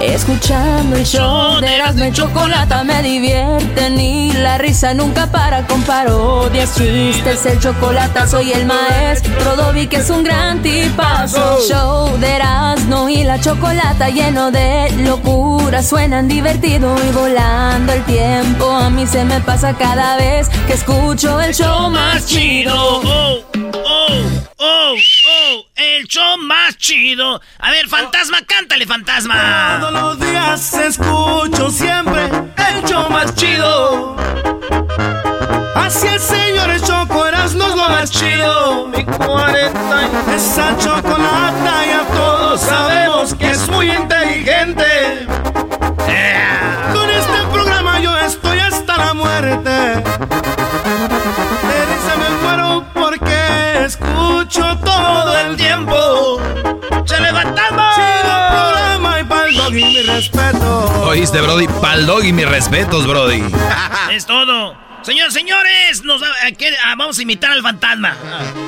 Escuchando el show de Erasmo y Chocolata me divierten y la risa nunca para con parodias, chistes, el chocolate soy el maestro Dobby que es un gran tipazo. Show de Erasmo y la Chocolata lleno de locura, suenan divertido y volando el tiempo. A mí se me pasa cada vez que escucho el show más chido. Oh, oh, oh, oh, el show más chido. A ver, fantasma, cántale, fantasma. Todos los días escucho siempre el show más chido. Así el señor Choco Erasmo es lo más chido. Mi 40 esa chocolata ya todos sabemos que es muy inteligente. Con este programa yo estoy hasta la muerte. De risa me muero porque escucho todo el tiempo. ¡Se levantamos! Chido programa y pa'l doggy mi respeto. Oíste, Brody. Pa'l doggy, mis respetos, Brody. es todo. Señores, señores, nos, ¿a qué? Ah, vamos a imitar al fantasma.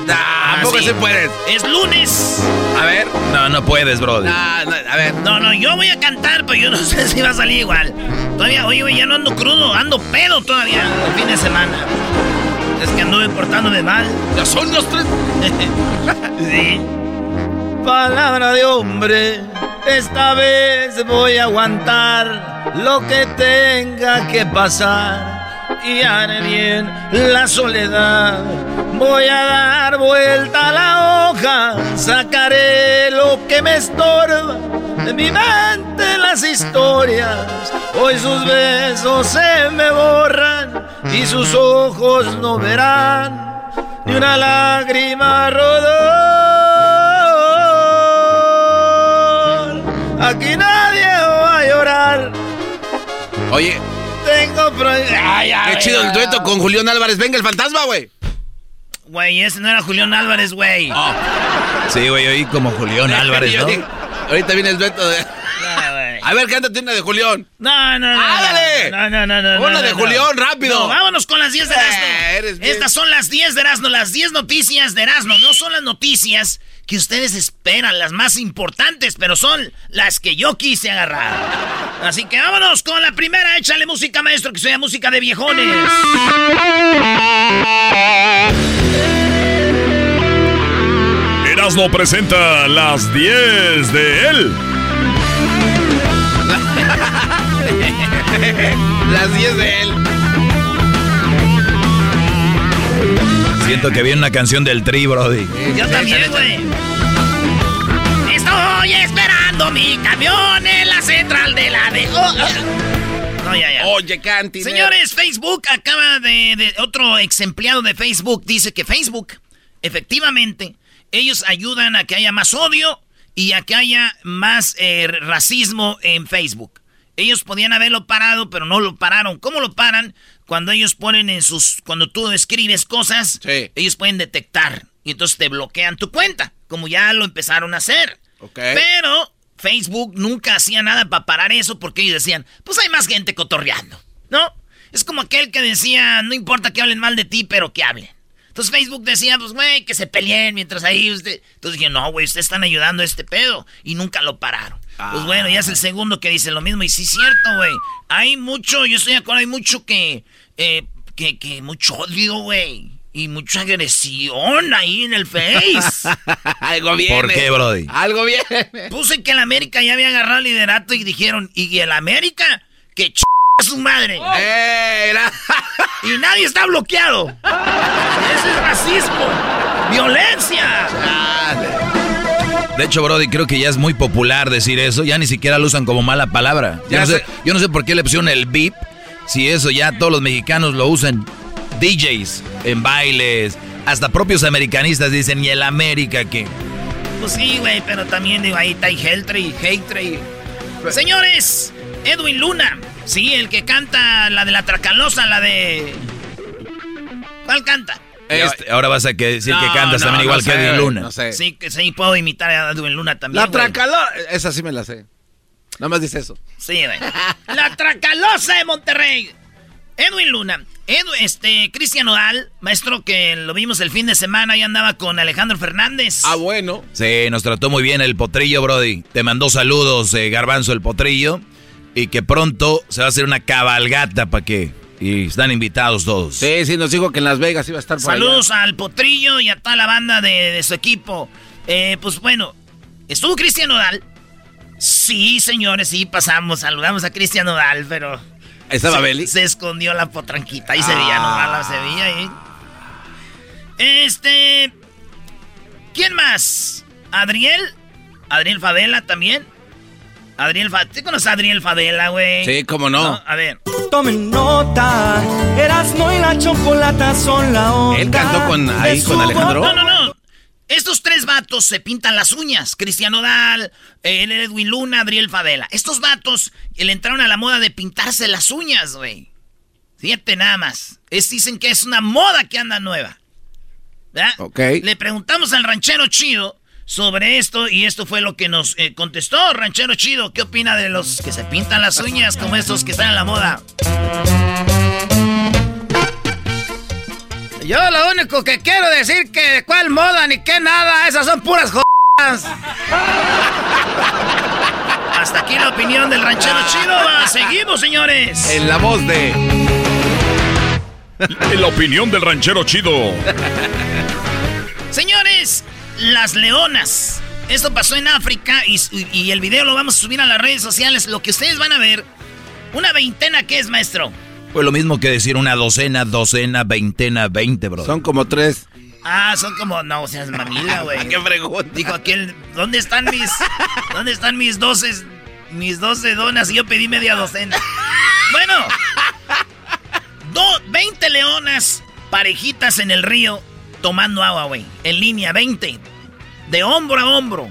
Ah, ¿a poco sí. se puede? Es lunes. A ver. No, no puedes, Brody. a ver. No, no, yo voy a cantar, pero yo no sé si va a salir igual. Todavía, oye, ya no ando crudo, ando pedo todavía el fin de semana. Que anduve portándome mal. Ya son los tres. sí. Palabra de hombre, esta vez voy a aguantar lo que tenga que pasar y haré bien la soledad. Voy a dar vuelta a la hoja, sacaré lo que me estorba de mi mente las historias. Hoy sus besos se me borran y sus ojos no verán ni una lágrima rodar. Aquí nadie va a llorar. Oye, Tengo prohibido. qué chido el dueto con Julián Álvarez. Venga, el fantasma, güey. Güey, ese no era Julián Álvarez, güey. Sí, güey, oí como Julián Álvarez, ¿no? Ahorita viene el dueto de. A ver, cántate una de Julión. No, no, no. ¡Ándale! No, no, no, no. Una no, de no. Julián, rápido. No, vámonos con las 10 de Erasmo. Eh, bien. Estas son las 10 de Erasmo, las 10 noticias de Erasmo. No son las noticias que ustedes esperan, las más importantes, pero son las que yo quise agarrar. Así que vámonos con la primera. Échale música, maestro, que sea música de viejones. Erasmo presenta las 10 de él. Las 10 de él. Siento que viene una canción del Tri, Brody. Yo también, güey. Estoy esperando mi camión en la central de la de. Oh, oh. No, ya, ya. Oye, Canti. Señores, Facebook acaba de, de- Otro ex empleado de Facebook dice que Facebook, efectivamente, ellos ayudan a que haya más odio y a que haya más eh, racismo en Facebook. Ellos podían haberlo parado, pero no lo pararon. ¿Cómo lo paran? Cuando ellos ponen en sus. Cuando tú escribes cosas, ellos pueden detectar. Y entonces te bloquean tu cuenta. Como ya lo empezaron a hacer. Pero Facebook nunca hacía nada para parar eso porque ellos decían, pues hay más gente cotorreando, ¿no? Es como aquel que decía, no importa que hablen mal de ti, pero que hablen. Entonces Facebook decía, pues, güey, que se peleen mientras ahí usted... Entonces dije, no, güey, ustedes están ayudando a este pedo. Y nunca lo pararon. Pues bueno, ya es el segundo que dice lo mismo. Y sí es cierto, güey. Hay mucho, yo estoy de acuerdo, hay mucho que... Eh, que, que mucho odio, güey. Y mucha agresión ahí en el Face. Algo viene. ¿Por qué, Brody? Algo viene. Puse que el América ya había agarrado el liderato y dijeron, ¿y el América? Que ch a su madre. Eh, y nadie está bloqueado. Ese es racismo. Violencia. De hecho, Brody, creo que ya es muy popular decir eso. Ya ni siquiera lo usan como mala palabra. Yo, no sé, sé. yo no sé por qué le pusieron el beep. Si eso ya todos los mexicanos lo usan. DJs en bailes. Hasta propios americanistas dicen, ¿y el América qué? Pues sí, güey, pero también digo, ahí está Heltry, Hatry. Señores, Edwin Luna. Sí, el que canta la de la Tracalosa, la de... ¿Cuál canta? Este- Ahora vas a que decir que cantas no, también igual no que Edwin Luna. no sé. Sí, que sí, puedo imitar a Edwin Luna también, La tracalosa. Esa sí me la sé. Nada más dice eso. Sí, güey. La Tracalosa de Monterrey. Edwin Luna. Edu, este, Cristian Odal, maestro que lo vimos el fin de semana y andaba con Alejandro Fernández. Ah, bueno. Sí, nos trató muy bien el potrillo, Brody. Te mandó saludos, eh, Garbanzo, el potrillo. Y que pronto se va a hacer una cabalgata para que. Y están invitados todos. Sí, sí, nos dijo que en Las Vegas iba a estar por Saludos al Potrillo y a toda la banda de, de su equipo. Eh, pues bueno, estuvo Cristian Odal. Sí, señores, sí, pasamos, saludamos a Cristian Odal, pero... ¿Estaba se, Beli? Se escondió la potranquita, ahí se veía nomás la se veía ahí. Este... ¿Quién más? ¿Adriel? ¿Adriel Fadela también? Adriel Fadela. ¿Tú conoces a Adriel Fadela, güey? Sí, cómo no. A ver. Tomen nota, Erasmo y la chocolata son la onda. Él cantó con- ahí con Alejandro. No, no, no. Estos tres vatos se pintan las uñas. Cristiano Dal, Edwin Luna, Adriel Fadela. Estos vatos le entraron a la moda de pintarse las uñas, güey. Fíjate nada más. Es, dicen que es una moda que anda nueva. ¿Verdad? Ok. Le preguntamos al ranchero chido sobre esto y esto fue lo que nos eh, contestó. Ranchero chido, ¿qué opina de los que se pintan las uñas como estos que están en la moda? Yo lo único que quiero decir que cuál moda ni qué nada, esas son puras jodas. Hasta aquí la opinión del ranchero chido. Seguimos, señores. En la voz de. En la opinión del ranchero chido. Señores, las leonas. Esto pasó en África y, y el video lo vamos a subir a las redes sociales. Lo que ustedes van a ver, una veintena, ¿qué es, maestro? Fue lo mismo que decir una docena, docena, veintena, veinte, bro. Son como tres. Ah, son como, no, seas mamila, güey. ¿Qué pregunta? Dijo aquel, ¿dónde están mis, dónde están mis doce, mis doce donas? Y yo pedí media docena. Bueno, do, 20 leonas parejitas en el río tomando agua, güey. En línea, 20. De hombro a hombro.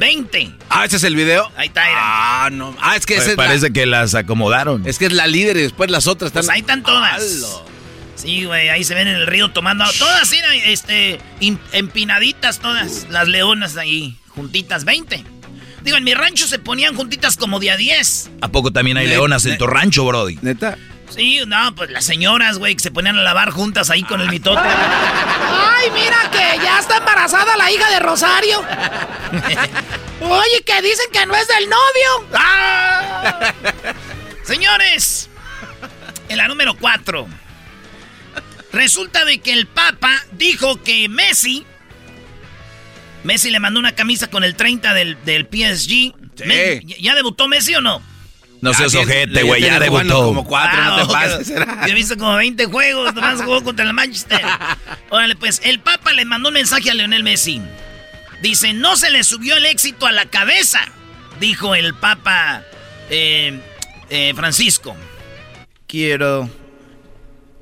20. Ah, ese es el video. Ahí está, era. Ah, no. Ah, es que ese Pues es parece la, que las acomodaron. es que es la líder y después las otras están. Pues ahí están todas. Sí, güey, ahí se ven en el río tomando agua. Todas, mira, este, in- empinaditas todas. Las leonas ahí, juntitas, 20. Digo, en mi rancho se ponían juntitas como de a 10. ¿A poco también hay Ne- leonas en tu rancho, Brody? Neta. Sí, no, pues las señoras, güey, que se ponían a lavar juntas ahí con el mitote. Ay, mira que ya está embarazada la hija de Rosario. Oye, que dicen que no es del novio. ¡Ah! Señores, en la número 4. Resulta de que el Papa dijo que Messi. Messi le mandó una camisa con el 30 del, del PSG. Me- ¿Ya ya debutó Messi o no? No seas ojete, güey, ya debutó. como cuatro, no Ah, te pases. Yo he visto como 20 juegos, nomás jugó contra el Manchester. Órale, pues, el Papa le mandó un mensaje a Leonel Messi. Dice, no se le subió el éxito a la cabeza, dijo el Papa eh, eh, Francisco. Quiero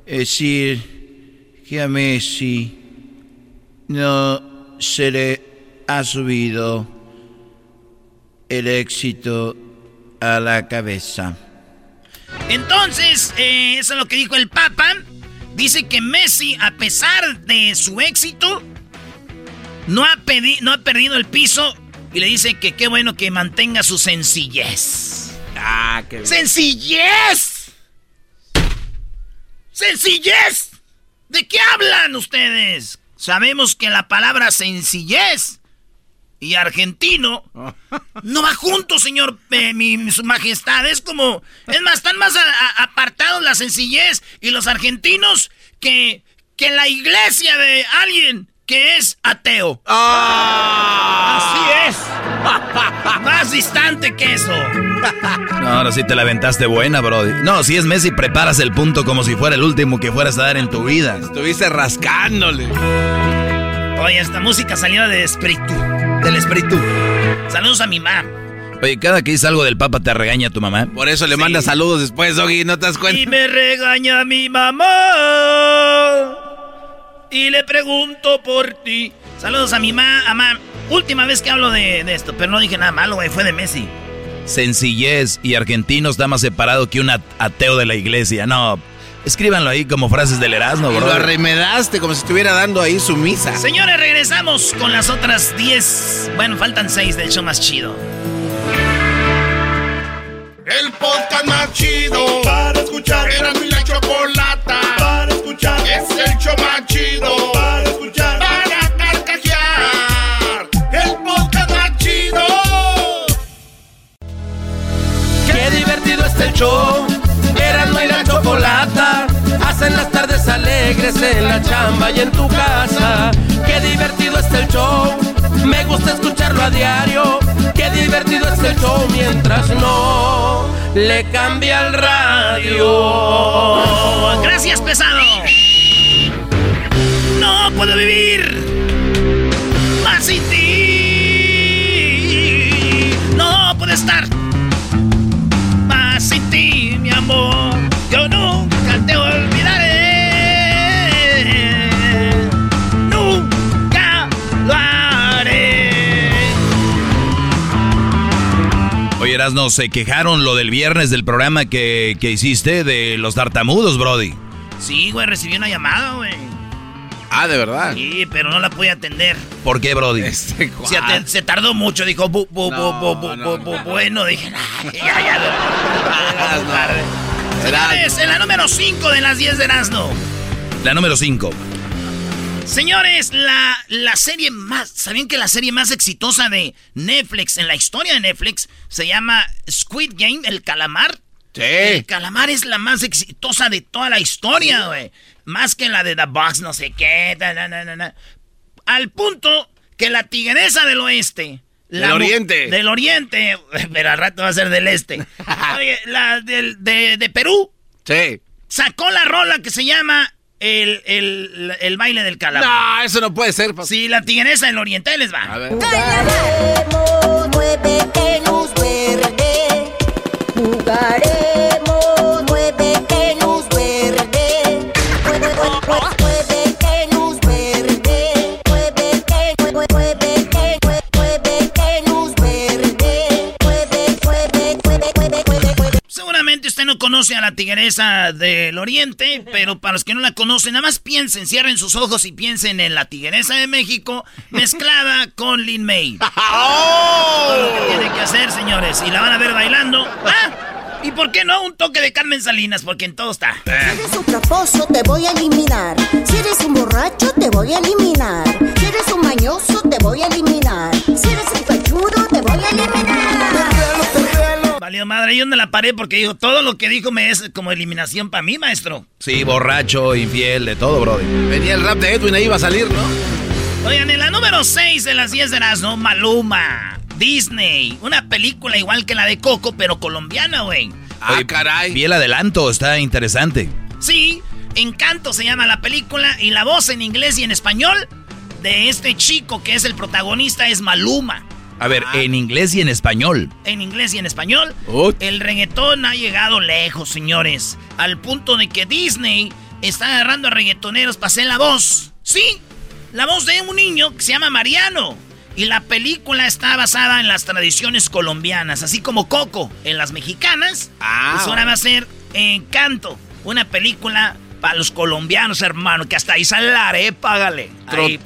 decir que a Messi no se le ha subido el éxito a la cabeza. Entonces, eh, eso es lo que dijo el Papa. Dice que Messi, a pesar de su éxito, no ha, no ha perdido el piso y le dice que qué bueno que mantenga su sencillez. Ah, qué bien. ¡Sencillez! ¡Sencillez! ¿De qué hablan ustedes? Sabemos que la palabra sencillez y argentino no va junto, señor, eh, mi, su majestad. Es como, es más, están más apartados la sencillez y los argentinos que, que la iglesia de alguien que es ateo. Ah. Así es. Más distante que eso. No, ahora sí te la aventaste buena, Brody. No, si es Messi, preparas el punto como si fuera el último que fueras a dar en tu vida. Estuviste rascándole. Oye, esta música salió de espíritu. Del espíritu. Saludos a mi mamá. Oye, cada que dices algo del Papa te regaña tu mamá. Por eso le manda saludos después, Doggy, ¿no te das cuenta? Y me regaña mi mamá. Y le pregunto por ti. Saludos a mi mamá. Última vez que hablo de, de esto, pero no dije nada malo, güey. Fue de Messi. Sencillez y argentino está más separado que un ateo de la iglesia. No, escríbanlo ahí como frases del Erasmo, bro. Lo arremedaste como si estuviera dando ahí su misa. Señores, regresamos con las otras 10. Bueno, faltan 6 del show más chido. El podcast más chido para escuchar. Era mi la chocolata para escuchar. Es el show más chido para escuchar. Para carcajear. El podcast más chido. Qué divertido está el show. Alegres en la chamba y en tu casa. Qué divertido está el show. Me gusta escucharlo a diario. Qué divertido es el show mientras no le cambia el radio. Gracias, pesado. No puedo vivir más sin ti. No puedo estar más sin ti, mi amor. Yo nunca te olvidaré. Oye, no se quejaron lo del viernes del programa que, que hiciste de los tartamudos, Brody. Sí, güey, recibí una llamada, güey. Ah, de verdad. Sí, pero no la pude atender. ¿Por qué, Brody? Se, tardó mucho, dijo. Bueno, dije, nah, ya, ya. Señores, en la número 5 de las 10 de Erasmo. La número 5. Señores, la, la serie más. ¿Sabían que la serie más exitosa de Netflix, en la historia de Netflix, se llama Squid Game, el calamar? Sí. El calamar es la más exitosa de toda la historia, güey. Más que la de The Box, no sé qué. Al punto que la tigresa del oeste. la Del oriente. Del oriente, pero al rato va a ser del este. Oye, la del- de, de Perú Sí. sacó la rola que se llama el, el, el baile del calamar. No, eso no puede ser. pa- Sí, la tigresa del oriente, ahí les va. A ver. Jugaremos, muévete luz verde. Jugaremos, conoce a la tigresa del oriente, pero para los que no la conocen, nada más piensen, cierren sus ojos y piensen en la tigresa de México mezclada con Lin May. Todo lo que tiene que hacer, señores, y la van a ver bailando. ¡Ah! ¿Y por qué no un toque de Carmen Salinas? Porque en todo está. Si eres un traposo, te voy a eliminar. Si eres un borracho, te voy a eliminar. Si eres un mañoso, te voy a eliminar. Si eres un pechudo, te voy a eliminar. Valió madre, yo no la paré porque dijo, todo lo que dijo me es como eliminación para mí, maestro. Sí, borracho, infiel, de todo, Brody. Venía el rap de Edwin, ahí iba a salir, ¿no? Oigan, en la número 6 de las 10 de Erasmo, Maluma. Disney. Una película igual que la de Coco, pero colombiana, güey. Ah, caray. Vi el adelanto, está interesante. Sí, Encanto se llama la película y la voz en inglés y en español de este chico que es el protagonista es Maluma. A ver, en inglés y en español. En inglés y en español. El reggaetón ha llegado lejos, señores. Al punto de que Disney está agarrando a reggaetoneros para hacer la voz. Sí, la voz de un niño que se llama Mariano. Y la película está basada en las tradiciones colombianas, así como Coco en las mexicanas. Ah. Pues ahora va a ser Encanto, una película para los colombianos, hermano, que hasta ahí sale la arepa, hágale. Ahí,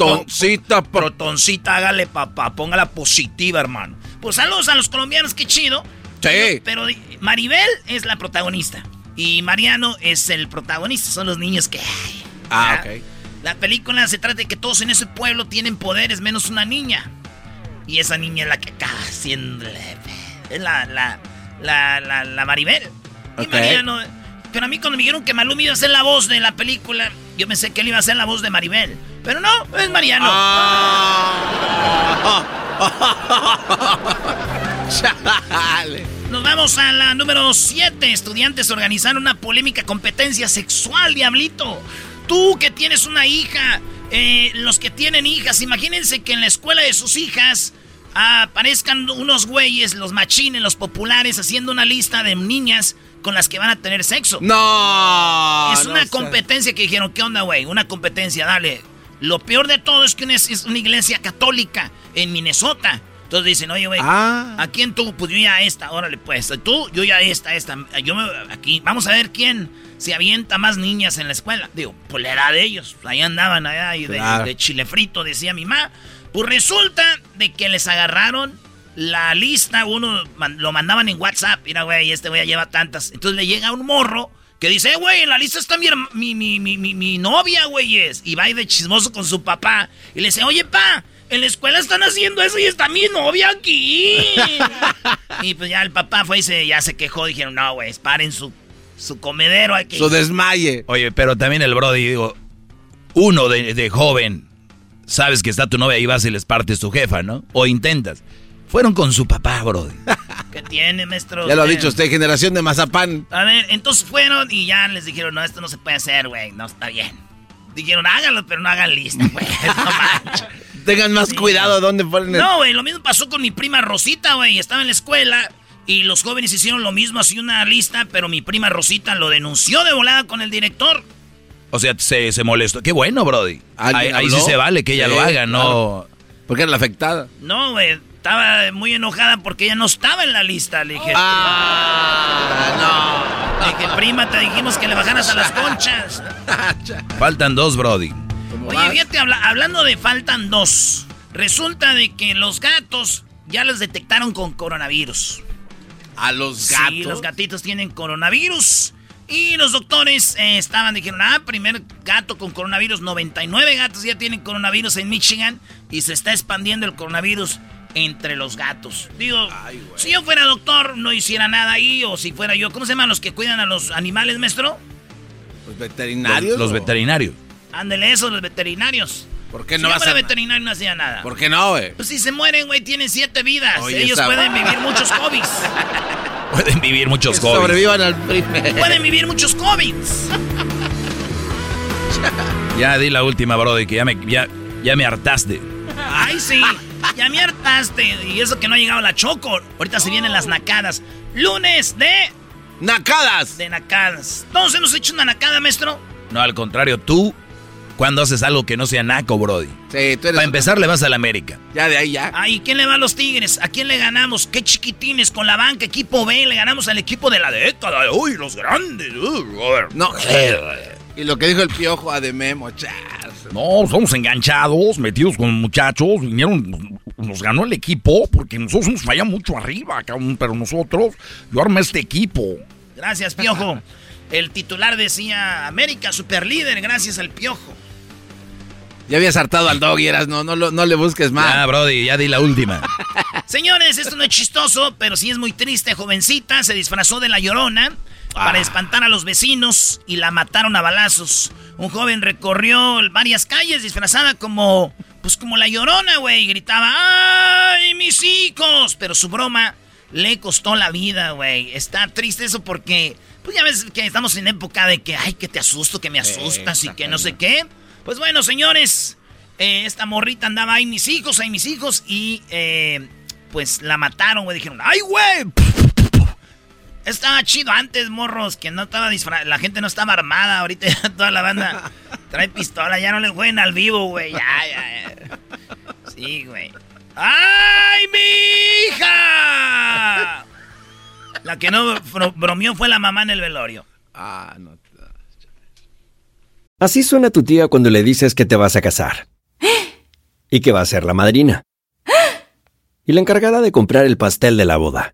Trotoncita, hágale, papá, póngala positiva, hermano. Pues saludos a los colombianos, qué chido. Sí. Pero Maribel es la protagonista. Y Mariano es el protagonista. Son los niños que. ay, Ah, ok. La película se trata de que todos en ese pueblo tienen poderes, menos una niña. Y esa niña es la que acaba haciéndole. Es la, la, la, la, la Maribel. Y Ok. Pero a mí cuando me dijeron que Maluma iba a ser la voz de la película, yo pensé que él iba a ser la voz de Maribel. Pero no, es Mariano. Chale. Nos vamos a la número 7. Estudiantes organizaron una polémica competencia sexual, diablito. Tú que tienes una hija, eh, los que tienen hijas, imagínense que en la escuela de sus hijas aparezcan unos güeyes, los machines, los populares, haciendo una lista de niñas con las que van a tener sexo. No. es no una sé. competencia que dijeron, ¿qué onda, güey? Una competencia, dale. Lo peor de todo es que es una iglesia católica en Minnesota. Entonces dicen, oye, güey, Ah. ¿a quién tú? Pues yo ya esta, órale, pues. Tú, yo ya esta, esta. Yo me, aquí, vamos a ver quién se avienta más niñas en la escuela. Digo, pues la edad de ellos. Ahí andaban, allá, y de, Claro. de chile frito, decía mi mamá. Pues resulta de que les agarraron la lista, uno man- lo mandaban en WhatsApp. Mira, güey, este güey lleva tantas. Entonces le llega un morro que dice, "Eh, güey, en la lista está mi, mi, mi, mi, mi, mi novia, güeyes. Y va ahí de chismoso con su papá. Y le dice, oye, pa, en la escuela están haciendo eso y está mi novia aquí. y pues ya el papá fue y se, ya se quejó. Dijeron, no, güey, paren su, su comedero aquí. Su desmaye. Oye, pero también el Brody, digo, uno de, de joven, sabes que está tu novia y vas y les partes tu jefa, ¿no? O intentas. Fueron con su papá, Brody. ¿Qué tiene, maestro? Ya lo ha dicho usted, generación de mazapán. A ver, entonces fueron y ya les dijeron, no, esto no se puede hacer, güey, no está bien. Dijeron, háganlo, pero no hagan lista, güey. No. Tengan más Sí. cuidado dónde ponen el... No, güey, lo mismo pasó con mi prima Rosita, güey. Estaba en la escuela y los jóvenes hicieron lo mismo, así una lista, pero mi prima Rosita lo denunció de volada con el director. O sea, se, se molestó. Qué bueno, Brody. Ahí, ¿Alguien ahí sí se vale que ella Sí, lo haga, no. claro. Porque era la afectada. No, güey, estaba muy enojada porque ella no estaba en la lista. Le dije, Ah, le dije, prima, te dijimos que le bajaras a las conchas. Faltan dos, Brody. Oye, fíjate, habla- hablando de faltan dos. Resulta de que los gatos ya los detectaron con coronavirus. A los gatos. Sí, los gatitos tienen coronavirus. Y los doctores eh, estaban, dijeron, ah, primer gato con coronavirus. 99 gatos ya tienen coronavirus en Michigan. Y se está expandiendo el coronavirus entre los gatos. Digo, si yo fuera doctor, no hiciera nada ahí. O si fuera yo, ¿cómo se llaman los que cuidan a los animales, maestro? Los Los, veterinarios. los veterinarios. Ándele eso, los veterinarios. ¿Por qué Si no yo vas fuera a...? veterinario no hacía nada. ¿Por qué no, güey? Pues si se mueren, güey, tienen siete vidas. Oye, Ellos esa- pueden vivir muchos COVID. Pueden vivir muchos jóvenes. Sobrevivan al primer. pueden vivir muchos COVID. Ya di la última, Brody, que ya me, ya, ya me hartaste. Ay, sí. Ya me hartaste. Y eso que no ha llegado la choco. Ahorita se vienen las nacadas. Lunes de, ¡Nacadas! de nacadas. ¿Todos hemos hecho una nacada, maestro? No, al contrario, tú, cuando haces algo que no sea naco, Brody. Sí, tú eres... Para empezar, le vas a la América. Ya de ahí, ya. Ay, ¿quién le va a los Tigres? ¿A quién le ganamos? ¿Qué chiquitines con la banca? Equipo B, le ganamos al equipo de la década. Uy, los grandes. A ver. No. Y lo que dijo el piojo a de Memo, chas. No, somos enganchados, metidos con muchachos, vinieron, nos ganó el equipo, porque nosotros nos falla mucho arriba, cabrón, pero nosotros, yo armé este equipo. Gracias, Piojo. El titular decía América superlíder, gracias al Piojo. Ya habías hartado al dog y eras, no, no, lo- no le busques más. Ya, Brody, ya di la última. Señores, esto no es chistoso, pero sí es muy triste. Jovencita se disfrazó de la llorona para espantar a los vecinos y la mataron a balazos. Un joven recorrió varias calles disfrazada como, pues como la llorona, güey. y Gritaba, ¡ay, mis hijos! Pero su broma le costó la vida, güey. Está triste eso porque, pues ya ves que estamos en época de que, ay, que te asusto, que me asustas y que no sé qué. Pues bueno, señores, eh, esta morrita andaba ahí mis hijos, ahí mis hijos y eh, pues la mataron, güey. Dijeron, ¡ay, güey! Estaba chido antes, morros, que no estaba disfrazada, la gente no estaba armada, ahorita ya toda la banda trae pistola, ya no le jueguen al vivo, güey, ya, ya, ya. Sí, güey. ¡Ay, mi hija! La que no bro- bromeó fue la mamá en el velorio. Ah, no. Así suena tu tía cuando le dices que te vas a casar. Y que va a ser la madrina. Y la encargada de comprar el pastel de la boda.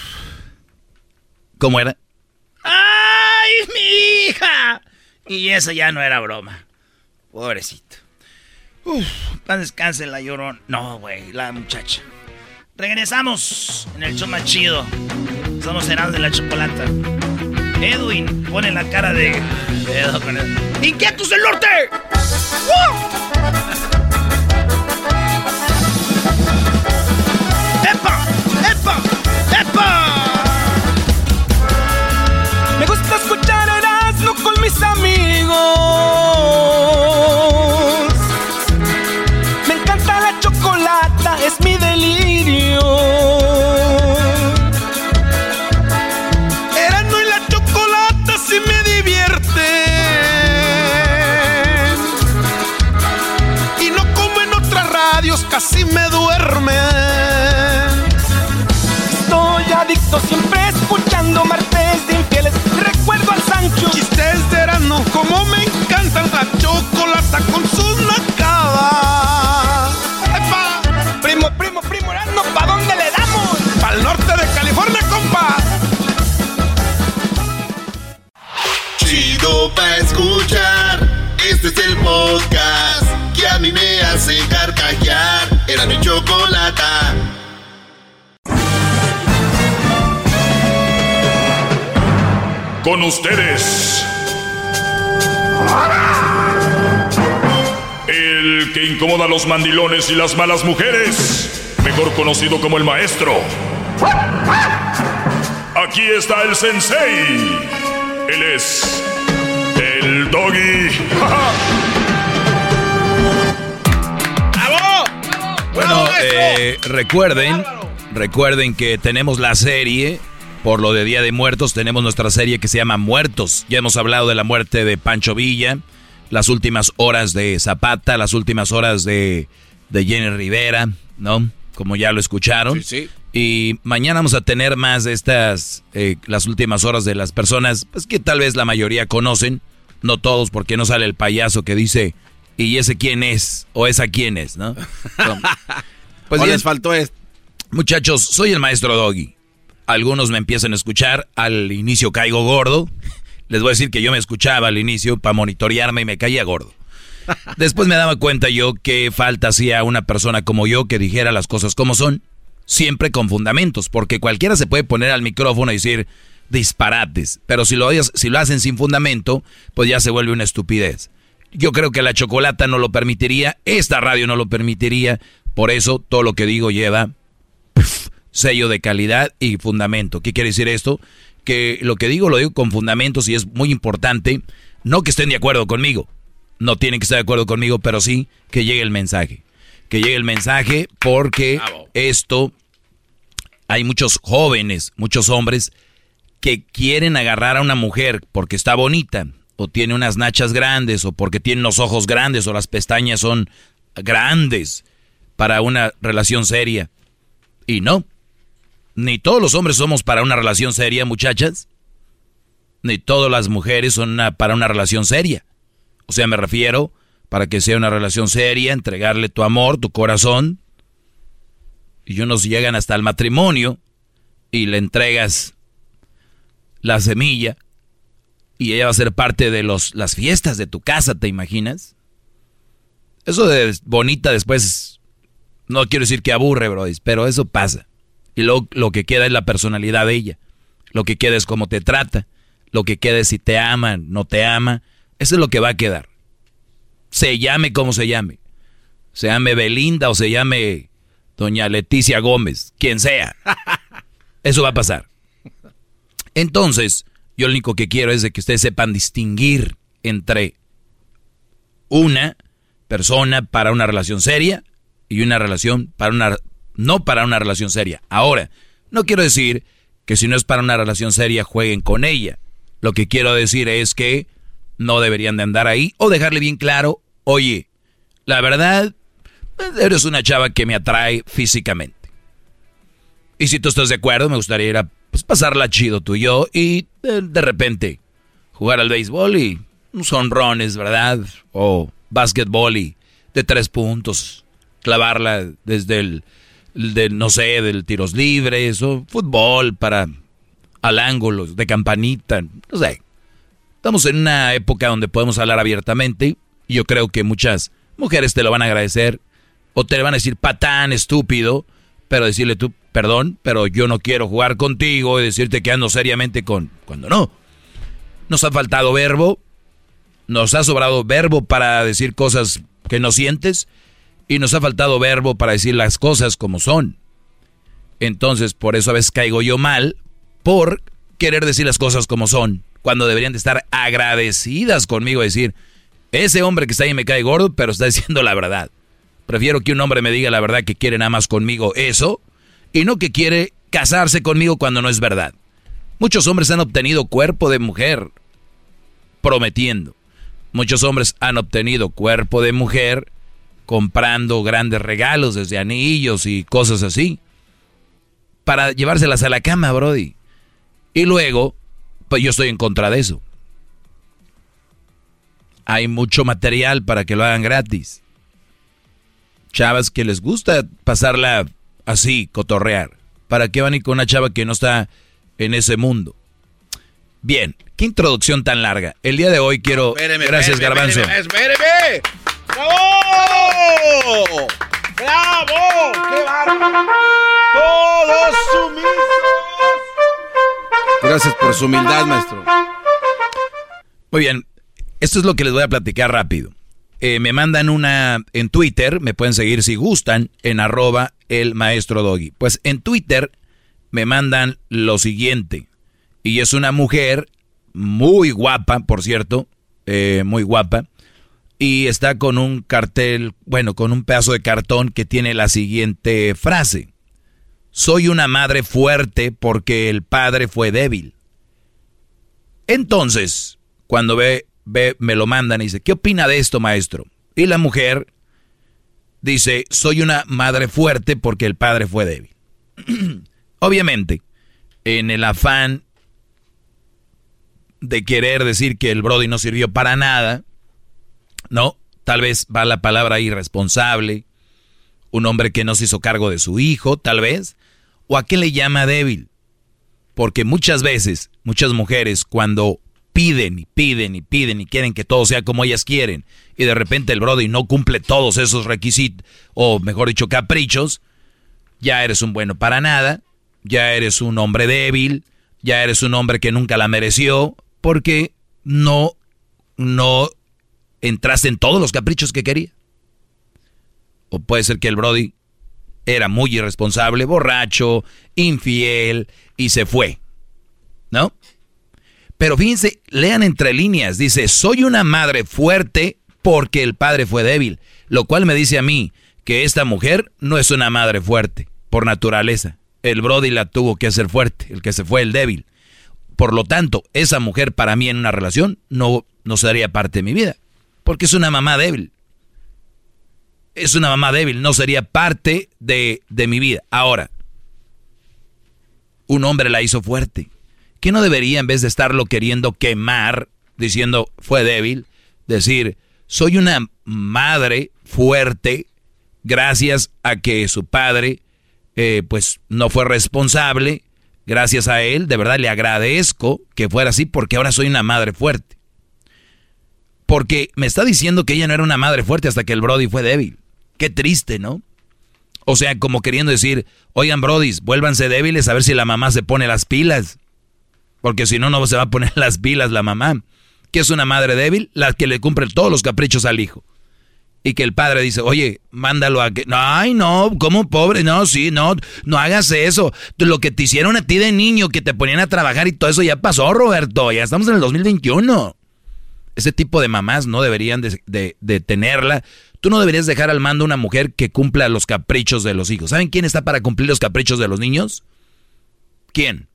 ¿Cómo era? ¡Ay, mi hija! Y eso ya no era broma. Pobrecito. Uf, descanse la llorón. No, güey, la muchacha. Regresamos en el show más chido. Somos Heraldo de la Chocolata. Edwin pone la cara de... ¡Inquietos del norte! ¡Epa! ¡Epa! ¡Epa! Con mis amigos. Me encanta la chocolata, es mi delirio. Erasmo y la chocolata sí me divierten. Y no como en otras radios, casi me duermen. Estoy adicto siempre como me encanta la chocolata con sus nacadas. ¡Epa! Primo, primo, primo, Erasmo, ¿pa' dónde le damos? Al norte de California, compa. Chido pa' escuchar. Este es el podcast que a mí me hace carcajear. Era mi chocolata. Con ustedes. El que incomoda a los mandilones y las malas mujeres. Mejor conocido como el maestro. Aquí está el sensei. Él es el doggy. Bueno, eh, recuerden, recuerden que tenemos la serie, por lo de Día de Muertos, tenemos nuestra serie que se llama Muertos. Ya hemos hablado de la muerte de Pancho Villa, las últimas horas de Zapata, las últimas horas de, de Jenny Rivera, ¿no? Como ya lo escucharon. Sí, sí. Y mañana vamos a tener más de estas, eh, las últimas horas de las personas, pues que tal vez la mayoría conocen, no todos, porque no sale el payaso que dice, ¿y ese quién es? O esa quién es, ¿no? Pues O les faltó esto. Muchachos, soy el maestro Doggy. Algunos me empiezan a escuchar, al inicio caigo gordo. Les voy a decir que yo me escuchaba al inicio para monitorearme y me caía gordo. Después me daba cuenta yo que falta hacía una persona como yo que dijera las cosas como son, siempre con fundamentos, porque cualquiera se puede poner al micrófono y decir disparates, pero si lo, si lo hacen sin fundamento, pues ya se vuelve una estupidez. Yo creo que la chocolata no lo permitiría, esta radio no lo permitiría, por eso todo lo que digo lleva sello de calidad y fundamento. ¿Qué quiere decir esto? Que lo que digo lo digo con fundamentos y es muy importante, no que estén de acuerdo conmigo, no tienen que estar de acuerdo conmigo, pero sí que llegue el mensaje. Que llegue el mensaje porque esto hay muchos jóvenes, muchos hombres que quieren agarrar a una mujer porque está bonita, o tiene unas nachas grandes, o porque tiene los ojos grandes, o las pestañas son grandes para una relación seria. Y no, ni todos los hombres somos para una relación seria, muchachas. Ni todas las mujeres son para una relación seria. O sea, me refiero para que sea una relación seria, entregarle tu amor, tu corazón. Y unos llegan hasta el matrimonio y le entregas la semilla y ella va a ser parte de los, las fiestas de tu casa, ¿te imaginas? Eso de bonita después, no quiero decir que aburre, bro, pero eso pasa. Y lo, lo que queda es la personalidad de ella. Lo que queda es cómo te trata. Lo que queda es si te ama, no te ama. Eso es lo que va a quedar. Se llame como se llame. Se llame Belinda o se llame Doña Leticia Gómez. Quien sea. Eso va a pasar. Entonces, yo lo único que quiero es de que ustedes sepan distinguir entre una persona para una relación seria y una relación para una no para una relación seria. Ahora, no quiero decir que si no es para una relación seria jueguen con ella. Lo que quiero decir es que no deberían de andar ahí o dejarle bien claro, oye, la verdad, eres una chava que me atrae físicamente. Y si tú estás de acuerdo, me gustaría ir a pues, pasarla chido tú y yo y de, de repente jugar al béisbol y unos honrones, ¿verdad? O básquetbol y de tres puntos, clavarla desde el de, no sé, del tiros libres o fútbol para al ángulo, de campanita, no sé. Estamos en una época donde podemos hablar abiertamente y yo creo que muchas mujeres te lo van a agradecer o te van a decir patán, estúpido, pero decirle tú, perdón, pero yo no quiero jugar contigo y decirte que ando seriamente con... cuando no. Nos ha faltado verbo, nos ha sobrado verbo para decir cosas que no sientes y nos ha faltado verbo para decir las cosas como son. Entonces, por eso a veces caigo yo mal por querer decir las cosas como son, cuando deberían de estar agradecidas conmigo, decir, ese hombre que está ahí me cae gordo, pero está diciendo la verdad. Prefiero que un hombre me diga la verdad que quiere nada más conmigo eso, y no que quiere casarse conmigo cuando no es verdad. Muchos hombres han obtenido cuerpo de mujer prometiendo. Muchos hombres han obtenido cuerpo de mujer comprando grandes regalos, desde anillos y cosas así, para llevárselas a la cama, Brody. Y luego, pues yo estoy en contra de eso. Hay mucho material para que lo hagan gratis. Chavas que les gusta pasarla así, cotorrear. ¿Para qué van a ir con una chava que no está en ese mundo? Bien, qué introducción tan larga. El día de hoy quiero... Gracias, Garbanzo. espéreme. ¡Bravo! ¡Bravo! ¡Qué bárbaro! ¡Todos sumisos! Gracias por su humildad, maestro. Muy bien, esto es lo que les voy a platicar rápido. Eh, me mandan una en Twitter, me pueden seguir si gustan, en arroba el maestro Doggy. Pues en Twitter me mandan lo siguiente. Y es una mujer muy guapa, por cierto, eh, muy guapa y está con un cartel, bueno, con un pedazo de cartón que tiene la siguiente frase. Soy una madre fuerte porque el padre fue débil. Entonces, cuando ve, ve, me lo mandan y dice, ¿qué opina de esto, maestro? Y la mujer dice, soy una madre fuerte porque el padre fue débil. Obviamente, en el afán de querer decir que el Brody no sirvió para nada, ¿no? Tal vez va la palabra irresponsable, un hombre que no se hizo cargo de su hijo, tal vez, o a qué le llama débil. Porque muchas veces, muchas mujeres cuando piden y piden y piden y quieren que todo sea como ellas quieren, y de repente el Brody no cumple todos esos requisitos, o mejor dicho, caprichos, ya eres un bueno para nada, ya eres un hombre débil, ya eres un hombre que nunca la mereció, porque no, no entraste en todos los caprichos que quería. O puede ser que el Brody era muy irresponsable, borracho, infiel y se fue. ¿No? Pero fíjense, lean entre líneas. Dice, soy una madre fuerte porque el padre fue débil. Lo cual me dice a mí que esta mujer no es una madre fuerte, por naturaleza. el Brody la tuvo que hacer fuerte, el que se fue el débil. Por lo tanto, esa mujer para mí en una relación no, no sería parte de mi vida, porque es una mamá débil. Es una mamá débil, no sería parte de, de mi vida. Ahora, un hombre la hizo fuerte. ¿Qué no debería, en vez de estarlo queriendo quemar, diciendo fue débil, decir, soy una madre fuerte gracias a que su padre eh, pues no fue responsable, gracias a él, de verdad le agradezco que fuera así porque ahora soy una madre fuerte. Porque me está diciendo que ella no era una madre fuerte hasta que el Brody fue débil. Qué triste, ¿no? O sea, como queriendo decir, oigan Brody, vuélvanse débiles a ver si la mamá se pone las pilas. Porque si no, no se va a poner las pilas la mamá. ¿Qué es una madre débil? La que le cumple todos los caprichos al hijo y que el padre dice, oye, mándalo a que... Ay, no, como pobre, no, sí, no, no hagas eso. Lo que te hicieron a ti de niño, que te ponían a trabajar y todo eso ya pasó, Roberto, ya estamos en el 2021. Ese tipo de mamás no deberían de, tenerla. Tú no deberías dejar al mando una mujer que cumpla los caprichos de los hijos. ¿Saben quién está para cumplir los caprichos de los niños? ¿Quién?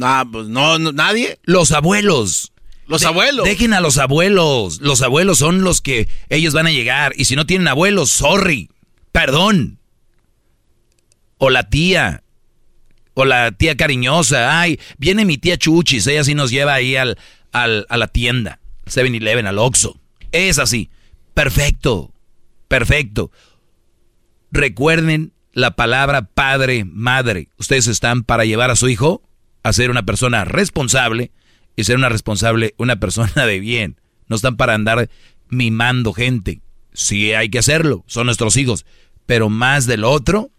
Ah, pues no, nadie. Los abuelos. Los abuelos. Dejen a los abuelos. Los abuelos son los que ellos van a llegar. Y si no tienen abuelos, sorry. Perdón. O la tía. O la tía cariñosa. Ay, viene mi tía Chuchis. Ella sí nos lleva ahí al, al, a la tienda. 7-Eleven, al Oxxo. Es así. Perfecto. Perfecto. Recuerden la palabra padre, madre. Ustedes están para llevar a su hijo a ser una persona responsable y ser una responsable, una persona de bien. No están para andar mimando gente. Sí hay que hacerlo, son nuestros hijos. Pero más del otro,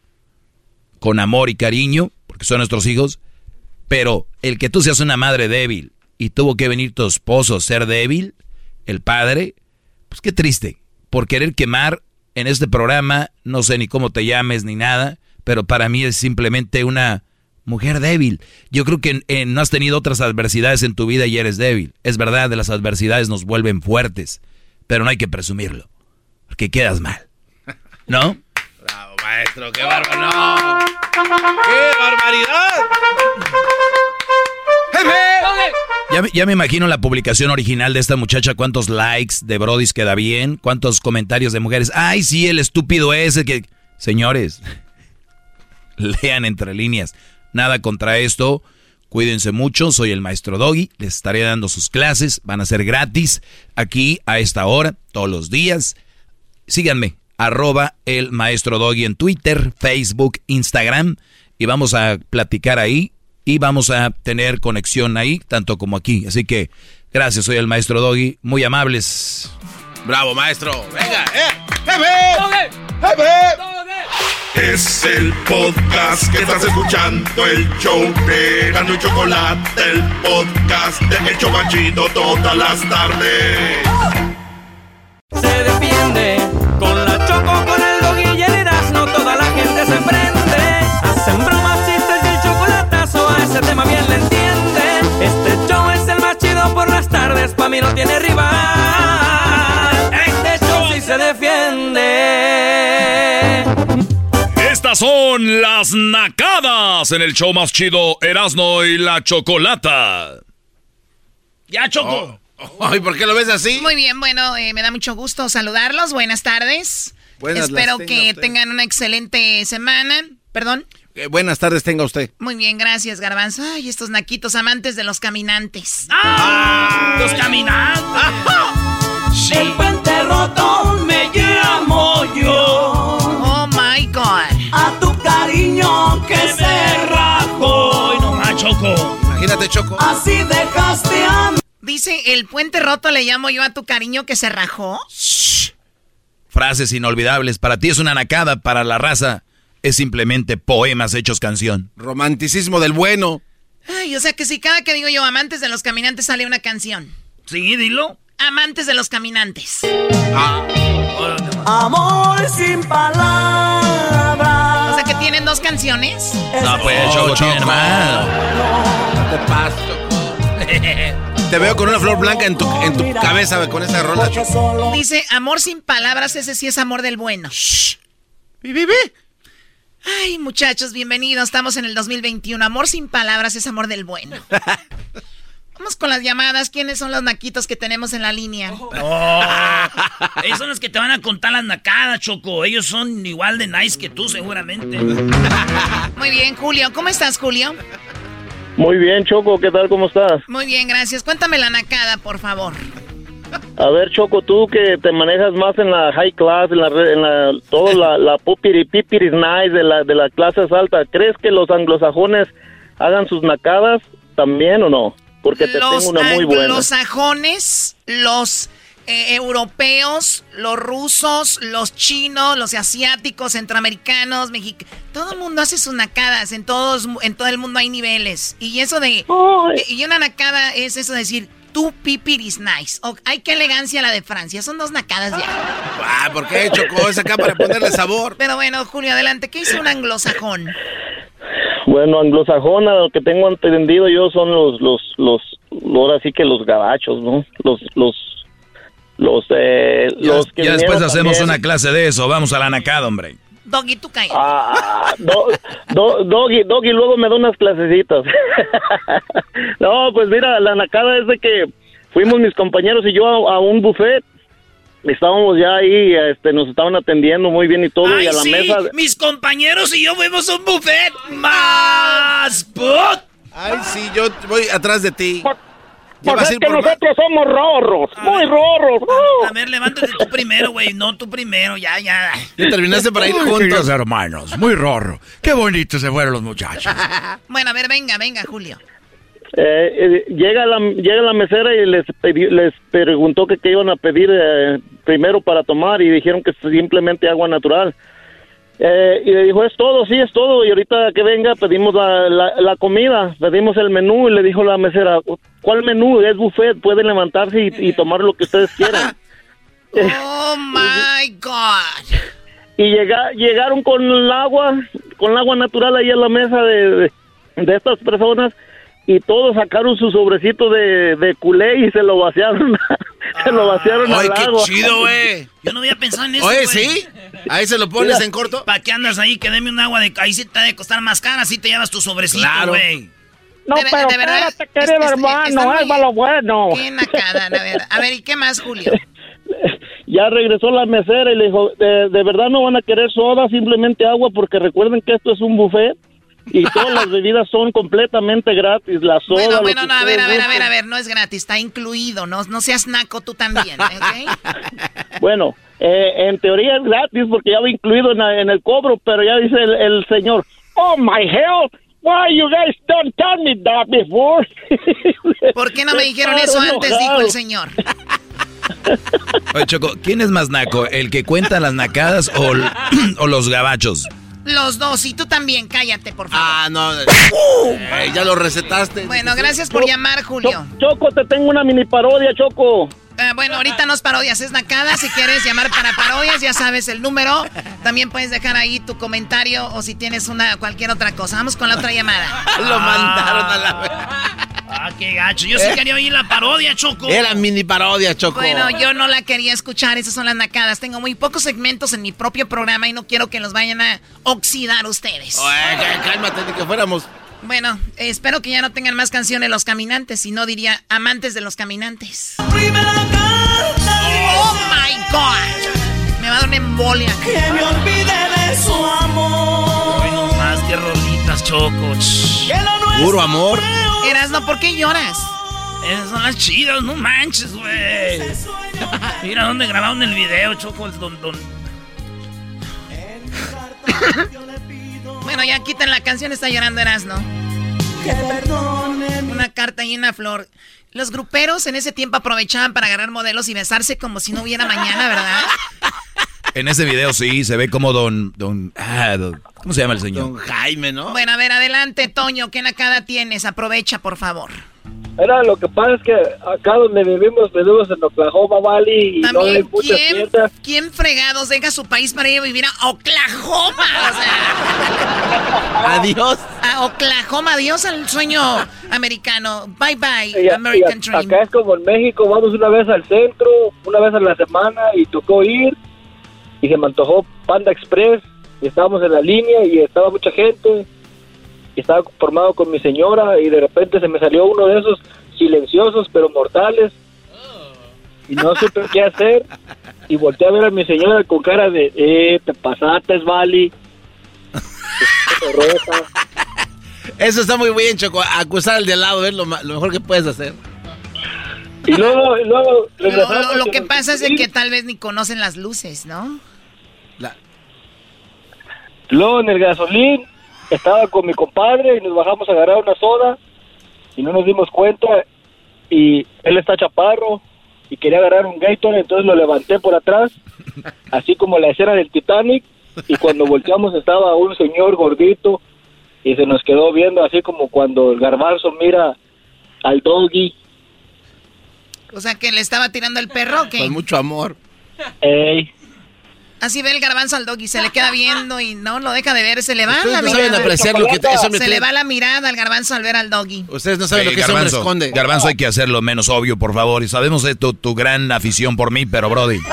con amor y cariño, porque son nuestros hijos. Pero el que tú seas una madre débil y tuvo que venir tu esposo ser débil, el padre, pues qué triste. Por querer quemar en este programa, no sé ni cómo te llames ni nada, pero para mí es simplemente una mujer débil. Yo creo que eh, no has tenido otras adversidades en tu vida y eres débil. Es verdad, de las adversidades nos vuelven fuertes, pero no hay que presumirlo, porque quedas mal. ¿No? Bravo, maestro, qué bárbaro. ¡Qué barbaridad! Ya, ya, me imagino la publicación original de esta muchacha, cuántos likes de Brodis queda bien, cuántos comentarios de mujeres. Ay, sí, el estúpido ese que... Señores, lean entre líneas. Nada contra esto. Cuídense mucho, soy el maestro Doggy, les estaré dando sus clases, van a ser gratis aquí a esta hora, todos los días. Síganme, arroba el maestro Doggy en Twitter, Facebook, Instagram, y vamos a platicar ahí y vamos a tener conexión ahí, tanto como aquí. Así que gracias, soy el maestro Doggy, muy amables. Bravo, maestro. Venga, eh. Es el podcast que estás escuchando, el show de Gano y Chocolate, el podcast de Hecho Machito todas las tardes. Se defiende con la choco, por las tardes, pa' mí no tiene rival. Este show sí se defiende. Estas son las nacadas en el show más chido Erasno y la Chocolata. Ya, Choco. Oh. Ay, ¿por qué lo ves así? Muy bien, bueno, eh, me da mucho gusto saludarlos. Buenas tardes. Buenas Espero que tengan una excelente semana. Perdón. Eh, buenas tardes tenga usted. Muy bien, gracias, Garbanzo. Ay, estos naquitos amantes de los caminantes. ¡Ah! ¡Los caminantes! El puente roto me llamo yo. Oh my God. A tu cariño que se rajó. ¡Ay, no más, Choco! Imagínate, Choco. Así dejaste a Dice, el puente roto le llamo yo a tu cariño que se rajó. Frases inolvidables. Para ti es una nacada, para la raza es simplemente poemas hechos canción. Romanticismo del bueno. Ay, o sea que si cada que digo yo amantes de los caminantes sale una canción. Sí, dilo. Amantes de los caminantes. Amor sin palabras. O sea que tienen dos canciones. No, pues, Oh, Choco, Choco. tiene mal. No te Choco. Te veo con una flor blanca en tu, en tu cabeza con esa rola, Choco. Dice, amor sin palabras, ese sí es amor del bueno. Vivi. Ay, muchachos, bienvenidos. Estamos en el 2021. Amor sin palabras es amor del bueno. Vamos con las llamadas. ¿Quiénes son los naquitos que tenemos en la línea? Oh, ellos son los que te van a contar las nacadas, Choco. Ellos son igual de nice que tú, seguramente. Muy bien, Julio. ¿Cómo estás, Julio? Muy bien, Choco, ¿qué tal? ¿Cómo estás? Muy bien, gracias. Cuéntame la nacada, por favor. A ver, Choco, tú que te manejas más en la high class, en la, en la todo la, la pupiri pipiris nice de la, de la clase alta, ¿crees que los anglosajones hagan sus nacadas también o no? Porque te los tengo una muy buena. anglosajones, los eh, europeos, los rusos, los chinos, los asiáticos, centroamericanos, mexicanos, todo el mundo hace sus nacadas, en todos, en todo el mundo hay niveles. Y eso de, y una nacada es eso de decir, tu pipiris nice. O, ay, qué elegancia la de Francia. Son dos nacadas ya. Ah, ¿por qué chocó esa acá para ponerle sabor? Pero bueno, Julio, adelante. ¿Qué hizo un anglosajón? Bueno, anglosajona, lo que tengo entendido yo son los, los, los, ahora sí que los gabachos, ¿no? Los, los, los, eh, Ya, los que ya después hacemos también. una clase de eso. Vamos a la nacada, hombre. Doggy, tú cállate. Ah, do- do- Doggy, Doggy luego me da unas clasecitas. no, pues mira, la nacada es de que fuimos mis compañeros y yo a, a un buffet. Estábamos ya ahí, este, nos estaban atendiendo muy bien y todo, Ay, y a la sí, mesa... mis compañeros y yo fuimos a un buffet más put. Ay, sí, yo voy atrás de ti. Ya Pues vas a es ir que por más. nosotros somos rorros, muy rorros. A ver, levántate tú primero, güey. No, tú primero, ya, ya. Ya terminaste para ir juntos. hermanos, muy rorro. Qué bonito se fueron los muchachos. Bueno, a ver, venga, venga, Julio. Eh, eh, llega la llega la mesera y les pedi- les preguntó que qué iban a pedir eh, primero para tomar y dijeron que simplemente agua natural. Eh, y le dijo, es todo, sí, es todo. Y ahorita que venga pedimos la, la, la comida, pedimos el menú y le dijo la mesera, ¿cuál menú? Es buffet, pueden levantarse y, y tomar lo que ustedes quieran. Oh my God. y llega, llegaron con el agua, con el agua natural ahí a la mesa de, de, de estas personas y todos sacaron su sobrecito de, de culé y se lo vaciaron, se lo vaciaron Ay, al qué agua. chido, güey. Yo no había pensado en eso. Oye. ¿sí? Ahí se lo pones Mira. en corto. ¿Para qué andas ahí? Que deme un agua de. Ahí sí te ha de costar más cara, así te llevas tu sobrecito, Claro. güey. No, De pero de verdad, espérate, es- querido es- hermano, muy- es para lo bueno. Qué nacada, a ver. A ver, ¿y qué más, Julio? Ya regresó la mesera y le dijo, de, de verdad no van a querer soda, simplemente agua, porque recuerden que esto es un buffet y todas las bebidas son completamente gratis, la soda... Bueno, bueno, no, a ver, a ver, a ver, a ver, no es gratis, está incluido, no, no seas naco tú también, ¿ok? Bueno, eh, en teoría es gratis porque ya va incluido en, en el cobro, pero ya dice el, el señor, oh my hell, why you guys don't tell me that before? ¿Por qué no me dijeron eso antes? Dijo el señor. Oye, Choco, ¿quién es más naco? ¿El que cuenta las nacadas o, o los gabachos? Los dos, y tú también, cállate, por favor. Ah, no. Eh, ya lo recetaste. Bueno, gracias por llamar, Julio. Choco, te tengo una mini parodia, Choco. Ah, bueno, ahorita no es parodias, es nacada. Si quieres llamar para parodias, ya sabes el número. También puedes dejar ahí tu comentario o si tienes una cualquier otra cosa. Vamos con la otra llamada. Lo mandaron a la... Ah, qué gacho. Yo sí ¿Eh? quería oír la parodia, Choco. Era mini parodia, Choco. Bueno, yo no la quería escuchar, esas son las nacadas. Tengo muy pocos segmentos en mi propio programa y no quiero que los vayan a oxidar ustedes. Oye, cá- cálmate, ni que fuéramos. Bueno, espero que ya no tengan más canciones los caminantes, si no diría amantes de los caminantes. ¡Oh, my God! Me va a dar una embolia. Que me olvide de su amor. Hoy no más que rolitas, Choco. Shh. Puro amor. Erasno, ¿por qué lloras? Esas son las chidas, no manches, güey. Mira dónde grabaron el video, Choco. el Don, don. Bueno, ya quiten la canción, está llorando Erasno. Que perdonen. Una carta y una flor. Los gruperos en ese tiempo aprovechaban para agarrar modelos y besarse como si no hubiera mañana, ¿verdad? En ese video sí, se ve como don... don, ah, don- ¿Cómo se llama el señor? Don Jaime, ¿no? Bueno, a ver, adelante, Toño, ¿qué nacada tienes? Aprovecha, por favor. Era lo que pasa es que acá donde vivimos, vivimos en Oklahoma Valley y no hay muchas ¿quién, tiendas. ¿quién fregados deja su país para ir a vivir a Oklahoma? O sea, Adiós. a Oklahoma, adiós al sueño americano. Bye bye, Y American y a- Dream. acá es como en México, vamos una vez al centro, una vez a la semana y tocó ir y se me antojó Panda Express y estábamos en la línea y estaba mucha gente y estaba formado con mi señora y de repente se me salió uno de esos silenciosos pero mortales y no supe qué hacer y volteé a ver a mi señora con cara de eh, te pasaste, Vali. Eso está muy bien, Choco. Acusar al de al lado es lo, lo mejor que puedes hacer. Y luego, y luego Lo, que pasa es de que tal vez ni conocen las luces, ¿no? Luego en el gasolín estaba con mi compadre y nos bajamos a agarrar una soda y no nos dimos cuenta y él está chaparro y quería agarrar un Gatorade, entonces lo levanté por atrás, así como la escena del Titanic y cuando volteamos estaba un señor gordito y se nos quedó viendo así como cuando el garbanzo mira al doggy. O sea, que le estaba tirando el perro, ¿o qué? Con mucho amor. Ey. Así ve el garbanzo al doggy, se le queda viendo y no lo deja de ver, se le va Ustedes la no mirada. saben apreciar lo que se tiene. le va la mirada al garbanzo al ver al doggy. Ustedes no saben lo que Garbanzo, esconde. Garbanzo, hay que hacerlo menos obvio, por favor. Y sabemos de tu, tu gran afición por mí, pero Brody.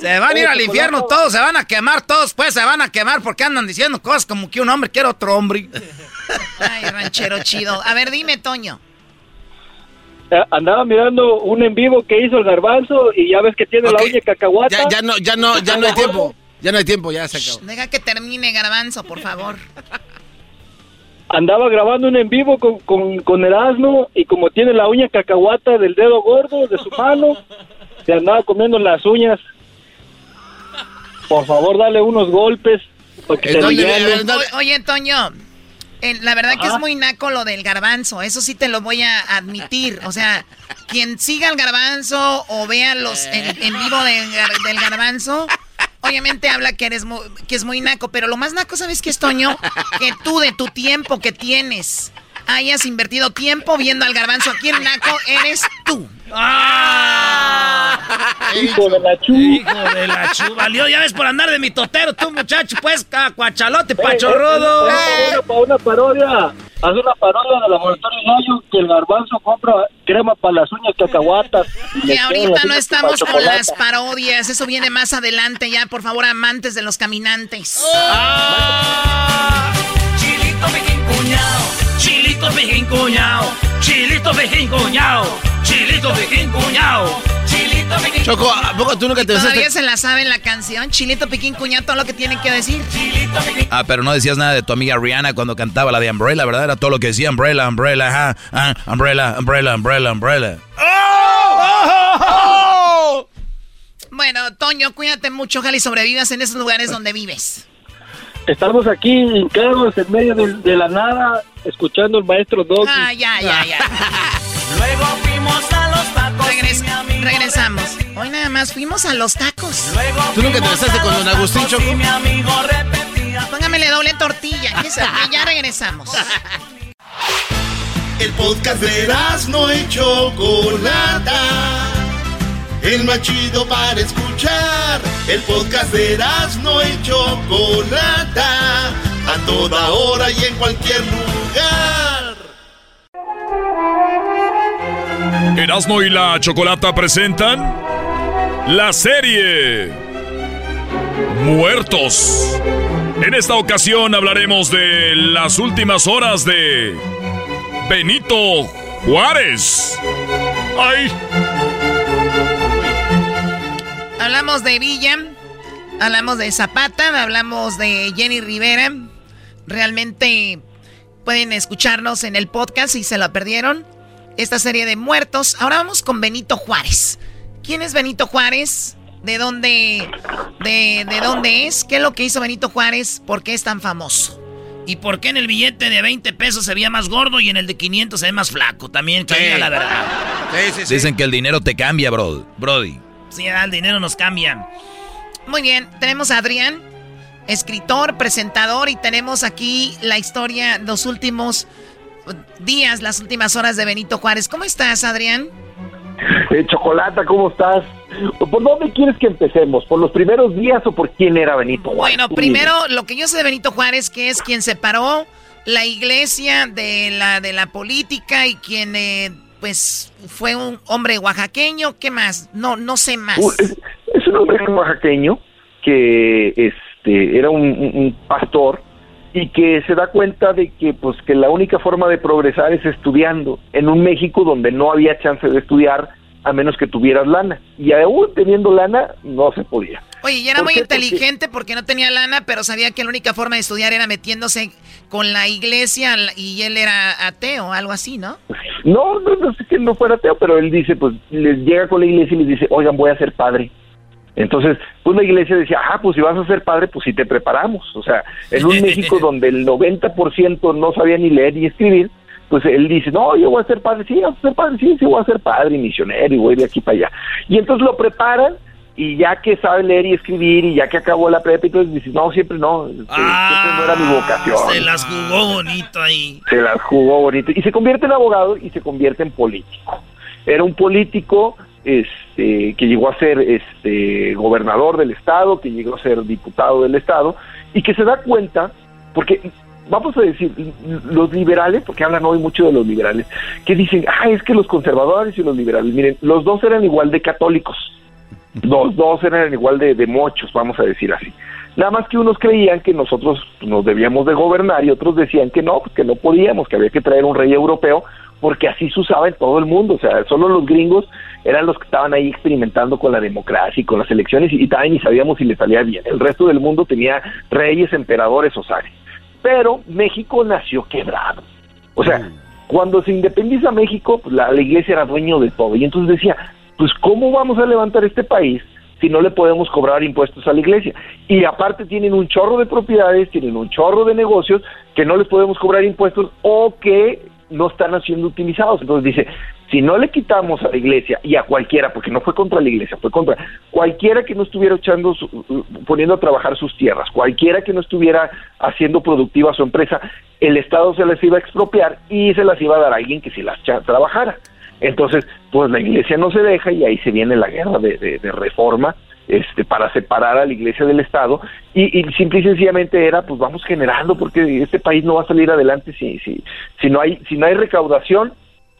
Se van a ir al infierno todos, se van a quemar todos, pues se van a quemar porque andan diciendo cosas como que un hombre quiere otro hombre. Ay, ranchero chido. A ver, dime, Toño. Eh, Andaba mirando un en vivo que hizo el garbanzo y ya ves que tiene la uña cacahuata. Ya, ya no, ya no, ya no hay tiempo. Ya no hay tiempo, ya se acabó. Deja que termine, garbanzo, por favor. andaba grabando un en vivo con, con, con Erasmo y como tiene la uña cacahuata del dedo gordo de su mano, se andaba comiendo las uñas. Por favor, dale unos golpes. Oye, Toño, la verdad que es muy naco lo del garbanzo, eso sí te lo voy a admitir. O sea, quien siga al garbanzo o vea los en, en vivo del, gar- del garbanzo, obviamente habla que eres mu- que es muy naco, pero lo más naco, ¿sabes qué es, Toño? Que tú de tu tiempo que tienes hayas invertido tiempo viendo al garbanzo. Aquí el naco eres tú. Hijo de la chu. Hijo de la chu, valió, ya ves por andar de mi totero, tú muchacho, pues, cacuachalote, pachorrudo. Eh, Para una parodia, haz una parodia de laboratorio Gallo que el garbanzo compra crema para las uñas cacahuatas. y quedan ahorita no estamos con chocolate. las parodias, eso viene más adelante ya, por favor, amantes de los caminantes. Chilito pijín cuñao, chilito pijín cuñao, chilito pijín cuñao, chilito pijín cuñao, chilito pijín Choco, ¿a poco tú nunca te Todavía besaste? se la sabe la canción, Chilito Piquín Cuña, todo lo que tienen que decir. Ah, pero no decías nada de tu amiga Rihanna cuando cantaba la de Umbrella, ¿verdad? Era todo lo que decía Umbrella, Umbrella, ajá, ah, Umbrella, Umbrella, Umbrella, Umbrella. Bueno, Toño, cuídate mucho, ojalá y sobrevivas en esos lugares donde vives. Estamos aquí hincados en medio de, de la nada, escuchando al maestro Doggy. Ah, ya, ya, ya. Luego fuimos a los tacos. Regres- regresamos. Hoy nada más fuimos a los tacos. ¿Tú nunca te besaste con don Agustín, Choco? mi amigo repetía. Póngamele doble tortilla. ya regresamos. El podcast de no y Chocolata. El más chido para escuchar. El podcast de no y Chocolata. A toda hora y en cualquier lugar. Erasmo y la Chocolata presentan la serie Muertos. En esta ocasión hablaremos de las últimas horas de Benito Juárez. ¡Ay! Hablamos de Villa, hablamos de Zapata, hablamos de Jenny Rivera. Realmente pueden escucharnos en el podcast si se la perdieron. Esta serie de muertos. Ahora vamos con Benito Juárez. ¿Quién es Benito Juárez? ¿De dónde, de, de dónde es? ¿Qué es lo que hizo Benito Juárez? ¿Por qué es tan famoso? ¿Y por qué en el billete de 20 pesos se veía más gordo y en el de 500 se ve más flaco? También que diga la verdad. Dicen que el dinero te cambia, bro, Brody. Sí, el dinero nos cambia. Muy bien, tenemos a Adrián, escritor, presentador, y tenemos aquí la historia, los últimos días, las últimas horas de Benito Juárez. ¿Cómo estás, Adrián? Eh, Chocolata, ¿cómo estás? ¿Por dónde quieres que empecemos? ¿Por los primeros días o por quién era Benito Juárez? Bueno, primero, lo que yo sé de Benito Juárez, que es quien separó la iglesia de la, de la política y quien, eh, pues, fue un hombre oaxaqueño. ¿Qué más? No, no sé más. Uh, ¿Es, un hombre oaxaqueño? que este era un- un pastor y que se da cuenta de que pues que la única forma de progresar es estudiando en un México donde no había chance de estudiar a menos que tuvieras lana y aún teniendo lana no se podía. Oye, y era ¿Por muy inteligente porque no tenía lana, pero sabía que la única forma de estudiar era metiéndose con la iglesia y él era ateo, algo así, ¿no? No, no, no sé que no fuera ateo, pero él dice, pues les llega con la iglesia y les dice, oigan, voy a ser padre. Entonces, pues la iglesia decía, ah, pues si vas a ser padre, pues si te preparamos. O sea, en un México donde el 90% no sabía ni leer ni escribir, pues él dice, no, yo voy a ser padre, sí, vas a ser padre, sí, sí, voy a ser padre y misionero y voy de aquí para allá. Y entonces lo preparan y ya que sabe leer y escribir y ya que acabó la prepa, entonces dice, no, siempre no, este, siempre no era mi vocación. Se las jugó bonito ahí. Se las jugó bonito. Y se convierte en abogado y se convierte en político. Era un político este, que llegó a ser este, gobernador del estado, que llegó a ser diputado del estado, y que se da cuenta, porque vamos a decir, los liberales, porque hablan hoy mucho de los liberales, que dicen, ah, es que los conservadores y los liberales, miren, los dos eran igual de católicos, los dos eran igual de, de mochos, vamos a decir así. Nada más que unos creían que nosotros nos debíamos de gobernar y otros decían que no, pues que no podíamos, que había que traer un rey europeo, porque así se usaba en todo el mundo. O sea, solo los gringos eran los que estaban ahí experimentando con la democracia y con las elecciones y, y también ni sabíamos si les salía bien. El resto del mundo tenía reyes, emperadores o zares. Pero México nació quebrado. O sea, cuando se independiza México, pues, la, la iglesia era dueño de todo. Y entonces decía, pues ¿cómo vamos a levantar este país si no le podemos cobrar impuestos a la iglesia? Y aparte tienen un chorro de propiedades, tienen un chorro de negocios que no les podemos cobrar impuestos o que no están siendo utilizados. Entonces dice, si no le quitamos a la iglesia y a cualquiera, porque no fue contra la iglesia, fue contra cualquiera que no estuviera echando, su- poniendo a trabajar sus tierras, cualquiera que no estuviera haciendo productiva su empresa, el Estado se las iba a expropiar y se las iba a dar a alguien que si las trabajara. Entonces, pues la iglesia no se deja y ahí se viene la guerra de, de- de reforma este, para separar a la iglesia del Estado y, y simple y sencillamente era, pues vamos generando porque este país no va a salir adelante si, si, si, no, hay, si no hay recaudación,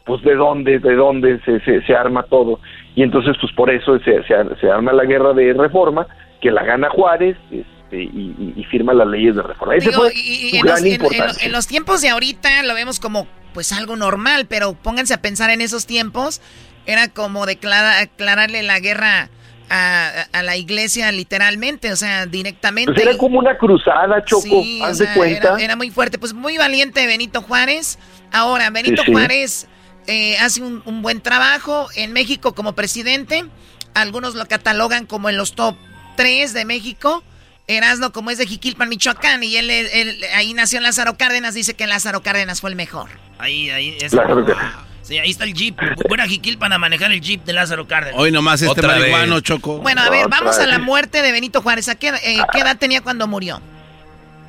pues de dónde, de dónde se, se, se arma todo. Y entonces, pues por eso se, se, ar- se arma la guerra de reforma, que la gana Juárez este, y, y- y firma las leyes de reforma. Ese Digo, fue y- en, los, en- en- importancia. en los tiempos de ahorita lo vemos como pues algo normal, pero pónganse a pensar en esos tiempos, era como declara- declararle la guerra a, a la iglesia literalmente, o sea, directamente. Pues era como una cruzada, Choco, Sí, o haz sea, de cuenta. Era, era muy fuerte, pues muy valiente Benito Juárez. Ahora, Benito Sí, sí. Juárez eh, hace un, un buen trabajo en México como presidente. Algunos lo catalogan como en los top 3 de México. Erasno, como es de Jiquilpan, Michoacán, y él, él- ahí nació Lázaro Cárdenas, dice que Lázaro Cárdenas fue el mejor. Ahí, ahí. es- que- Sí, ahí está el jeep. Buena Jiquilpan a manejar el jeep de Lázaro Cárdenas. Hoy nomás este Otra marihuano. Choco. Bueno, a ver, vamos a la muerte de Benito Juárez. ¿A qué, eh, qué edad tenía cuando murió?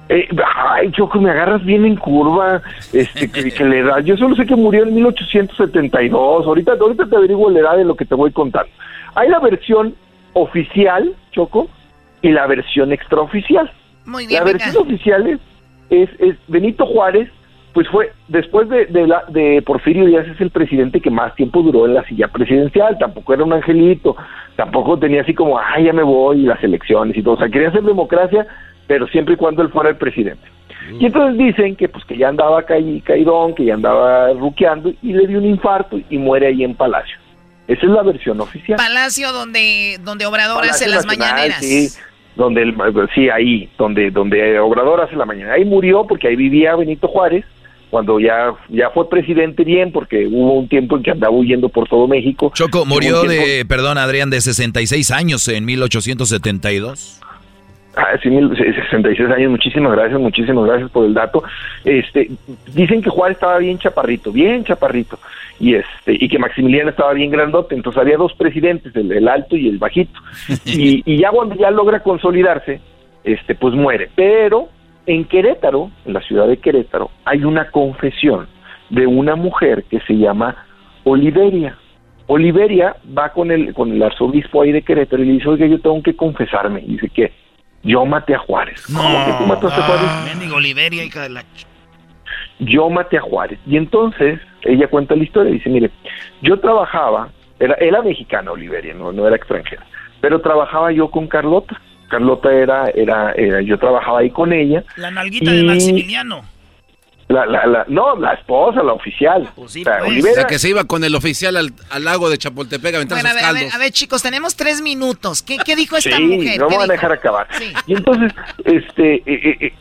Eh, ay, Choco, me agarras bien en curva. Este, que, que la edad. Yo solo sé que murió en 1872. Ahorita, ahorita te averiguo la edad de lo que te voy contando. Hay la versión oficial, Choco, y la versión extraoficial. Muy bien, La versión oficial es, es, es Benito Juárez, pues fue, después de, de, la, de Porfirio Díaz es el presidente que más tiempo duró en la silla presidencial, tampoco era un angelito, tampoco tenía así como, ay, ya me voy, y las elecciones y todo, o sea, quería hacer democracia, pero siempre y cuando él fuera el presidente. Y entonces dicen que pues que ya andaba caí- caidón, que ya andaba ruqueando, y le dio un infarto y muere ahí en Palacio. Esa es la versión oficial. Palacio donde, donde Obrador hace las Nacional, mañaneras. Sí, donde el, sí, ahí, donde, donde Obrador hace la mañana. Ahí murió porque ahí vivía Benito Juárez, cuando ya, ya fue presidente bien, porque hubo un tiempo en que andaba huyendo por todo México. Choco murió de, perdón Adrián, de 66 años en 1872. Ah, sí, mil- 66 años, muchísimas gracias, muchísimas gracias por el dato. Este, dicen que Juárez estaba bien chaparrito, bien chaparrito, y este, y que Maximiliano estaba bien grandote, entonces había dos presidentes, el, el alto y el bajito. Y, y ya cuando ya logra consolidarse, este, pues muere. Pero en Querétaro, en la ciudad de Querétaro, hay una confesión de una mujer que se llama Oliveria. Oliveria va con el, con el arzobispo ahí de Querétaro y le dice, oiga, yo tengo que confesarme. Y dice que yo maté a Juárez. ¿Cómo que tú mataste a Juárez? Mendigo Oliveria, hija de la... yo maté a Juárez. Y entonces ella cuenta la historia, dice, mire, yo trabajaba, era, era mexicana Oliveria, no, no era extranjera, pero trabajaba yo con Carlota. Carlota era, era, era- yo trabajaba ahí con ella. La nalguita Y- de Maximiliano. La, la, la- no, la esposa, la oficial. O sea, Pues, Olivera- La que se iba con el oficial al, al lago de Chapultepec a aventar Bueno, a ver, a ver, a ver, chicos, tenemos tres minutos. ¿Qué, qué dijo esta sí, mujer? no ¿Qué me van a dejar acabar. Y entonces, este, eh, eh, eh,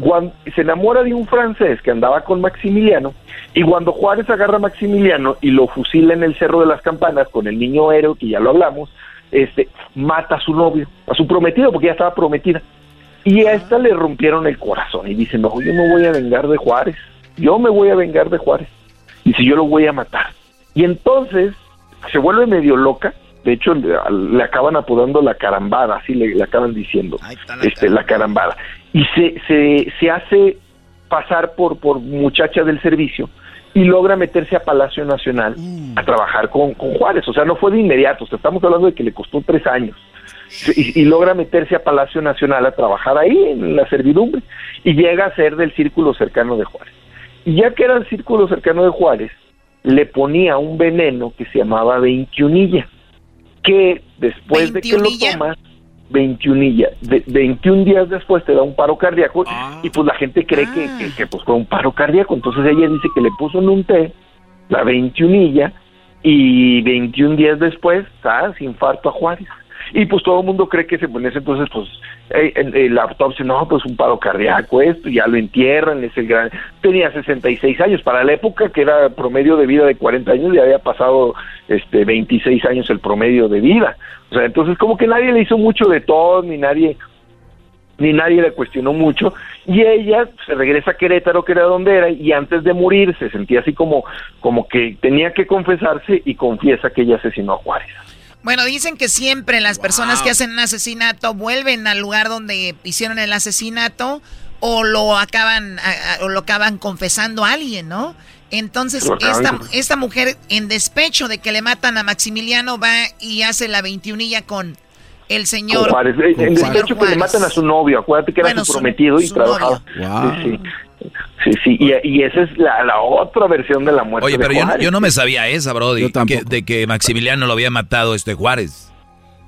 Juan se enamora de un francés que andaba con Maximiliano y cuando Juárez agarra a Maximiliano y lo fusila en el Cerro de las Campanas con el niño héroe, que ya lo hablamos, este, mata a su novio, a su prometido, porque ya estaba prometida. Y a esta le rompieron el corazón y dice, no, yo me voy a vengar de Juárez, yo me voy a vengar de Juárez. Dice, yo lo voy a matar. Y entonces se vuelve medio loca, de hecho le, le acaban apodando la carambada, así le, le acaban diciendo, este, la carambada. Y se, se, se hace pasar por, por muchacha del servicio y logra meterse a Palacio Nacional a trabajar con, con Juárez. O sea, no fue de inmediato, o sea, estamos hablando de que le costó tres años. Y, y logra meterse a Palacio Nacional a trabajar ahí en la servidumbre y llega a ser del círculo cercano de Juárez. Y ya que era el círculo cercano de Juárez, le ponía un veneno que se llamaba veintiunilla, que después de que lo tomas, veintiunilla, de, 21 días después te da un paro cardíaco y pues la gente cree que, que, que, pues fue un paro cardíaco, entonces ella dice que le puso en un té la veintiunilla y 21 días después, ¿sabes? Infarto a Juárez. Y pues todo el mundo cree que se en ese entonces, pues, la autopsia, no, pues un paro cardíaco, esto, ya lo entierran, es el gran... Tenía 66 años, para la época que era promedio de vida de 40 años, ya había pasado este 26 años el promedio de vida. O sea, entonces como que nadie le hizo mucho de todo, ni nadie ni nadie le cuestionó mucho, y ella se regresa a Querétaro, que era donde era, y antes de morir se sentía así como, como que tenía que confesarse y confiesa que ella asesinó a Juárez. Bueno, dicen que siempre las personas que hacen un asesinato vuelven al lugar donde hicieron el asesinato o lo acaban a- a- o lo acaban confesando a alguien, ¿no? Entonces, esta, esta mujer, en despecho de que le matan a Maximiliano, va y hace la veintiunilla con el señor. Con Juárez. En despecho que le matan a su novio, acuérdate que era Bueno, su su- prometido y su trabajaba. Wow. Sí, sí. Sí, sí, y, y esa es la, la otra versión de la muerte Oye, de pero yo, no- Juárez. yo no me sabía esa, Brody. que- de que Maximiliano lo había matado este Juárez.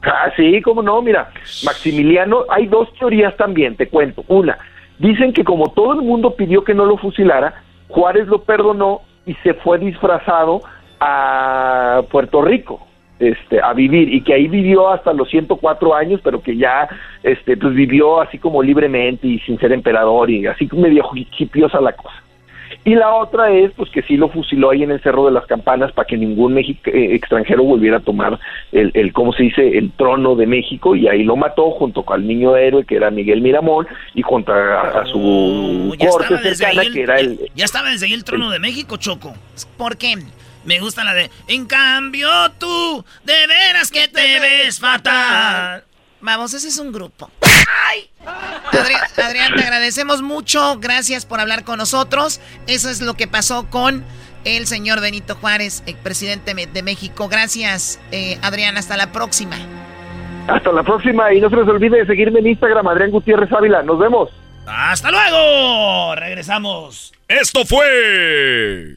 Ah, sí, cómo no, mira, Maximiliano, hay dos teorías también, te cuento. Una, dicen que como todo el mundo pidió que no lo fusilara, Juárez lo perdonó y se fue disfrazado a Puerto Rico. Este, a vivir y que ahí vivió hasta los 104 años, pero que ya este, pues vivió así como libremente y sin ser emperador y así como medio hipiosa la cosa. Y la otra es pues que sí lo fusiló ahí en el Cerro de las Campanas para que ningún eh, extranjero volviera a tomar el, el, ¿cómo se dice?, el trono de México y ahí lo mató junto con el niño héroe que era Miguel Miramón y contra a, su Oh, corte cercana el- que era el... Ya estaba desde ahí el trono de México, Choco. ¿Por qué? Me gusta la de En cambio tú, de veras que te ves fatal. Vamos, ese es un grupo. Adrián, Adrián, te agradecemos mucho. Gracias por hablar con nosotros. Eso es lo que pasó con el señor Benito Juárez, el presidente me- de México. Gracias, eh, Adrián. Hasta la próxima. Hasta la próxima y no se les olvide de seguirme en Instagram, Adrián Gutiérrez Ávila. Nos vemos. ¡Hasta luego! Regresamos. Esto fue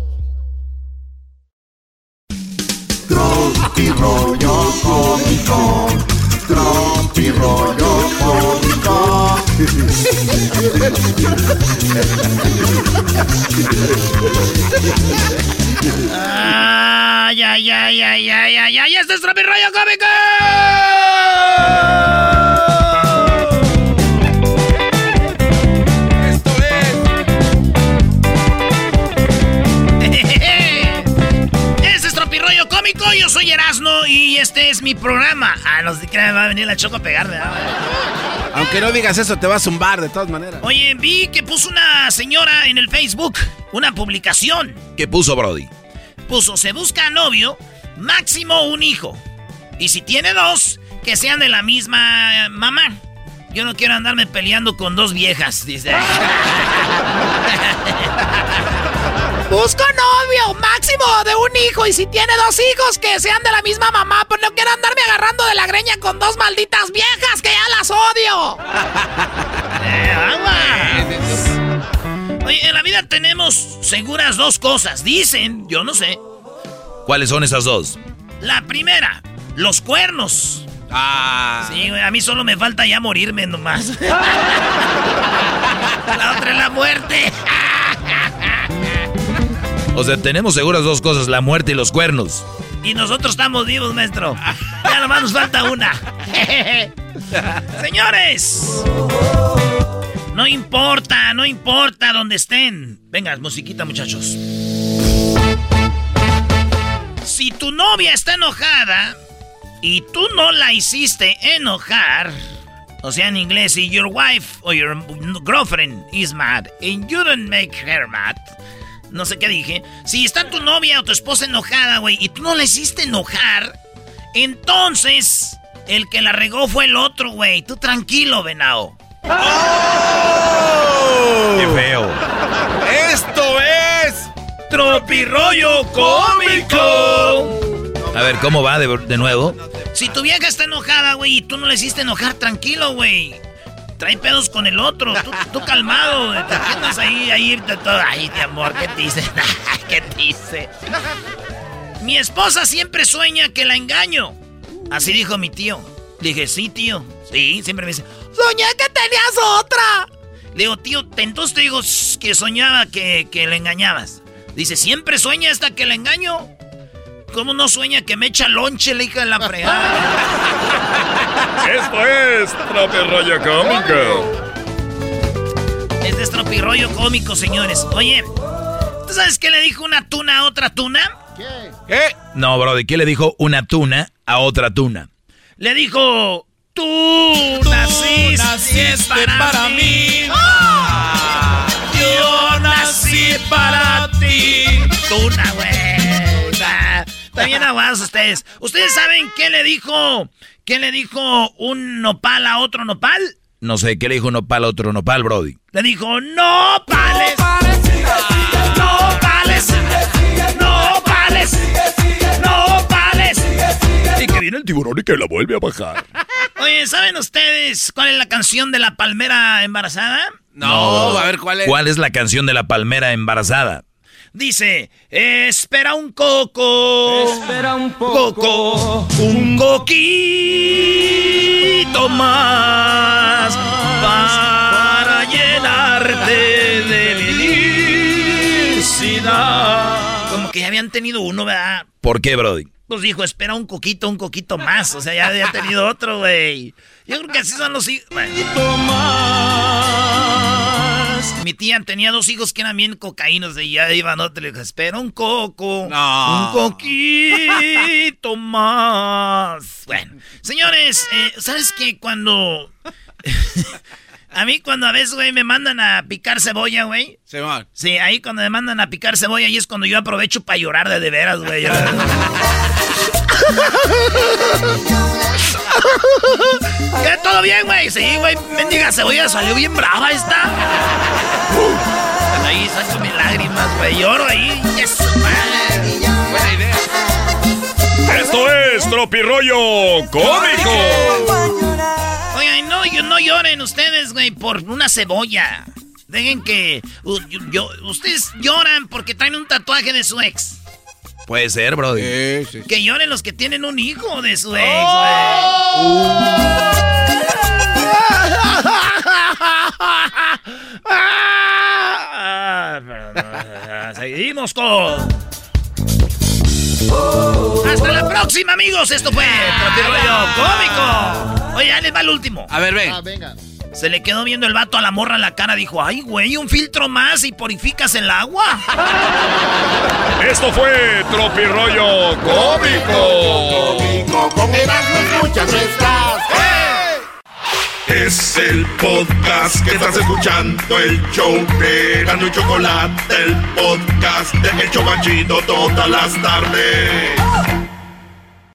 Tropi rollo cómico. Tropi rollo cómico. ¡Ay, ay, ay, ay, ay, ay, ay! ¡Este es Tropi Rollo Cómico! Cómico, yo soy Erasno y este es mi programa. Ah, no sé qué me va a venir la choco a pegarme. Aunque no digas eso, te va a zumbar de todas maneras. Oye, vi que puso una señora en el Facebook una publicación. ¿Qué puso Brody? Puso, se busca novio, máximo un hijo. Y si tiene dos, que sean de la misma mamá. Yo no quiero andarme peleando con dos viejas, dice. Busco novio, máximo de un hijo. Y si tiene dos hijos, que sean de la misma mamá. Pues no quiero andarme agarrando de la greña con dos malditas viejas que ya las odio. Eh, Oye, en la vida tenemos seguras dos cosas. Dicen, yo no sé. ¿Cuáles son esas dos? La primera, los cuernos. Ah. Sí, güey, a mí solo me falta ya morirme nomás. la otra es la muerte. O sea, tenemos seguras dos cosas, la muerte y los cuernos. Y nosotros estamos vivos, maestro. Ya nomás nos falta una. Señores. No importa, no importa dónde estén. Venga, musiquita, muchachos. Si tu novia está enojada y tú no la hiciste enojar, o sea, en inglés, si your wife or your girlfriend is mad and you don't make her mad, no sé qué dije. Si está tu novia o tu esposa enojada, güey, y tú no la hiciste enojar, entonces el que la regó fue el otro, güey. Tú tranquilo, venao. ¡Qué feo! ¡Esto es Tropirollo Cómico! A ver, ¿cómo va de, de nuevo? Si tu vieja está enojada, güey, y tú no la hiciste enojar, tranquilo, güey. Trae pedos con el otro. Tú, tú calmado. Te quedas ahí, ahí, todo. Ay, mi amor, ¿qué te dice? ¿Qué te dice? Mi esposa siempre sueña que la engaño. Así dijo mi tío. Le dije, sí, tío. Sí, siempre me dice, Soñé que tenías otra. Le digo, tío, entonces te digo "S- que soñaba que, que le engañabas. Dice, ¿siempre sueña hasta que le engaño? ¿Cómo no sueña que me echa lonche la hija de la fregada? Esto es Tropirollo Cómico. Este es tropirollo cómico, señores. Oye, ¿tú sabes qué le dijo una tuna a otra tuna? ¿Qué? No, Brody, ¿qué le dijo una tuna a otra tuna? Le dijo, tú naciste, para, mí. ¡Ah! Yo nací para ti. Tuna, güey. Bien aguados ustedes. ¿Ustedes saben qué le dijo? ¿Qué le dijo un nopal a otro nopal? No sé, ¿qué le dijo un nopal a otro nopal, Brody? Le dijo, no pales. No pales. No pales. No pales. Y que viene el tiburón y que la vuelve a bajar. Oye, ¿saben ustedes cuál es la canción de la palmera embarazada? No, a ver cuál es. ¿Cuál es la canción de la palmera embarazada? Dice, espera un coco. Espera un poco. Un coquito más para llenarte de felicidad. Como que ya habían tenido uno, ¿verdad? ¿Por qué, Brody? Pues dijo, espera un coquito, un coquito más. O sea, ya había tenido otro, güey. Yo creo que así son los hijos. Mi tía tenía dos hijos que eran bien cocaínos y ya iban otro. Le dijo, espera un coco. No. Un coquito más. Bueno, señores, eh, ¿sabes qué? Cuando... a mí cuando a veces, güey, me mandan a picar cebolla, güey. Se va. Sí, ahí cuando me mandan a picar cebolla, ahí es cuando yo aprovecho para llorar de de veras, güey. ¿Qué? ¿Todo bien, güey? Sí, güey. Mendiga cebolla salió bien brava esta. Ahí saco mis lágrimas, güey. Lloro ahí. Buena idea. Esto es Tropirollo Cómico. Oigan, no, yo- no lloren ustedes, güey, por una cebolla. Dejen que yo- ustedes lloran porque traen un tatuaje de su ex. Puede ser, Brody. Que lloren los que tienen un hijo de su ex, güey. Seguimos con. Hasta la próxima, amigos. Esto fue Tropirollo Cómico. Oye, ahí les va el último. A ver, ven. Ah, venga. Se le quedó viendo el vato a la morra en la cara. Dijo, ay, güey, un filtro más y purificas el agua. Esto fue Tropirollo Cómico. Cómico, con Erasmo escuchas. Es el podcast que estás escuchando, el show de Gano y Chocolate, el podcast de El Chobachito todas las tardes.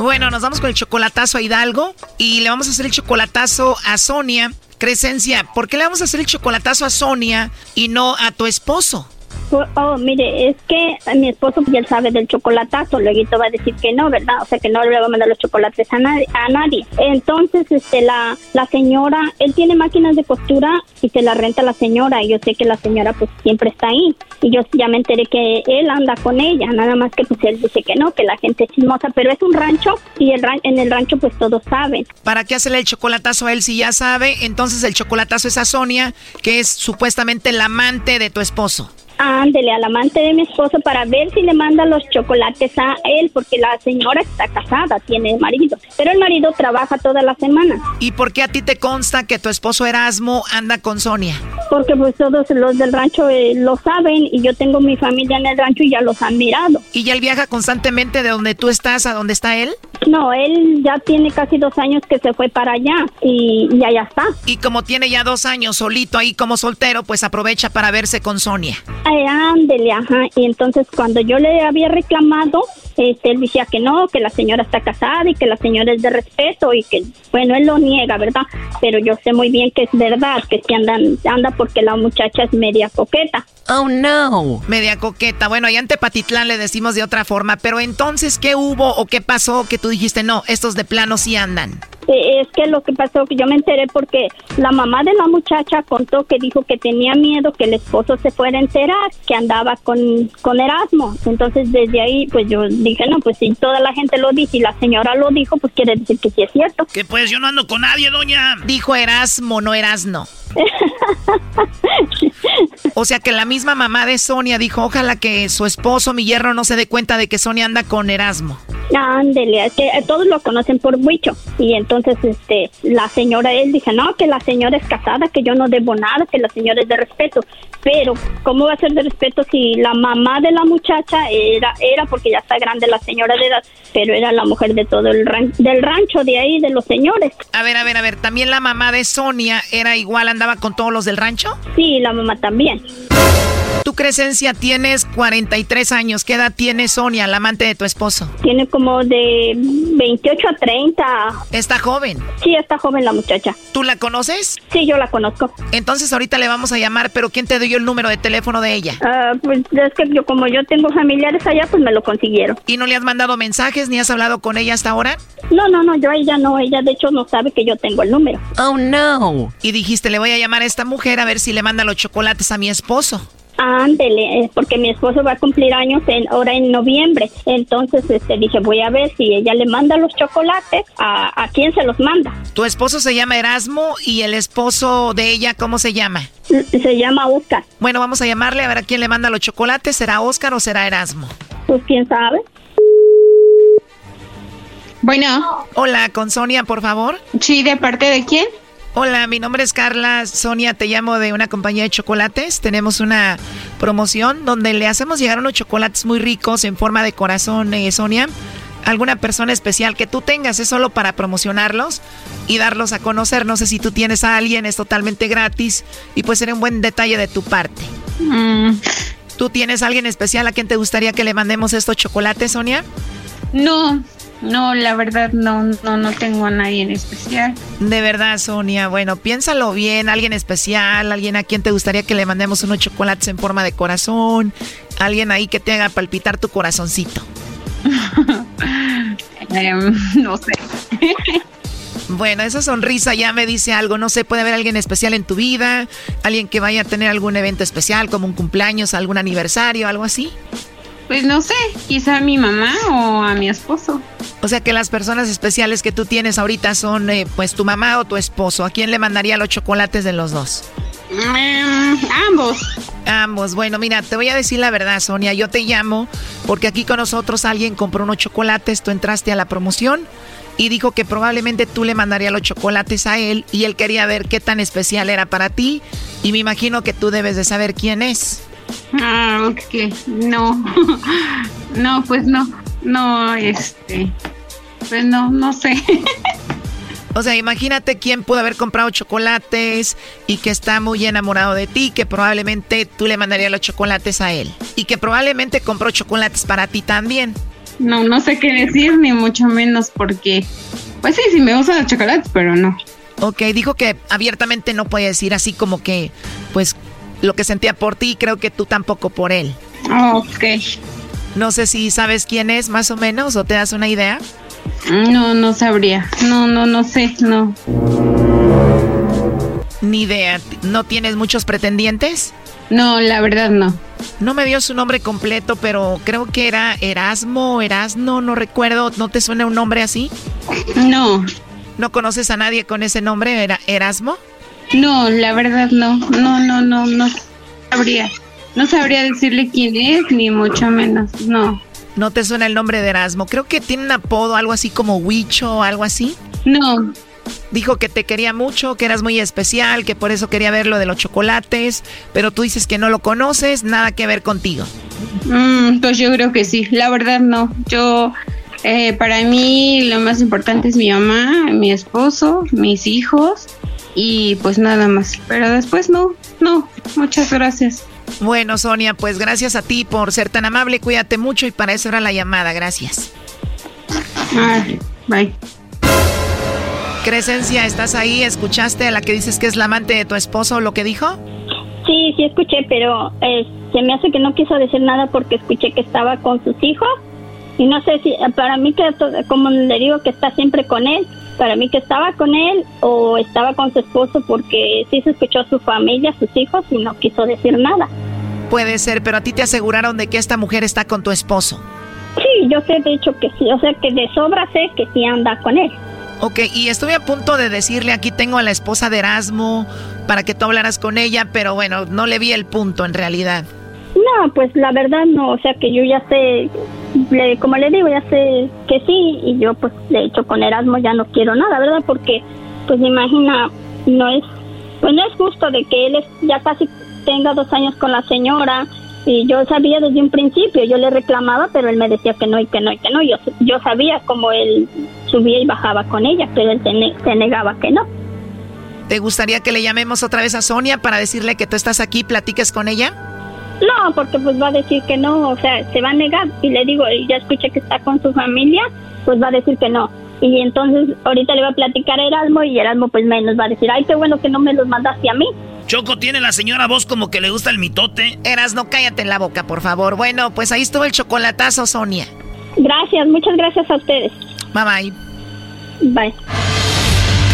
Bueno, nos vamos con el chocolatazo a Hidalgo y le vamos a hacer el chocolatazo a Sonia. Crescencia, ¿por qué le vamos a hacer el chocolatazo a Sonia y no a tu esposo? Oh, mire, es que mi esposo ya sabe del chocolatazo, luego va a decir que no, ¿verdad? O sea, que no le va a mandar los chocolates a nadie. A nadie. Entonces, este, la, la señora, él tiene máquinas de costura y se la renta a la señora y yo sé que la señora pues siempre está ahí. Y yo ya me enteré que él anda con ella, nada más que pues él dice que no, que la gente es chismosa, pero es un rancho y el en el rancho pues todos saben. ¿Para qué hacerle el chocolatazo a él si ya sabe? Entonces el chocolatazo es a Sonia, que es supuestamente la amante de tu esposo. Ándele al amante de mi esposo para ver si le manda los chocolates a él, porque la señora está casada, tiene marido, pero el marido trabaja toda la semana. ¿Y por qué a ti te consta que tu esposo Erasmo anda con Sonia? Porque pues todos los del rancho eh, lo saben y yo tengo mi familia en el rancho y ya los han mirado. ¿Y ya él viaja constantemente de donde tú estás a donde está él? No, él ya tiene casi dos años que se fue para allá y, y allá está. Y como tiene ya dos años solito ahí como soltero, pues aprovecha para verse con Sonia. Ándele, ajá. Y entonces cuando yo le había reclamado, este, él decía que no, que la señora está casada y que la señora es de respeto y que, bueno, él lo niega, ¿verdad? Pero yo sé muy bien que es verdad, que si andan, anda porque la muchacha es media coqueta. Oh, no. Media coqueta. Bueno, allá en Tepatitlán le decimos de otra forma, pero entonces, ¿qué hubo o qué pasó que tú dijiste, no, estos de plano sí andan? es que lo que pasó que yo me enteré porque la mamá de la muchacha contó que dijo que tenía miedo que el esposo se fuera a enterar que andaba con, con Erasmo. Entonces desde ahí pues yo dije, no, pues si toda la gente lo dice y la señora lo dijo, pues quiere decir que sí es cierto. Que pues yo no ando con nadie, doña. Dijo Erasmo, no Erasno. o sea que la misma mamá de Sonia dijo, ojalá que su esposo, mi hierro, no se dé cuenta de que Sonia anda con Erasmo. Ándele, es que todos lo conocen por Huicho. Y entonces este la señora, él dice, no, que la señora es casada, que yo no debo nada, que la señora es de respeto. Pero, ¿cómo va a ser de respeto si la mamá de la muchacha era, era porque ya está grande la señora de edad, pero era la mujer de todo el del rancho de ahí, de los señores? A ver, a ver, a ver, ¿también la mamá de Sonia era igual, andaba con todos los del rancho? Sí, la mamá también. Tu Crescencia tienes 43 años. ¿Qué edad tiene Sonia, la amante de tu esposo? Tiene como de 28 a 30. ¿Está joven? Sí, está joven la muchacha. ¿Tú la conoces? Sí, yo la conozco. Entonces ahorita le vamos a llamar, pero ¿quién te dio el número de teléfono de ella? Ah, pues es que yo como yo tengo familiares allá, pues me lo consiguieron. ¿Y no le has mandado mensajes ni has hablado con ella hasta ahora? No, no, no, yo a ella no, ella de hecho no sabe que yo tengo el número. Oh, no. Y dijiste, le voy a llamar a esta mujer a ver si le manda los chocolates a mi esposo. Ándele, porque mi esposo va a cumplir años en, ahora en noviembre. Entonces este, dije, voy a ver si ella le manda los chocolates, a, a quién se los manda. Tu esposo se llama Erasmo y el esposo de ella, ¿cómo se llama? Se llama Oscar. Bueno, vamos a llamarle a ver a quién le manda los chocolates. ¿Será Oscar o será Erasmo? Pues quién sabe. Bueno. Hola, con Sonia, por favor. Sí, ¿de parte de quién? Hola, mi nombre es Carla. Sonia, te llamo de una compañía de chocolates. Tenemos una promoción donde le hacemos llegar unos chocolates muy ricos en forma de corazón, eh, Sonia. Alguna persona especial que tú tengas, es solo para promocionarlos y darlos a conocer. No sé si tú tienes a alguien, es totalmente gratis y puede ser un buen detalle de tu parte. Mm. ¿Tú tienes a alguien especial a quien te gustaría que le mandemos estos chocolates, Sonia? No, no, la verdad no, no, no tengo a nadie en especial. De verdad, Sonia. Bueno, piénsalo bien, alguien especial, alguien a quien te gustaría que le mandemos unos chocolates en forma de corazón, alguien ahí que te haga palpitar tu corazoncito. Em, no sé. Bueno, esa sonrisa ya me dice algo. No sé, puede haber alguien especial en tu vida, alguien que vaya a tener algún evento especial, como un cumpleaños, algún aniversario, algo así. Pues no sé, quizá a mi mamá o a mi esposo. O sea que las personas especiales que tú tienes ahorita son eh, pues tu mamá o tu esposo. ¿A quién le mandaría los chocolates de los dos? Mm, ambos. Ambos. Bueno, mira, te voy a decir la verdad, Sonia. Yo te llamo porque aquí con nosotros alguien compró unos chocolates, tú entraste a la promoción y dijo que probablemente tú le mandarías los chocolates a él y él quería ver qué tan especial era para ti y me imagino que tú debes de saber quién es. Ah, ok. No. no, pues no. No, este. Pues no, no sé. O sea, imagínate quién pudo haber comprado chocolates y que está muy enamorado de ti, que probablemente tú le mandarías los chocolates a él. Y que probablemente compró chocolates para ti también. No, no sé qué decir, ni mucho menos porque... Pues sí, sí me gustan los chocolates, pero no. Ok, dijo que abiertamente no puede decir así como que, pues, lo que sentía por ti, creo que tú tampoco por él. Ok. No sé si sabes quién es más o menos o te das una idea. No, no sabría. No, no, no sé, no. Ni idea. ¿No tienes muchos pretendientes? No, la verdad no. No me dio su nombre completo, pero creo que era Erasmo, Erasno, no recuerdo. ¿No te suena un nombre así? No. ¿No conoces a nadie con ese nombre, era Erasmo? No, la verdad no. No, no, no, no sabría. No sabría decirle quién es, ni mucho menos. No. ¿No te suena el nombre de Erasmo? Creo que tiene un apodo, algo así como Huicho o algo así. No. Dijo que te quería mucho, que eras muy especial, que por eso quería ver lo de los chocolates, pero tú dices que no lo conoces, nada que ver contigo. Mm, pues yo creo que sí, la verdad no. Yo, eh, para mí lo más importante es mi mamá, mi esposo, mis hijos y pues nada más. Pero después no, no, muchas gracias. Bueno, Sonia, pues gracias a ti por ser tan amable, cuídate mucho y para eso era la llamada, gracias. Ah, bye. Crescencia, ¿estás ahí? ¿Escuchaste a la que dices que es la amante de tu esposo lo que dijo? Sí, sí escuché, pero eh, se me hace que no quiso decir nada porque escuché que estaba con sus hijos y no sé si para mí que como le digo que está siempre con él, para mí que estaba con él o estaba con su esposo porque sí se escuchó a su familia, sus hijos y no quiso decir nada. Puede ser, pero a ti te aseguraron de que esta mujer está con tu esposo. Sí, yo sé de hecho que sí, o sea que de sobra sé que sí anda con él. Ok, y estuve a punto de decirle, aquí tengo a la esposa de Erasmo para que tú hablaras con ella, pero bueno, no le vi el punto en realidad. No, pues la verdad no, o sea que yo ya sé, como le digo, ya sé que sí, y yo pues de hecho con Erasmo ya no quiero nada, ¿verdad? Porque pues imagina, no es, pues no es justo de que él ya casi tenga dos años con la señora, y yo sabía desde un principio, yo le reclamaba, pero él me decía que no y que no y que no. Yo, yo sabía cómo él subía y bajaba con ella, pero él se, negaba que no. ¿Te gustaría que le llamemos otra vez a Sonia para decirle que tú estás aquí, platiques con ella? No, porque pues va a decir que no, o sea, se va a negar. Y le digo, ya escuché que está con su familia, pues va a decir que no. Y entonces ahorita le va a platicar a Erasmo y Erasmo pues menos va a decir, ay, qué bueno que no me los mandaste a mí. Choco, tiene la señora voz como que le gusta el mitote. Eras, no cállate en la boca, por favor. Bueno, pues ahí estuvo el chocolatazo, Sonia. Gracias, muchas gracias a ustedes. Bye bye. Bye.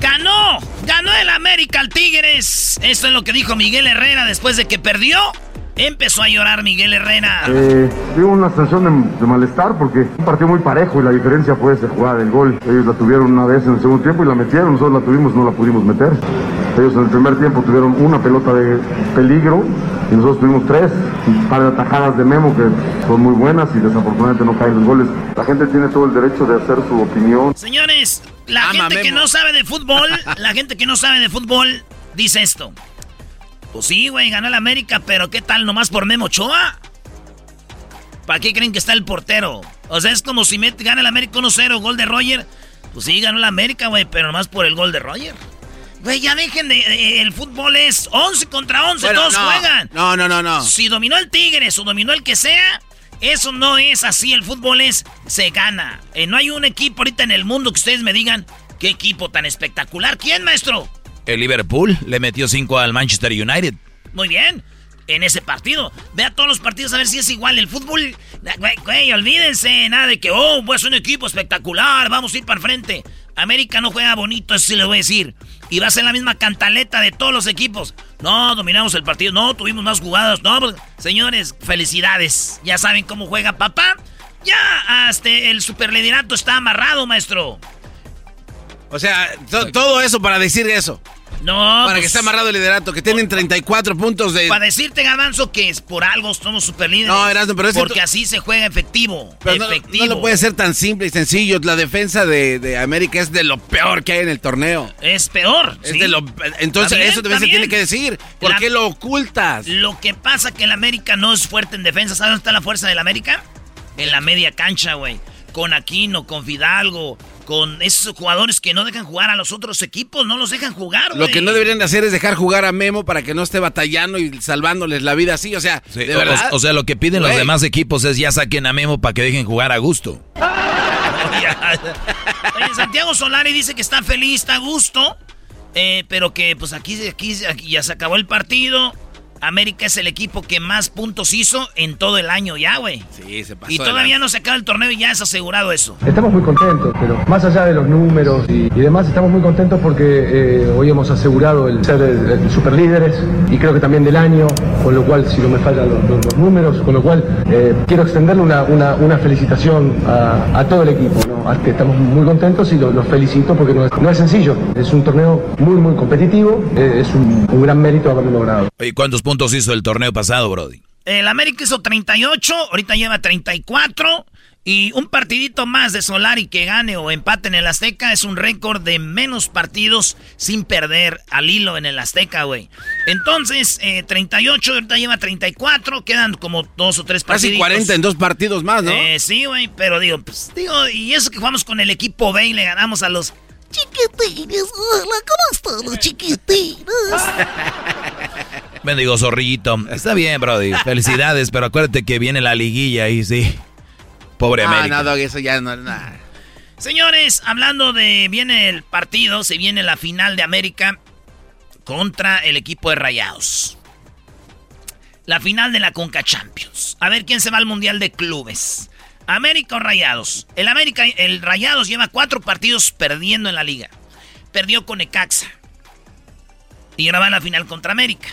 Ganó, ganó el América al Tigres. Esto es lo que dijo Miguel Herrera después de que perdió Empezó a llorar Miguel Herrera. Eh, una sensación de, malestar porque un partido muy parejo y la diferencia fue esa jugada del gol. Ellos la tuvieron una vez en el segundo tiempo y la metieron, nosotros la tuvimos, no la pudimos meter. Ellos en el primer tiempo tuvieron una pelota de peligro y nosotros tuvimos tres, un par de atajadas de Memo que son muy buenas y desafortunadamente no caen los goles. La gente tiene todo el derecho de hacer su opinión. Señores, la gente que no sabe de fútbol, la gente que no sabe de fútbol dice esto. Pues sí, güey, ganó el América, pero ¿qué tal nomás por Memo Ochoa? ¿Para qué creen que está el portero? O sea, es como si gana el América 1-0, gol de Roger. Pues sí, ganó el América, güey, pero nomás por el gol de Roger. Güey, ya dejen de. el fútbol es 11 contra 11, todos juegan. No, no, no, no. Si dominó el Tigres o dominó el que sea, eso no es así. El fútbol es. Se gana. Eh, no hay un equipo ahorita en el mundo que ustedes me digan. ¿Qué equipo tan espectacular? ¿Quién, maestro? Liverpool le metió 5 al Manchester United. Muy bien. En ese partido. Vea todos los partidos a ver si es igual. El fútbol. Güey, olvídense. Nada de que, oh, pues un equipo espectacular. Vamos a ir para el frente. América no juega bonito, eso sí le voy a decir. Y va a ser la misma cantaleta de todos los equipos. No, dominamos el partido. No, tuvimos más jugadas. No, pues, señores, felicidades. Ya saben cómo juega papá. Ya, hasta el superliderato está amarrado, maestro. O sea, todo eso para decir eso. No. Para que pues, esté amarrado el liderato, que tienen 34 puntos de. Para decirte, Gabanzo, que es por algo somos superlíderes. No, Erasmo, pero es Porque así se juega efectivo. efectivo. No, lo puede ser tan simple y sencillo. La defensa de, América es de lo peor que hay en el torneo. Es peor. Es de lo, entonces, eso también se tiene que decir. ¿Por qué lo ocultas? Lo que pasa que el América no es fuerte en defensa. ¿Sabes dónde está la fuerza del América? En la media cancha, güey. Con Aquino, con Fidalgo, con esos jugadores que no dejan jugar a los otros equipos, no los dejan jugar. Lo que no deberían de hacer es dejar jugar a Memo para que no esté batallando y salvándoles la vida así, o sea, de verdad. O, sea, lo que piden los demás equipos es ya saquen a Memo para que dejen jugar a gusto. Oye, Santiago Solari dice que está feliz, está a gusto, eh, pero que pues aquí, aquí ya se acabó el partido. América es el equipo que más puntos hizo en todo el año ya, güey. Sí, se pasó. Y todavía no se acaba el torneo y ya es asegurado eso. Estamos muy contentos, pero más allá de los números y, demás, estamos muy contentos porque eh, hoy hemos asegurado el ser el, superlíderes y creo que también del año, con lo cual, si no me fallan los, números, con lo cual eh, quiero extenderle una, una, felicitación a, todo el equipo. ¿no? estamos muy contentos y los, felicito porque no es, no es, sencillo. Es un torneo muy, muy competitivo, eh, es un, un gran mérito haberlo logrado. ¿Y cuántos puntos hizo el torneo pasado, Brody? El América hizo 38, ahorita lleva 34. Y un partidito más de Solari que gane o empate en el Azteca es un récord de menos partidos sin perder al hilo en el Azteca, güey. Entonces, 38, eh, ahorita lleva 34, quedan como dos o tres partidos. Casi 40 en dos partidos más, ¿no? Eh, sí, güey, pero digo, pues, digo, y eso que jugamos con el equipo B y le ganamos a los chiquitines. Hola, ¿cómo están los chiquitines? Bendigo zorrillito. Está bien, Brody. Felicidades, pero acuérdate que viene la liguilla y sí. Pobre ah, América. No, eso ya no nada. Señores, hablando de viene el partido, se viene la final de América contra el equipo de Rayados. La final de la Conca Champions. A ver quién se va al Mundial de Clubes. América o Rayados. El América, el Rayados lleva cuatro partidos perdiendo en la liga. Perdió con Ecaxa. Y ahora va a la final contra América.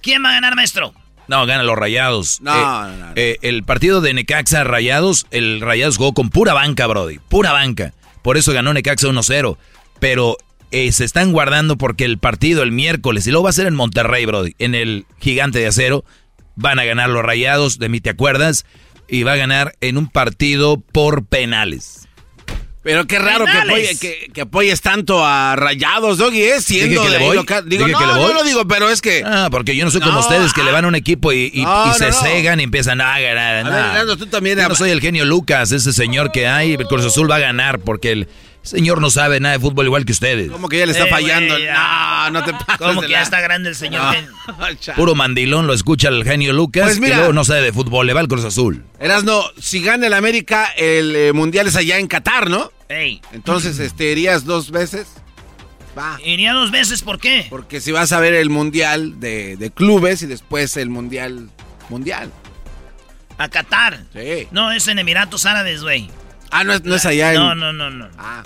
¿Quién va a ganar, maestro? No, ganan los Rayados. No, eh, no, no, eh, el partido de Necaxa Rayados, el Rayados jugó con pura banca, Brody. Pura banca. Por eso ganó Necaxa 1-0. Pero eh, se están guardando porque el partido el miércoles, y luego va a ser en Monterrey, Brody, en el Gigante de Acero, van a ganar los Rayados, de mí te acuerdas, y va a ganar en un partido por penales. Pero qué raro que, apoyes tanto a Rayados, Doggy, ¿eh? Siendo que le voy. Digo, no, que le voy? no lo digo, pero es que... Ah, porque yo no soy como ustedes que le van a un equipo y, se cegan y empiezan a ganar. A ver, tú también... Yo no soy el genio Lucas, ese señor que hay, el Cruz Azul va a ganar porque el señor no sabe nada de fútbol igual que ustedes. ¿Cómo que ya le está eh, fallando? no, no te pases ¿Cómo que ya está grande el señor? Puro mandilón lo escucha el genio Lucas pues mira, y luego no sabe de fútbol, le va al Cruz Azul. no si gana el América, el eh, Mundial es allá en Qatar, ¿no? Entonces, este, ¿irías dos veces? Va. ¿Iría dos veces? ¿Por qué? Porque si vas a ver el mundial de, clubes y después el mundial mundial. ¿A Qatar? Sí. No, es en Emiratos Árabes, güey. Ah, no es, no es allá en... No, no, no, no. Ah.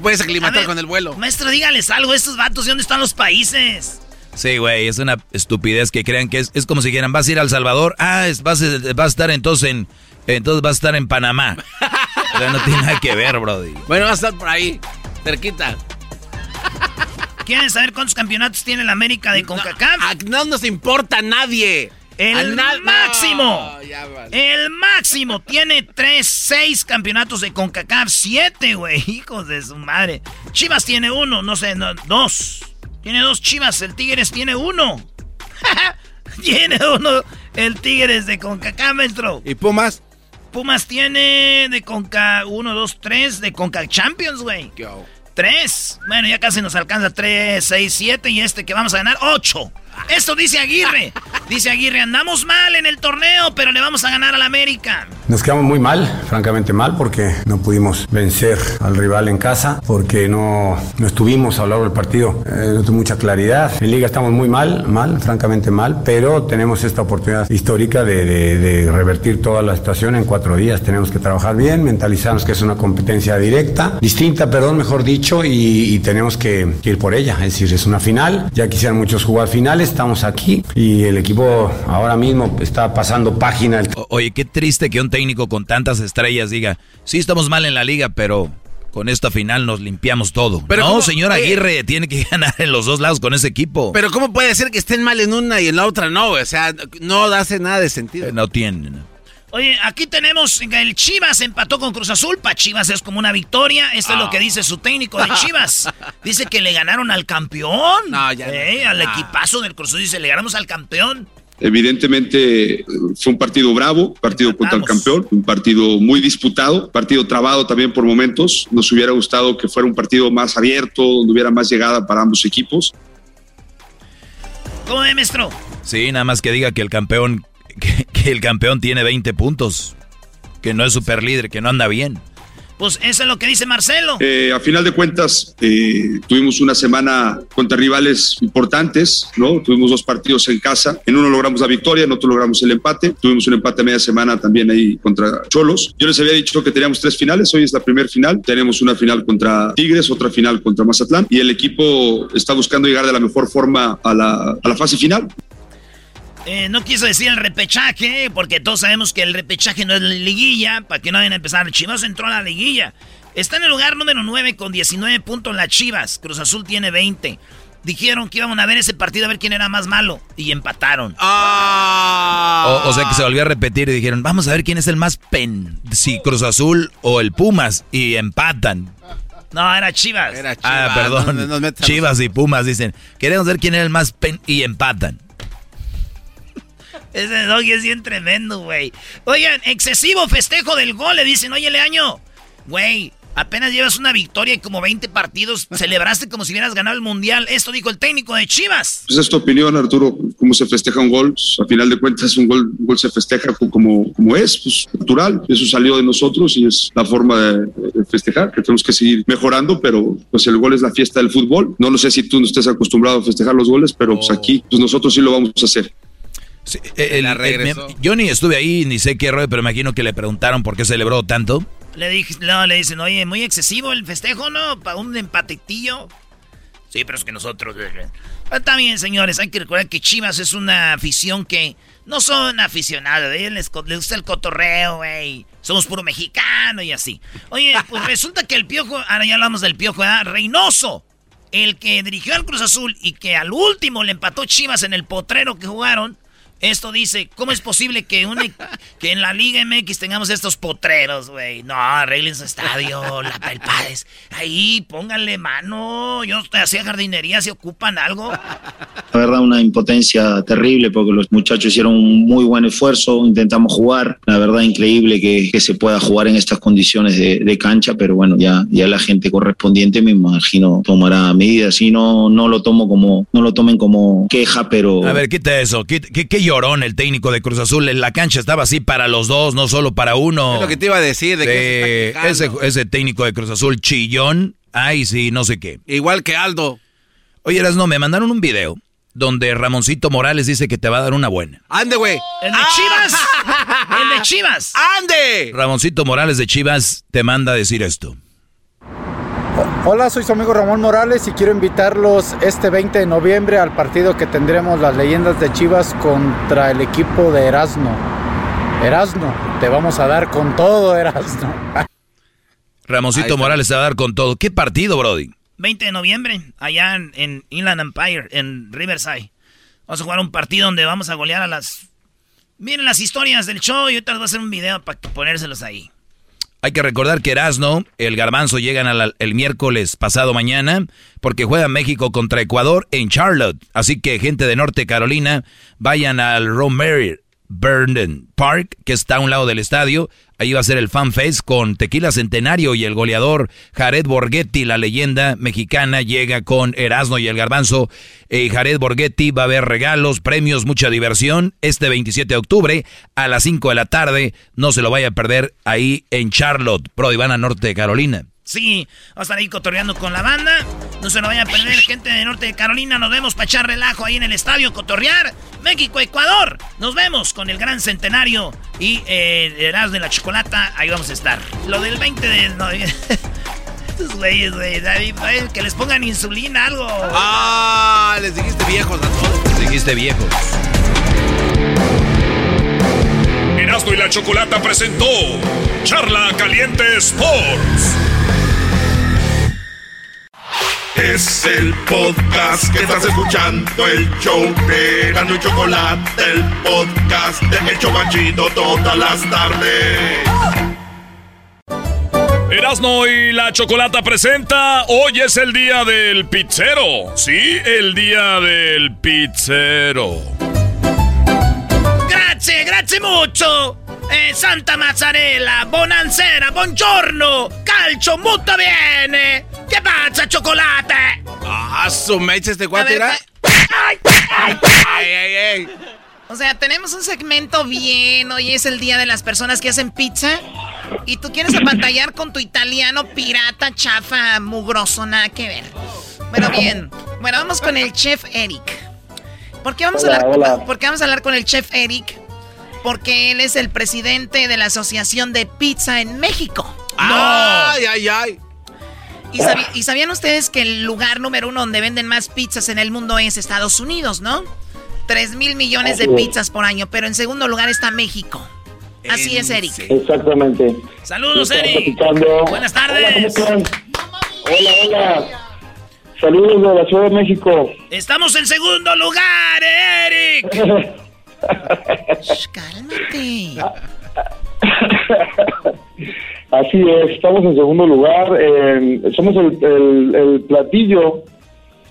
Puedes aclimatar con el vuelo. Maestro, dígales algo a estos vatos. ¿De dónde están los países? Sí, güey, es una estupidez que crean que es, es como si quieran, vas a ir al Salvador, ah, vas, a estar entonces en, entonces vas a estar en Panamá. o sea, no tiene nada que ver, brody. Bueno, va a estar por ahí, cerquita. ¿Quieren saber cuántos campeonatos tiene la América de CONCACAF? No, nos importa a nadie. El no, máximo. El máximo. Tiene tres, seis campeonatos de CONCACAF. Siete, güey. Hijos de su madre. Chivas tiene uno, no sé, no, dos. Tiene dos Chivas. El Tigres tiene uno. tiene uno. El Tigres de CONCACAF, maestro. ¿Y Pumas? Pumas tiene de Conca 1, 2, 3 de Conca Champions, güey. Tres. Bueno, ya casi nos alcanza 3, 6, 7 y este que vamos a ganar 8. Eso dice Aguirre. Dice Aguirre, andamos mal en el torneo, pero le vamos a ganar al América. Nos quedamos muy mal, francamente mal, porque no pudimos vencer al rival en casa, porque no, no estuvimos a lo largo del partido, eh, no tuvo mucha claridad. En liga estamos muy mal, mal, francamente mal, pero tenemos esta oportunidad histórica de, revertir toda la situación en cuatro días. Tenemos que trabajar bien, mentalizarnos que es una competencia directa, distinta, perdón, mejor dicho, y, tenemos que ir por ella. Es decir, es una final, ya quisieran muchos jugar finales estamos aquí y el equipo ahora mismo está pasando página. oye, qué triste que un técnico con tantas estrellas diga, sí estamos mal en la liga, pero con esta final nos limpiamos todo. Pero no, señor Aguirre, tiene que ganar en los dos lados con ese equipo. Pero ¿cómo puede ser que estén mal en una y en la otra no? O sea, no hace nada de sentido. Eh, no tiene. Oye, aquí tenemos el Chivas empató con Cruz Azul. Para Chivas es como una victoria. Esto es lo que ah. dice su técnico de Chivas. Dice que le ganaron al campeón. No, ya eh, Al equipazo del Cruz Azul. Dice, le ganamos al campeón. Evidentemente fue un partido bravo, partido contra el campeón, un partido muy disputado, partido trabado también por momentos. Nos hubiera gustado que fuera un partido más abierto, donde hubiera más llegada para ambos equipos. ¿Cómo es, maestro? Sí, nada más que diga que el campeón que, el campeón tiene 20 puntos, que no es super líder, que no anda bien. Pues eso es lo que dice Marcelo. Eh, a final de cuentas, eh, tuvimos una semana contra rivales importantes, ¿no? Tuvimos dos partidos en casa. En uno logramos la victoria, en otro logramos el empate. Tuvimos un empate a media semana también ahí contra Cholos. Yo les había dicho que teníamos tres finales, hoy es la primera final. Tenemos una final contra Tigres, otra final contra Mazatlán y el equipo está buscando llegar de la mejor forma a la, a la fase final. Eh, no quiso decir el repechaje, porque todos sabemos que el repechaje no es la liguilla, para que no vayan a empezar. Chivas entró a la liguilla. Está en el lugar número 9 con 19 puntos las Chivas. Cruz Azul tiene 20. Dijeron que iban a ver ese partido a ver quién era más malo. Y empataron. Ah. O, sea que se volvió a repetir y dijeron, vamos a ver quién es el más pen. Si Cruz Azul o el Pumas. Y empatan. No, era Chivas. Era Chivas. Ah, perdón. Chivas y Pumas dicen, queremos ver quién era el más pen. Y empatan. Ese doggy es bien tremendo, güey. Oigan, excesivo festejo del gol. Le dicen, oye, Leaño, güey, apenas llevas una victoria y como 20 partidos. Celebraste como si hubieras ganado el mundial. Esto dijo el técnico de Chivas. Pues es tu opinión, Arturo, cómo se festeja un gol. Pues, a final de cuentas, un gol, un gol se festeja como, como es, pues natural. Eso salió de nosotros y es la forma de, festejar, que tenemos que seguir mejorando, pero pues el gol es la fiesta del fútbol. No lo sé si tú no estés acostumbrado a festejar los goles, pero pues aquí pues nosotros sí lo vamos a hacer. Eh, yo ni estuve ahí, ni sé qué rollo, pero imagino que le preguntaron por qué celebró tanto. Le, dije, no, le dicen, oye, muy excesivo el festejo, ¿no? Para un empatetillo. Sí, pero es que nosotros... Eh, eh". Está bien, señores, hay que recordar que Chivas es una afición que no son aficionados, les, les, gusta el cotorreo, güey. Somos puro mexicano y así. Oye, pues resulta que el piojo, ahora ya hablamos del piojo, ¿verdad? Reynoso, el que dirigió al Cruz Azul y que al último le empató Chivas en el potrero que jugaron, esto dice, ¿cómo es posible que, que en la Liga MX tengamos estos potreros, güey? No, arreglen su estadio, la Pelpades. Ahí, pónganle mano. Yo hacía jardinería, ¿se ocupan algo? La verdad, una impotencia terrible porque los muchachos hicieron un muy buen esfuerzo, intentamos jugar. La verdad, increíble que, se pueda jugar en estas condiciones de, cancha, pero bueno, ya, ya la gente correspondiente me imagino tomará medidas. Y no, no lo tomo como, no lo tomen como queja, pero... A ver, quita eso, ¿qué, qué, qué llorón el técnico de Cruz Azul. En la cancha estaba así para los dos, no solo para uno. Es lo que te iba a decir. De que ese, ese técnico de Cruz Azul, chillón. Ay, sí, no sé qué. Igual que Aldo. Oye, no, me mandaron un video donde Ramoncito Morales dice que te va a dar una buena. ¡Ande, güey! ¡El de Chivas! ¡El de Chivas! ¡Ande! Ramoncito Morales de Chivas te manda a decir esto. Hola, soy su amigo Ramón Morales y quiero invitarlos este 20 de noviembre al partido que tendremos las leyendas de Chivas contra el equipo de Erasmo. Erasmo, te vamos a dar con todo, Erasmo. Ramoncito Morales te va a dar con todo. ¿Qué partido, Brody? 20 de noviembre, allá en, Inland Empire, en Riverside. Vamos a jugar un partido donde vamos a golear a las... Miren las historias del show y ahorita les voy a hacer un video para ponérselos ahí. Hay que recordar que Erasno, el garbanzo llegan el miércoles pasado mañana porque juega México contra Ecuador en Charlotte. Así que gente de Norte Carolina, vayan al Romero Burden Park, que está a un lado del estadio. Ahí va a ser el Fan Fest con Tequila Centenario y el goleador Jared Borghetti, la leyenda mexicana, llega con Erasmo y el Garbanzo. Eh, Jared Borghetti va a haber regalos, premios, mucha diversión este 27 de octubre a las 5 de la tarde. No se lo vaya a perder ahí en Charlotte, Pro Ivana Norte Carolina. Sí, vamos a estar ahí cotorreando con la banda. No se nos vaya a perder, gente de Norte de Carolina. Nos vemos para echar relajo ahí en el estadio, cotorrear. México, Ecuador. Nos vemos con el gran centenario y eh, el de la chocolata. Ahí vamos a estar. Lo del 20 de noviembre. Estos güeyes, güey, que les pongan insulina, algo. Ah, les dijiste viejos a todos. Les dijiste viejos. Erasmo y la Chocolata presentó Charla Caliente Sports. Es el podcast que estás escuchando, el show de Erasmo y Chocolate, el podcast de El Chocachito todas las tardes. Erasmo y la Chocolata presenta, hoy es el día del pizzero, sí, el día del pizzero. Grazie, grazie mucho. Eh, Santa Mazzarella, bonanzera, buongiorno, calcio molto bene. ¿Qué pasa, chocolate? Ah, su mecha este cuate era. Ay, ay, ay, o sea, tenemos un segmento bien. Hoy es el día de las personas que hacen pizza. Y tú quieres apantallar con tu italiano pirata, chafa, mugroso, nada que ver. Bueno, bien. Bueno, vamos con el chef Eric. ¿Por qué vamos, a hablar, ¿por qué vamos a hablar con el chef Eric? porque él es el presidente de la Asociación de Pizza en México. ¡Ay, ay, ay! ¿Y, sabían ustedes que el lugar número uno donde venden más pizzas en el mundo es Estados Unidos, no? 3 mil millones de pizzas por año, pero en segundo lugar está México. Así es, Eric. Exactamente. Saludos, Eric. Buenas tardes. Hola, hola, Saludos de la Ciudad de México. Estamos en segundo lugar, Eric. cálmate. Así es, estamos en segundo lugar. somos el, platillo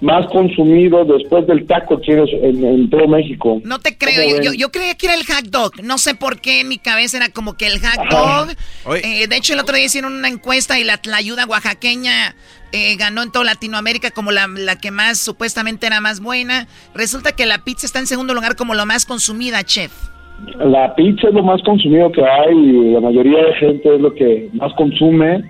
más consumido después del taco chinos en, todo México. No te creo, yo, yo, creía que era el hot dog. No sé por qué en mi cabeza era como que el hot dog. Eh, de hecho, el otro día hicieron una encuesta y la, la ayuda oaxaqueña eh, ganó en toda Latinoamérica como la, la, que más supuestamente era más buena. Resulta que la pizza está en segundo lugar como lo más consumida, chef. La pizza es lo más consumido que hay y la mayoría de gente es lo que más consume.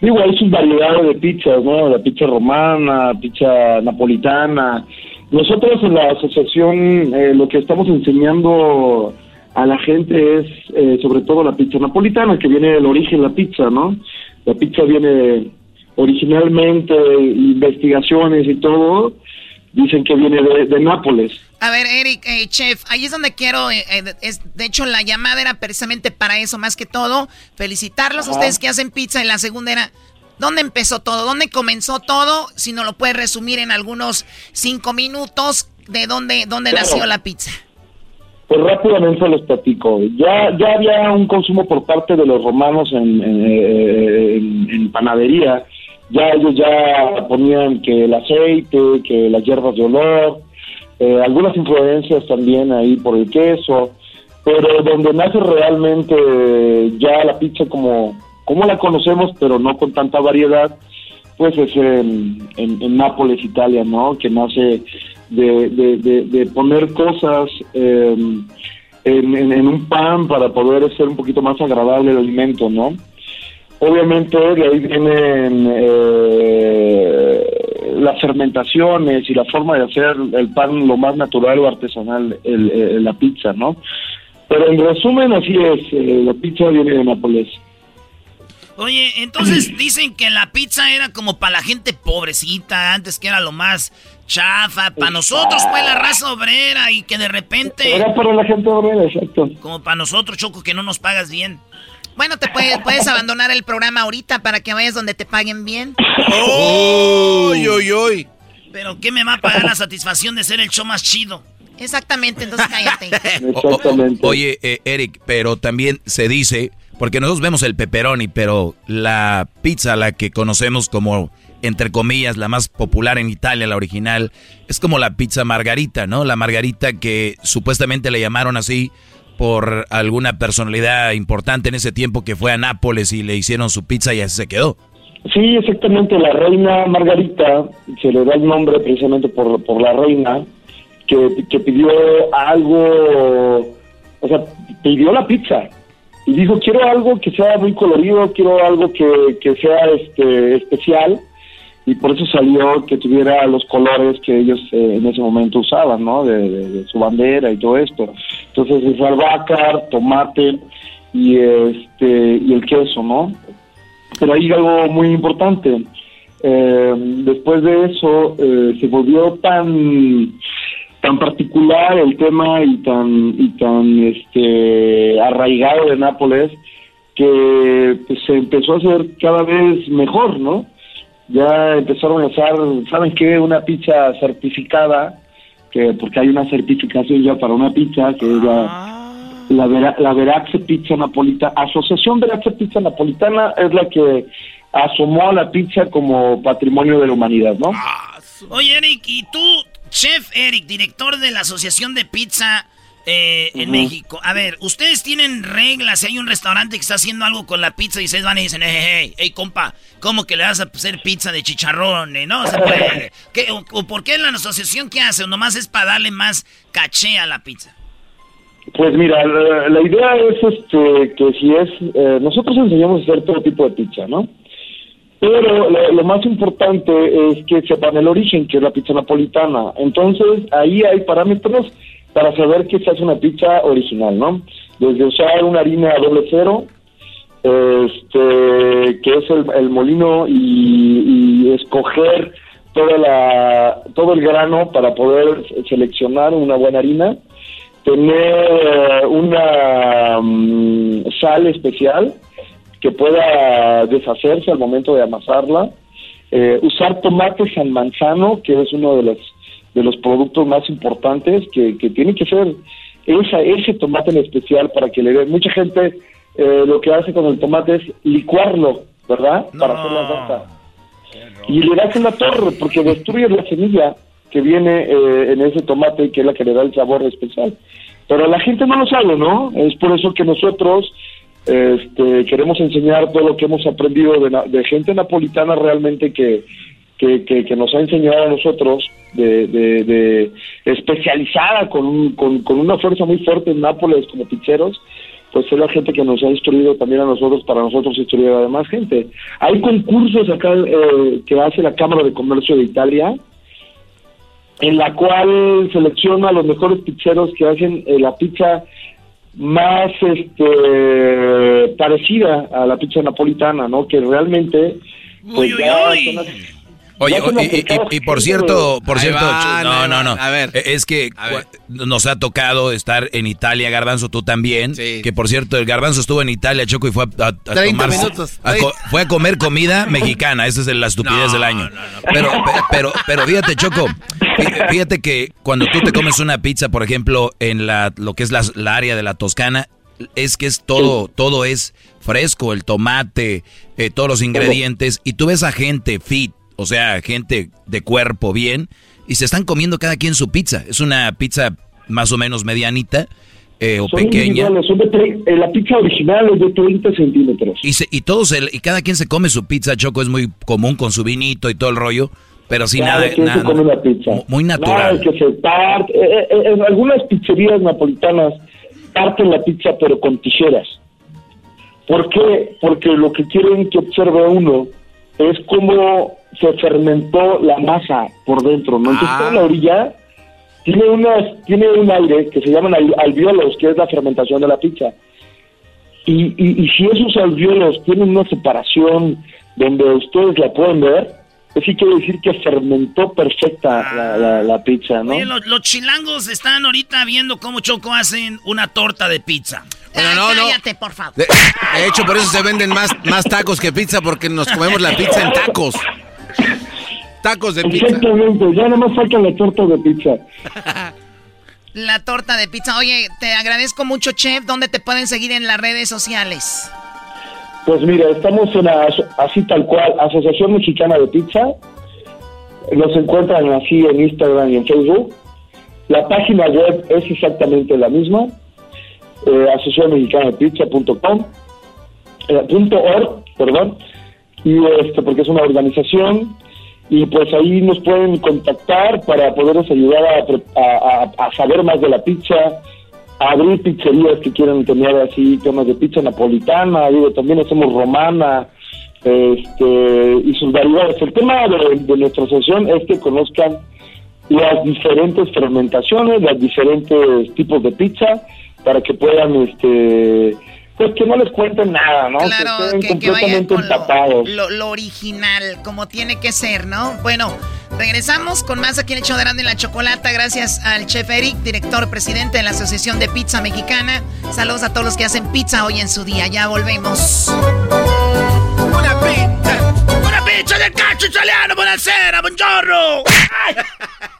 Digo, hay sus variedades de pizzas, ¿no? La pizza romana, pizza napolitana. Nosotros en la asociación eh, lo que estamos enseñando a la gente es eh, sobre todo la pizza napolitana, que viene del origen la pizza, ¿no? La pizza viene originalmente investigaciones y todo dicen que viene de, Nápoles. A ver, Eric, eh, chef, ahí es donde quiero, eh, eh, es, de hecho la llamada era precisamente para eso, más que todo, felicitarlos a ustedes que hacen pizza y la segunda era, ¿dónde empezó todo? ¿Dónde comenzó todo? Si no lo puedes resumir en algunos cinco minutos, ¿de dónde, dónde nació la pizza? Pues rápidamente los platico. Ya, ya había un consumo por parte de los romanos en, en panadería, ya ellos ya ponían que el aceite, que las hierbas de olor, eh, algunas influencias también ahí por el queso, pero donde nace realmente ya la pizza como, como la conocemos, pero no con tanta variedad, pues es en, Nápoles, Italia, ¿no? Que nace de, de, poner cosas em, en, en, un pan para poder hacer un poquito más agradable el alimento, ¿no? Obviamente de ahí vienen eh, las fermentaciones y la forma de hacer el pan lo más natural o artesanal, el, la pizza, ¿no? Pero en resumen así es, eh, la pizza viene de Nápoles. Oye, entonces dicen que la pizza era como para la gente pobrecita, antes que era lo más chafa, para nosotros fue la raza obrera y que de repente... Era para la gente obrera, exacto. Como para nosotros, Choco, que no nos pagas bien. Bueno, te puedes, puedes abandonar el programa ahorita para que vayas donde te paguen bien. ¡Uy, uy, uy! Pero ¿qué me va a pagar la satisfacción de ser el show más chido? Exactamente, entonces cállate. Exactamente. Oye, eh, Eric, pero también se dice, porque nosotros vemos el pepperoni, pero la pizza, la que conocemos como, entre comillas, la más popular en Italia, la original, es como la pizza margarita, ¿no? La margarita que supuestamente le llamaron así por alguna personalidad importante en ese tiempo que fue a Nápoles y le hicieron su pizza y así se quedó. Sí, exactamente. La reina Margarita se le da el nombre precisamente por, por la reina que, que pidió algo, o sea, pidió la pizza y dijo quiero algo que sea muy colorido, quiero algo que, que sea este especial y por eso salió que tuviera los colores que ellos eh, en ese momento usaban, ¿no? De, su bandera y todo esto. Entonces es albahaca, tomate y este y el queso, ¿no? Pero hay algo muy importante. Eh, después de eso eh, se volvió tan tan particular el tema y tan y tan este arraigado de Nápoles que pues, se empezó a hacer cada vez mejor, ¿no? Ya empezaron a usar, ¿saben qué? Una pizza certificada, que porque hay una certificación ya para una pizza, que es la, ah. la, la Verace Pizza Napolitana, Asociación Verace Pizza Napolitana es la que asomó a la pizza como patrimonio de la humanidad, ¿no? Ah, Oye, Eric, ¿y tú, chef Eric, director de la Asociación de Pizza eh, en México. A ver, ustedes tienen reglas. Si hay un restaurante que está haciendo algo con la pizza y ustedes van y dicen, hey, hey, hey, compa, ¿cómo que le vas a hacer pizza de chicharrón? Eh, no se puede. o, por qué la asociación qué hace? ¿O nomás es para darle más caché a la pizza? Pues mira, la, idea es este, que si es. Eh, nosotros enseñamos a hacer todo tipo de pizza, ¿no? Pero lo, lo, más importante es que sepan el origen, que es la pizza napolitana. Entonces, ahí hay parámetros para saber que se hace una pizza original, ¿no? Desde usar una harina doble cero, este, que es el, molino y, escoger toda la, todo el grano para poder seleccionar una buena harina, tener una mm, sal especial que pueda deshacerse al momento de amasarla, eh, usar tomate San Manzano, que es uno de los de los productos más importantes que, que tiene que ser esa, ese tomate en especial para que le dé. Mucha gente eh, lo que hace con el tomate es licuarlo, ¿verdad? Para hacer la salsa. Y le das en la torre porque destruye la semilla que viene eh, en ese tomate que es la que le da el sabor especial. Pero la gente no lo sabe, ¿no? Es por eso que nosotros este, queremos enseñar todo lo que hemos aprendido de, de gente napolitana realmente que, que, que, nos ha enseñado a nosotros de, de, especializada con, con, una fuerza muy fuerte en Nápoles como pizzeros, pues es la gente que nos ha instruido también a nosotros, para nosotros instruir a demás gente. Hay concursos acá eh, que hace la Cámara de Comercio de Italia, en la cual selecciona a los mejores pizzeros que hacen eh, la pizza más este parecida a la pizza napolitana, ¿no? Que realmente pues ya Oye, y, por cierto, por cierto, no, no, no. A ver, e, es que nos ha tocado estar en Italia, Garbanzo, tú también. Que por cierto, el Garbanzo estuvo en Italia, Choco, y fue a, tomar, minutos, fue a comer comida mexicana. Esa es la estupidez del año. pero, pero, pero fíjate, Choco, fíjate que cuando tú te comes una pizza, por ejemplo, en la lo que es la, área de la Toscana, es que es todo, todo es fresco, el tomate, eh, todos los ingredientes, y tú ves a gente fit o sea, gente de cuerpo bien, y se están comiendo cada quien su pizza. Es una pizza más o menos medianita eh, o pequeña. Eh, la pizza original es de 30 centímetros. Y, y, todos y cada quien se come su pizza, Choco, es muy común con su vinito y todo el rollo. Pero sin nada, nada, pizza. muy natural. que se parte. Eh, en algunas pizzerías napolitanas parten la pizza pero con tijeras. ¿Por qué? Porque lo que quieren que observe uno es como se fermentó la masa por dentro, ¿no? Entonces, ah. la orilla tiene, unas, tiene un aire que se llaman alveolos, que es la fermentación de la pizza. Y, y, si esos alveolos tienen una separación donde ustedes la pueden ver, pues sí quiere decir que fermentó perfecta la, la, pizza, ¿no? Oye, los, chilangos están ahorita viendo cómo Choco hacen una torta de pizza. Bueno, no, cállate, por favor. De, hecho, por eso se venden más, más tacos que pizza, porque nos comemos la pizza en tacos. Tacos de pizza. Exactamente, ya nada más falta la torta de pizza. la torta de pizza. Oye, te agradezco mucho, Chef. ¿Dónde te pueden seguir en las redes sociales? Pues mira, estamos en la, así tal cual, Asociación Mexicana de Pizza. Nos encuentran así en Instagram y en Facebook. La página web es exactamente la misma, eh, Asociación Mexicana de Pizza.com, eh, punto org, perdón, y este, porque es una organización, y pues ahí nos pueden contactar para poderles ayudar a, a saber más de la pizza, abrir pizzerías que quieran tener así temas de pizza napolitana, digo, también hacemos romana, este, y sus variedades. El tema de, nuestra asociación es que conozcan las diferentes fermentaciones, los diferentes tipos de pizza, para que puedan, este, pues que no les cuenten nada, ¿no? Claro, que, que, vayan con lo, lo, original, como tiene que ser, ¿no? Bueno, Regresamos con más aquí en show de y la Chocolata. Gracias al chef Eric, director presidente de la Asociación de Pizza Mexicana. Saludos a todos los que hacen pizza hoy en su día. Ya volvemos. Una pizza, una pizza del cacho italiano, buonasera, buongiorno.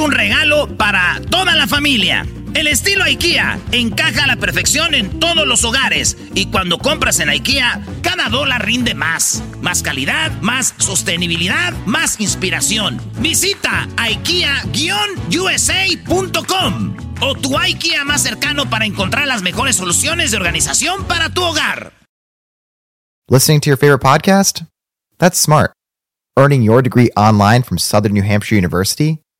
un regalo para toda la familia. El estilo IKEA encaja a la perfección en todos los hogares y cuando compras en IKEA, cada dólar rinde más. Más calidad, más sostenibilidad, más inspiración. Visita IKEA-USA.com o tu IKEA más cercano para encontrar las mejores soluciones de organización para tu hogar. Listening to your favorite podcast? That's smart. Earning your degree online from Southern New Hampshire University?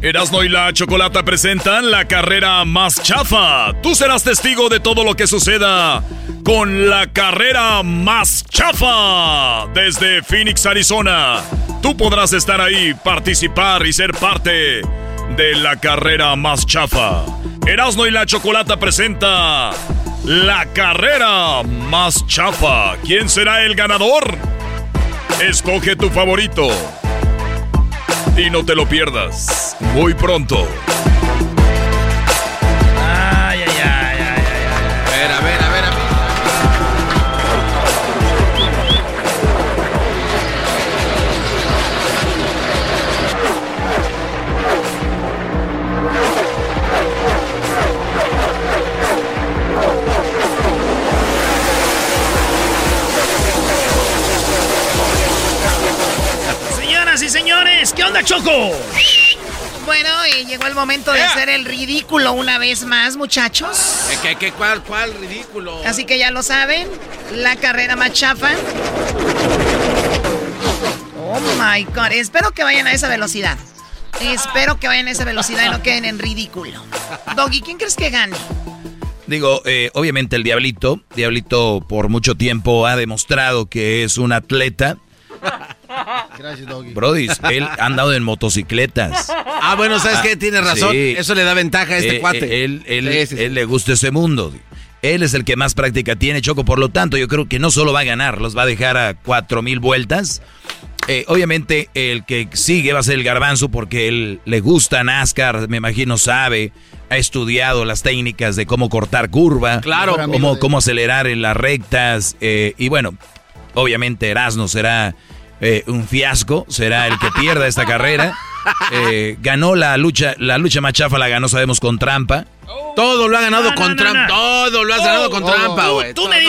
Erasmo y la Chocolata presentan la carrera más chafa. Tú serás testigo de todo lo que suceda con la carrera más chafa desde Phoenix, Arizona. Tú podrás estar ahí, participar y ser parte de la carrera más chafa. Erasmo y la Chocolata presenta la carrera más chafa. ¿Quién será el ganador? Escoge tu favorito y no te lo pierdas. Muy pronto. ¿Qué onda, Choco? Bueno, y llegó el momento de hacer el ridículo una vez más, muchachos. ¿Qué, qué, cuál, cuál ridículo? Así que ya lo saben, la carrera más chafa. Oh my God. Espero que vayan a esa velocidad. Espero que vayan a esa velocidad y no queden en ridículo. Doggy, ¿quién crees que gane? Digo, eh, obviamente el Diablito, Diablito por mucho tiempo ha demostrado que es un atleta. Gracias, Doggy. Brody, él ha andado en motocicletas. Ah, bueno, ¿sabes qué? Tienes razón. Eso le da ventaja a este eh, cuate. Eh, él, él, le gusta ese mundo. Él es el que más práctica tiene, Choco. Por lo tanto, yo creo que no solo va a ganar, los va a dejar a cuatro mil vueltas. obviamente, el que sigue va a ser el Garbanzo porque él le gusta NASCAR, me imagino sabe ha estudiado las técnicas de cómo cortar curva, claro, cómo, cómo acelerar en las rectas. Eh, y bueno, obviamente Erasmo será eh, un fiasco, será el que pierda esta carrera. Eh, ganó la lucha, la lucha machafa la ganó, sabemos, con trampa. Todo lo ha ganado con trampa. Todo lo has ganado con trampa, güey. Tú, me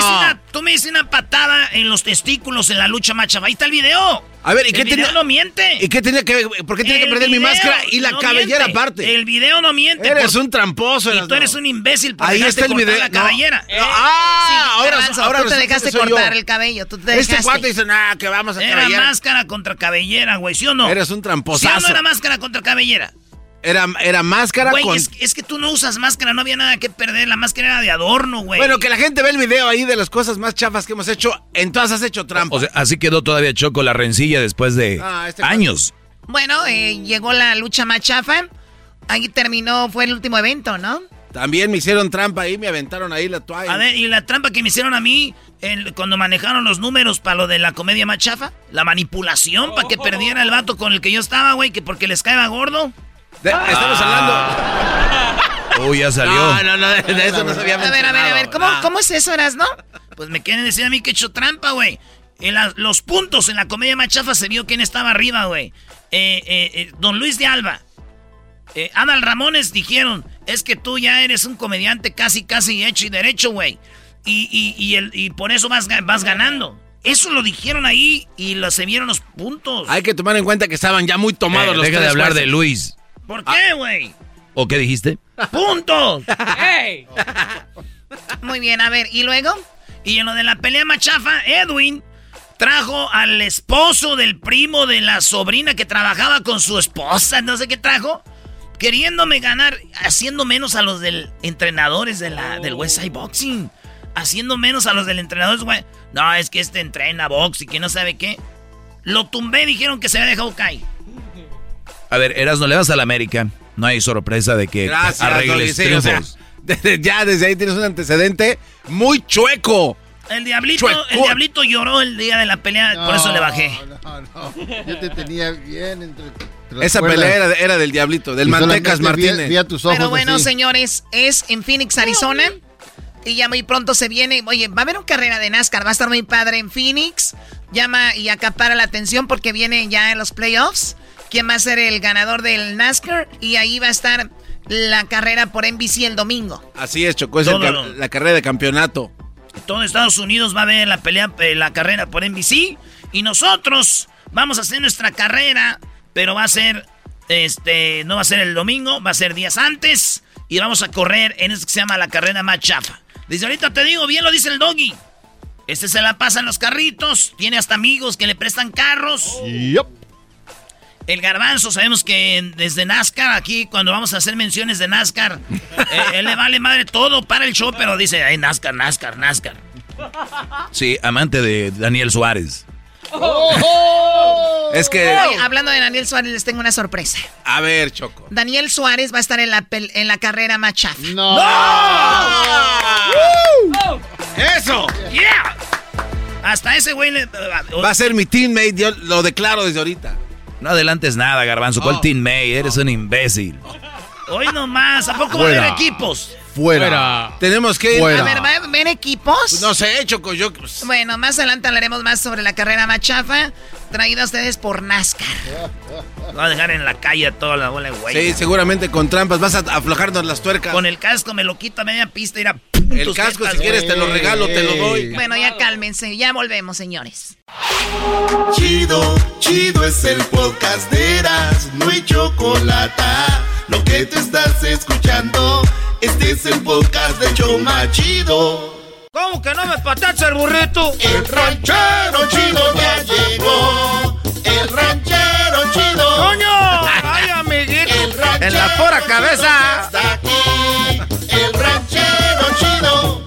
dices una, patada en los testículos en la lucha machafa. Ahí está el video. A ver, ¿y qué tenía? no miente. ¿Y qué tenía que ¿Por qué tiene que perder mi máscara y la cabellera aparte? El video no miente. Eres un tramposo. Y tú eres un imbécil por Ahí está el video. la cabellera. ah, ahora, ahora tú te dejaste cortar el cabello. Tú te este cuate dice, nah, que vamos a Era máscara contra cabellera, güey, ¿sí o no? Eres un tramposazo. ¿Sí o no era máscara contra cabellera? Era, era máscara güey, es, que tú no usas máscara, no había nada que perder. La máscara era de adorno, güey. Bueno, que la gente ve el video ahí de las cosas más chafas que hemos hecho. Entonces has hecho trampa. O sea, así quedó todavía Choco la rencilla después de ah, este años. Bueno, eh, llegó la lucha más chafa. Ahí terminó, fue el último evento, ¿no? También me hicieron trampa ahí, me aventaron ahí la toalla. A ver, ¿y la trampa que me hicieron a mí cuando manejaron los números para lo de la comedia más chafa? La manipulación para que perdiera el vato con el que yo estaba, güey, que porque les caeba gordo estamos hablando. Uy, ya salió. No, no, no, de, eso no sabía A ver, a ver, a ver, ¿cómo, ah. ¿cómo es eso, Eras, no? Pues me quieren decir a mí que he hecho trampa, güey. En los puntos en la comedia machafa se vio quién estaba arriba, güey. Eh, eh, eh, don Luis de Alba. Adal Ramones dijeron, es que tú ya eres un comediante casi, casi hecho y derecho, güey. Y, y, el, y por eso vas, vas ganando. Eso lo dijeron ahí y lo, se vieron los puntos. Hay que tomar en cuenta que estaban ya muy tomados los Deja de hablar de Luis. ¿Por qué, güey? ¿O qué dijiste? ¡Puntos! ¡Ey! Muy bien, a ver, ¿y luego? Y en lo de la pelea machafa, Edwin trajo al esposo del primo de la sobrina que trabajaba con su esposa, no sé qué trajo, queriéndome ganar, haciendo menos a los del entrenadores de la, del Westside Boxing. Haciendo menos a los del entrenador, güey. No, es que este entrena box y que no sabe qué. Lo tumbé, dijeron que se había dejado caer. A ver, Eras, no le vas a la América. No hay sorpresa de que arregles ya desde ahí tienes un antecedente muy chueco. El diablito, el diablito lloró el día de la pelea, por eso le bajé. No, no, Yo te tenía bien entre. Esa pelea era, del diablito, del Mantecas Martínez. Pero bueno, señores, es en Phoenix, Arizona. Y ya muy pronto se viene. Oye, va a haber una carrera de NASCAR. Va a estar muy padre en Phoenix. Llama y acapara la atención porque viene ya en los playoffs quién va a ser el ganador del NASCAR y ahí va a estar la carrera por NBC el domingo. Así es, Chocó, es la carrera de campeonato. Todo Estados Unidos va a ver la pelea, eh, la carrera por NBC y nosotros vamos a hacer nuestra carrera, pero va a ser, este, no va a ser el domingo, va a ser días antes y vamos a correr en eso que se llama la carrera más chafa. Desde ahorita te digo, bien lo dice el doggy. Este se la pasa en los carritos, tiene hasta amigos que le prestan carros. Yep. El garbanzo, sabemos que desde NASCAR, aquí cuando vamos a hacer menciones de NASCAR, eh, él le vale madre todo para el show, pero dice, ay, NASCAR, NASCAR, NASCAR. Sí, amante de Daniel Suárez. Es que. hablando de Daniel Suárez, les tengo una sorpresa. A ver, Choco. Daniel Suárez va a estar en la, en la carrera más ¡No! ¡Eso! ¡Yeah! Hasta ese güey Va a ser mi teammate, yo lo declaro desde ahorita. No adelantes nada, Garbanzo. ¿Cuál Team May? Eres un imbécil. Hoy nomás. ¿A poco va a haber equipos? Fuera. Tenemos que ir. A ver, ¿va a haber equipos? No sé, Choco, yo... Bueno, más adelante hablaremos más sobre la carrera machafa, traída a ustedes por NASCAR. Va a dejar en la calle toda la bola de güey. Sí, seguramente con trampas. Vas a aflojarnos las tuercas. Con el casco me lo quito a media pista y a... El casco, si quieres, te lo regalo, te lo doy. Bueno, ya cálmense. Ya volvemos, señores. Chido, chido es el podcast de Eras. No hay chocolate. Lo que te estás escuchando, este es el de Choma Chido. ¿Cómo que no me patacha el burrito? El ranchero chido ya llegó. El ranchero chido. ¡Coño! ¡Ay, amiguito! El ranchero en la pura cabeza. Está aquí. El ranchero chido.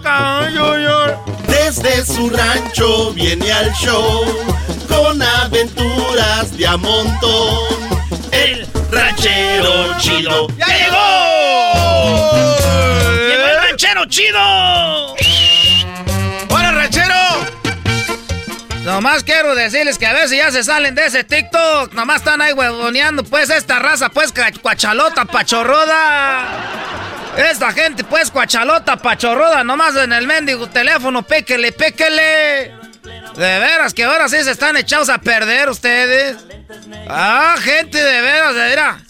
Desde su rancho viene al show con aventuras de a montón. El ranchero chido ya llegó. ¡Llegó el ranchero chido! ¡Hola, ranchero! Nomás quiero decirles que a veces ya se salen de ese TikTok. Nomás están ahí huevoneando, pues, esta raza, pues, cuachalota, pachorroda. Esta gente, pues, cuachalota, pachorroda, nomás en el mendigo teléfono, péquele, péquele. De veras que ahora sí se están echados a perder ustedes. Ah, gente, de veras, de veras.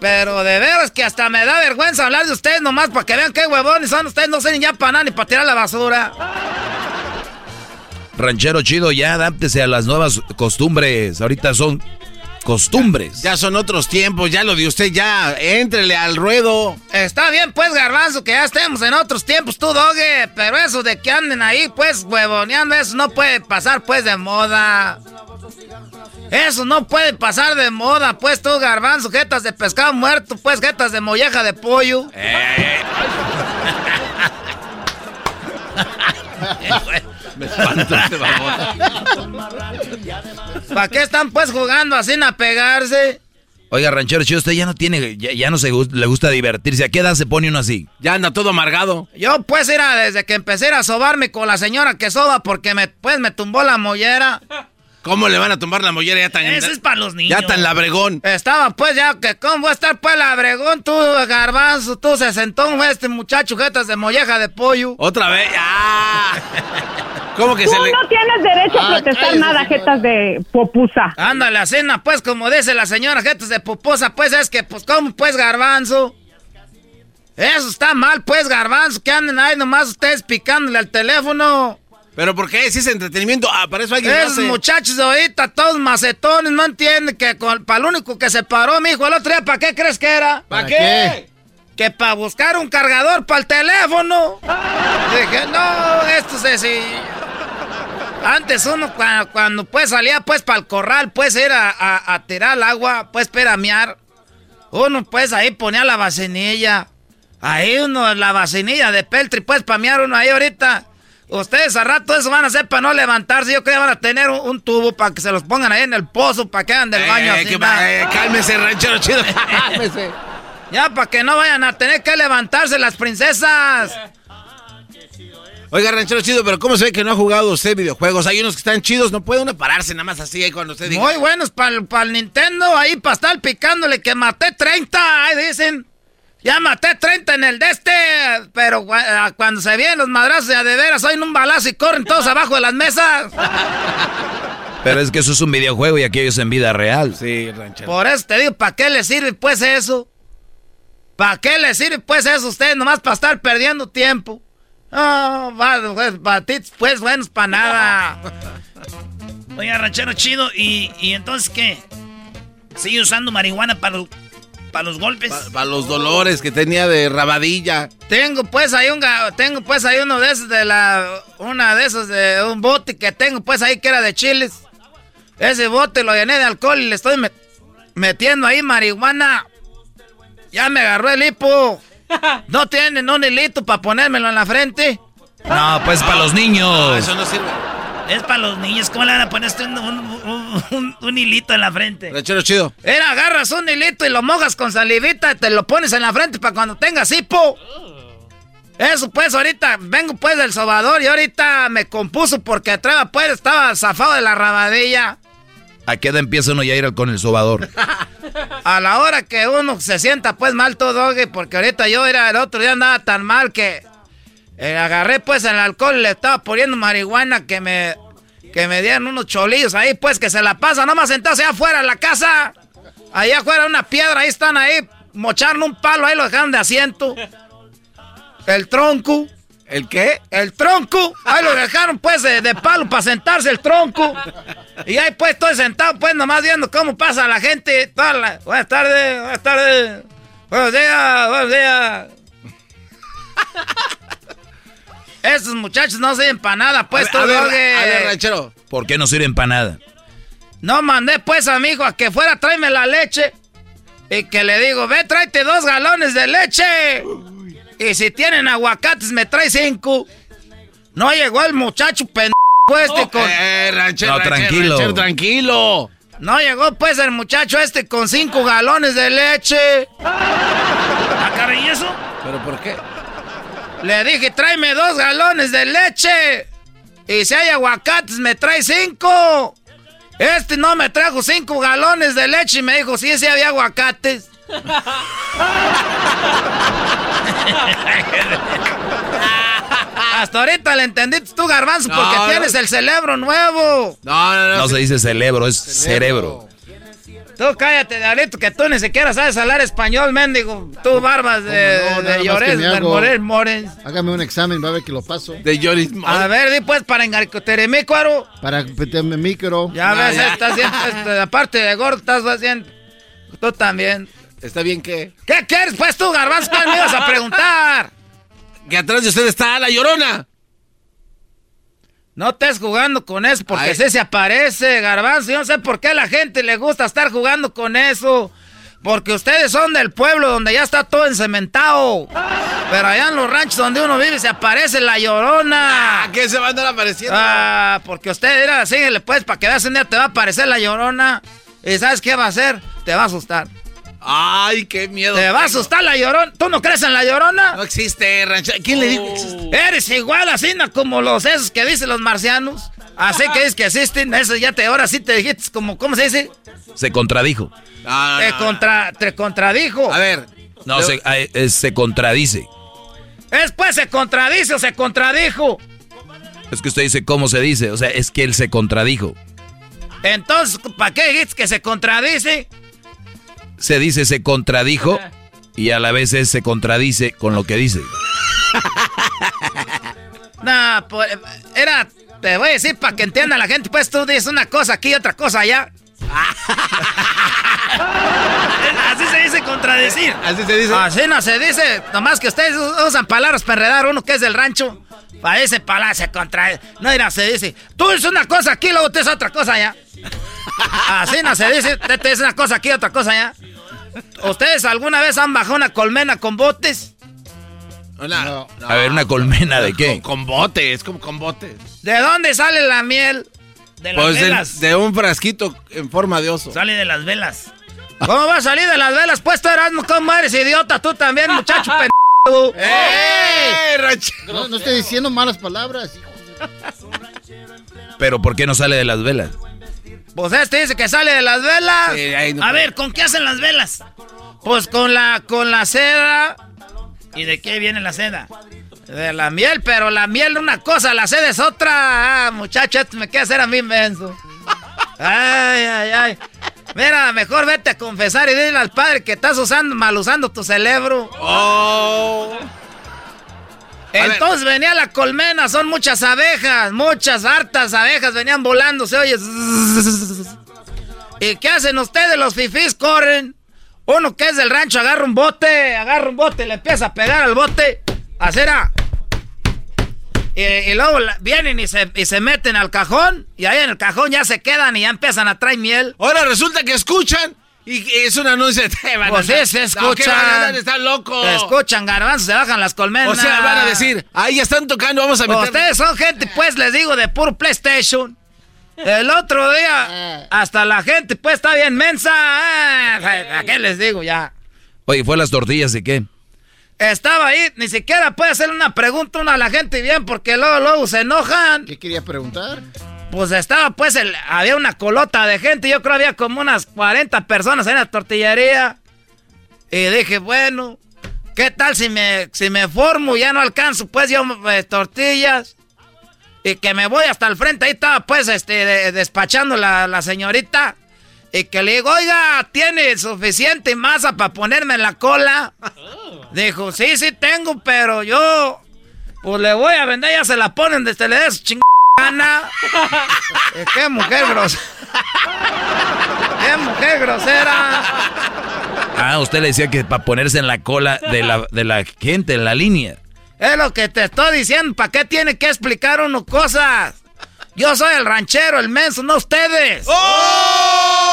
Pero de veras que hasta me da vergüenza hablar de ustedes nomás para que vean qué huevones son ustedes. No sé ni ya para nada ni para tirar la basura. Ranchero chido, ya adáptese a las nuevas costumbres. Ahorita son costumbres. Ya son otros tiempos, ya lo de usted, ya entrele al ruedo. Está bien, pues, garbanzo, que ya estemos en otros tiempos, tú, doge. Pero eso de que anden ahí, pues, huevoneando, eso no puede pasar, pues, de moda. Eso no puede pasar de moda, pues, tú, garbanzo, jetas de pescado muerto, pues, jetas de molleja de pollo. Eh. Me este ¿Para qué están pues jugando así a pegarse? Oiga, ranchero chido, usted ya no tiene, ya, no se le gusta divertirse. ¿A qué edad se pone uno así? Ya anda todo amargado. Yo pues era desde que empecé a sobarme con la señora que soba porque me, pues me tumbó la mollera. ¿Cómo le van a tumbar la mollera ya tan... Eso es para los niños. Ya tan labregón. Estaba pues ya que... ¿Cómo va a estar pues labregón tú, garbanzo? Tú se sentó este muchacho jetas de molleja de pollo. Otra vez. ¡Ah! ¿Cómo que Tú se le... no tienes derecho a Ah, protestar nada, jetas de popusa. Ándale, a cena, pues, como dice la señora jetas de poposa, pues, es que, pues, ¿cómo, pues, garbanzo? Eso está mal, pues, garbanzo, que anden ahí nomás ustedes picándole al teléfono. ¿Pero por qué? Si es entretenimiento, ah, para eso alguien lo Esos hace. muchachos de ahorita, todos macetones, no entienden que para lo único que se paró, mijo, el otro día, ¿para qué crees que era? ¿Para qué? Que para buscar un cargador para el teléfono. Dije, no, esto es así. Antes uno cuando, cuando, pues salía pues para el corral, pues era a, a tirar el agua, pues para mear. Uno pues ahí ponía la vacinilla. Ahí uno, la vacinilla de peltri, pues para mear uno ahí ahorita. Ustedes a rato eso van a hacer para no levantarse. Yo creo que van a tener un, un tubo para que se los pongan ahí en el pozo, para que hagan del baño. Eh, así, eh, cálmese, ranchero chido. Cálmese. Ya, para que no vayan a tener que levantarse las princesas. Oiga, ranchero chido, pero ¿cómo se ve que no ha jugado usted videojuegos? Hay unos que están chidos, no puede uno pararse nada más así ahí cuando usted diga. Muy buenos para el Nintendo, ahí para estar picándole que maté 30, ahí dicen. Ya maté 30 en el de este, pero ah, cuando se vienen los madrazos de a de veras, oyen un balazo y corren todos abajo de las mesas. Pero es que eso es un videojuego y aquello es en vida real. Sí, ranchero. Por eso te digo, ¿para qué le sirve pues eso? ¿Para qué le sirve pues eso a ustedes? Nomás para estar perdiendo tiempo. No, va, pues, pues buenos para nada. Oiga, ranchero chido, ¿y, y entonces qué? ¿Sigue usando marihuana para, los- para los golpes? Para los dolores que tenía de rabadilla. Tengo pues ahí un ga- tengo pues ahí uno de esos de la una de esos de un bote que tengo pues ahí que era de chiles. Ese bote lo llené de alcohol y le estoy met- metiendo ahí marihuana. Ya me agarró el hipo. ¿No tienen un hilito para ponérmelo en la frente? No, pues para los niños. eso no sirve. Es para los niños. ¿Cómo le van a poner usted un, un- un- un hilito en la frente? Ranchero chido. Era, agarras un hilito y lo mojas con salivita y te lo pones en la frente para cuando tengas hipo. Eso pues ahorita vengo pues del sobador y ahorita me compuso porque atrás pues estaba zafado de la rabadilla. ¿A qué edad empieza uno ya a ir con el sobador? A la hora que uno se sienta pues mal todo, porque ahorita yo era el otro día andaba tan mal que eh, agarré pues el alcohol le estaba poniendo marihuana que me que me dieron unos cholillos ahí pues que se la pasa, nomás sentados allá afuera en la casa. Allá afuera una piedra, ahí están ahí, mocharon un palo, ahí lo dejaron de asiento. El tronco. ¿El qué? El tronco. Ahí lo dejaron pues de, de palo para sentarse el tronco. Y ahí pues estoy sentado pues nomás viendo cómo pasa la gente. Toda la- Buenas tardes, buenas tardes. Buenos días, buenos días. Esos muchachos no sirven para nada, pues a, ver, doge. a ver, ranchero. ¿Por qué no sirven para nada? No mandé pues a mi hijo a que fuera a tráeme la leche. Y que le digo, ve, tráete dos galones de leche. Y si tienen aguacates, me trae cinco. No llegó el muchacho pendejo este con... Eh, ranchero, no, tranquilo. tranquilo. No llegó pues el muchacho este con cinco galones de leche. ¿Acá y eso? ¿Pero por qué? Le dije, tráeme dos galones de leche. Y si hay aguacates, me trae cinco. Este no me trajo cinco galones de leche y me dijo, sí, sí había aguacates. Hasta ahorita le entendiste tú, garbanzo, porque tienes el cerebro nuevo. No, no, no. No se dice cerebro, es cerebro. Tú cállate, Diablito, que tú ni siquiera sabes hablar español, mendigo. Tú, barbas de, no, de Llores, de Mores. Hágame un examen, va a ver que lo paso. De Lloris. A ver, di pues, para engarcoteremícuaro. Para micro. Ya ves, estás haciendo, este, aparte de gordo, estás haciendo... Tú también. ¿Está bien qué? ¿Qué quieres, pues, tú, garbanzo? ¿Cuál me ibas a preguntar? que atrás de usted está la llorona. No estés jugando con eso porque ese se aparece, garbanzo. Yo no sé por qué a la gente le gusta estar jugando con eso. Porque ustedes son del pueblo donde ya está todo encementado. Pero allá en los ranchos donde uno vive se aparece la llorona. Ah, ¿Qué se va a andar apareciendo? Ah, porque usted era síguele pues para que veas un día te va a aparecer la llorona. ¿Y sabes qué va a hacer? Te va a asustar. Ay, qué miedo. Te va a asustar la llorona. ¿Tú no crees en la llorona? No existe, rancho. ¿Quién le dijo que existe? Eres igual así, ¿no? Como los esos que dicen los marcianos. Así que es que existen. Eso ya te, ahora sí te dijiste como, ¿cómo se dice? Se contradijo. te, contra, te contradijo. A ver. No, se, se contradice. Es pues se contradice o se contradijo. Es que usted dice cómo se dice. O sea, es que él se contradijo. Entonces, ¿para qué dijiste que se contradice? Se dice se contradijo y a la vez se contradice con lo que dice. no, pues, era, te voy a decir para que entienda la gente, pues tú dices una cosa aquí y otra cosa allá. Así se contradecir. Así se dice. Así no se dice. Nomás que ustedes usan palabras para enredar uno que es del rancho. Para ese palacio contra. No dirá, se dice. Tú dices una cosa aquí, luego te dices otra cosa allá. Así no se dice. Te dices una cosa aquí, otra cosa allá. ¿Ustedes alguna vez han bajado una colmena con botes? No, A ver, ¿una colmena de qué? Con, botes, como con botes. ¿De dónde sale la miel? De las pues velas. De, un frasquito en forma de oso. Sale de las velas. ¿Cómo va a salir de las velas? Pues tú eras, ¿cómo eres idiota? Tú también, muchacho pendejo. ¡Eh! No, no estoy diciendo malas palabras, hijo. Pero ¿por qué no sale de las velas? Pues este dice que sale de las velas. a ver, ¿con qué hacen las velas? Pues con la, con la seda. ¿Y de qué viene la seda? De la miel, pero la miel es una cosa, la seda es otra. Ah, muchacho, esto me queda hacer a mí menso. Ay, ay, ay. Mira, mejor vete a confesar y dile al padre que estás usando, mal usando tu cerebro. Oh. Entonces venía la colmena, son muchas abejas, muchas hartas abejas venían volando, se oye. ¿Y qué hacen ustedes? Los fifís corren. Uno que es del rancho agarra un bote, agarra un bote, le empieza a pegar al bote. Acera. Y, y luego vienen y se, y se meten al cajón. Y ahí en el cajón ya se quedan y ya empiezan a traer miel. Ahora resulta que escuchan y es un anuncio de Pues sí, se escuchan. están locos. Se escuchan garbanzos, se bajan las colmenas. O sea, van a decir, ahí ya están tocando, vamos a meter. Ustedes son gente, pues, les digo, de puro PlayStation. El otro día, ah. hasta la gente, pues, está bien mensa. Ah, ¿A qué les digo ya? Oye, ¿fue las tortillas y qué? Estaba ahí, ni siquiera puede hacer una pregunta a la gente bien, porque luego, luego se enojan. ¿Qué quería preguntar? Pues estaba, pues, el, había una colota de gente. Yo creo había como unas 40 personas en la tortillería. Y dije, bueno, ¿qué tal si me, si me formo? Ya no alcanzo, pues, yo eh, tortillas. Y que me voy hasta el frente. Ahí estaba, pues, este, despachando la, la señorita. Y que le digo, oiga, ¿tiene suficiente masa para ponerme en la cola? Dijo, sí, sí tengo, pero yo, pues le voy a vender, ya se la ponen desde le des Ana. Eh, qué mujer grosera. qué mujer grosera. Ah, usted le decía que para ponerse en la cola de la, de la gente, en la línea. Es lo que te estoy diciendo. ¿Para qué tiene que explicar uno cosas? Yo soy el ranchero, el menso, no ustedes. ¡Oh!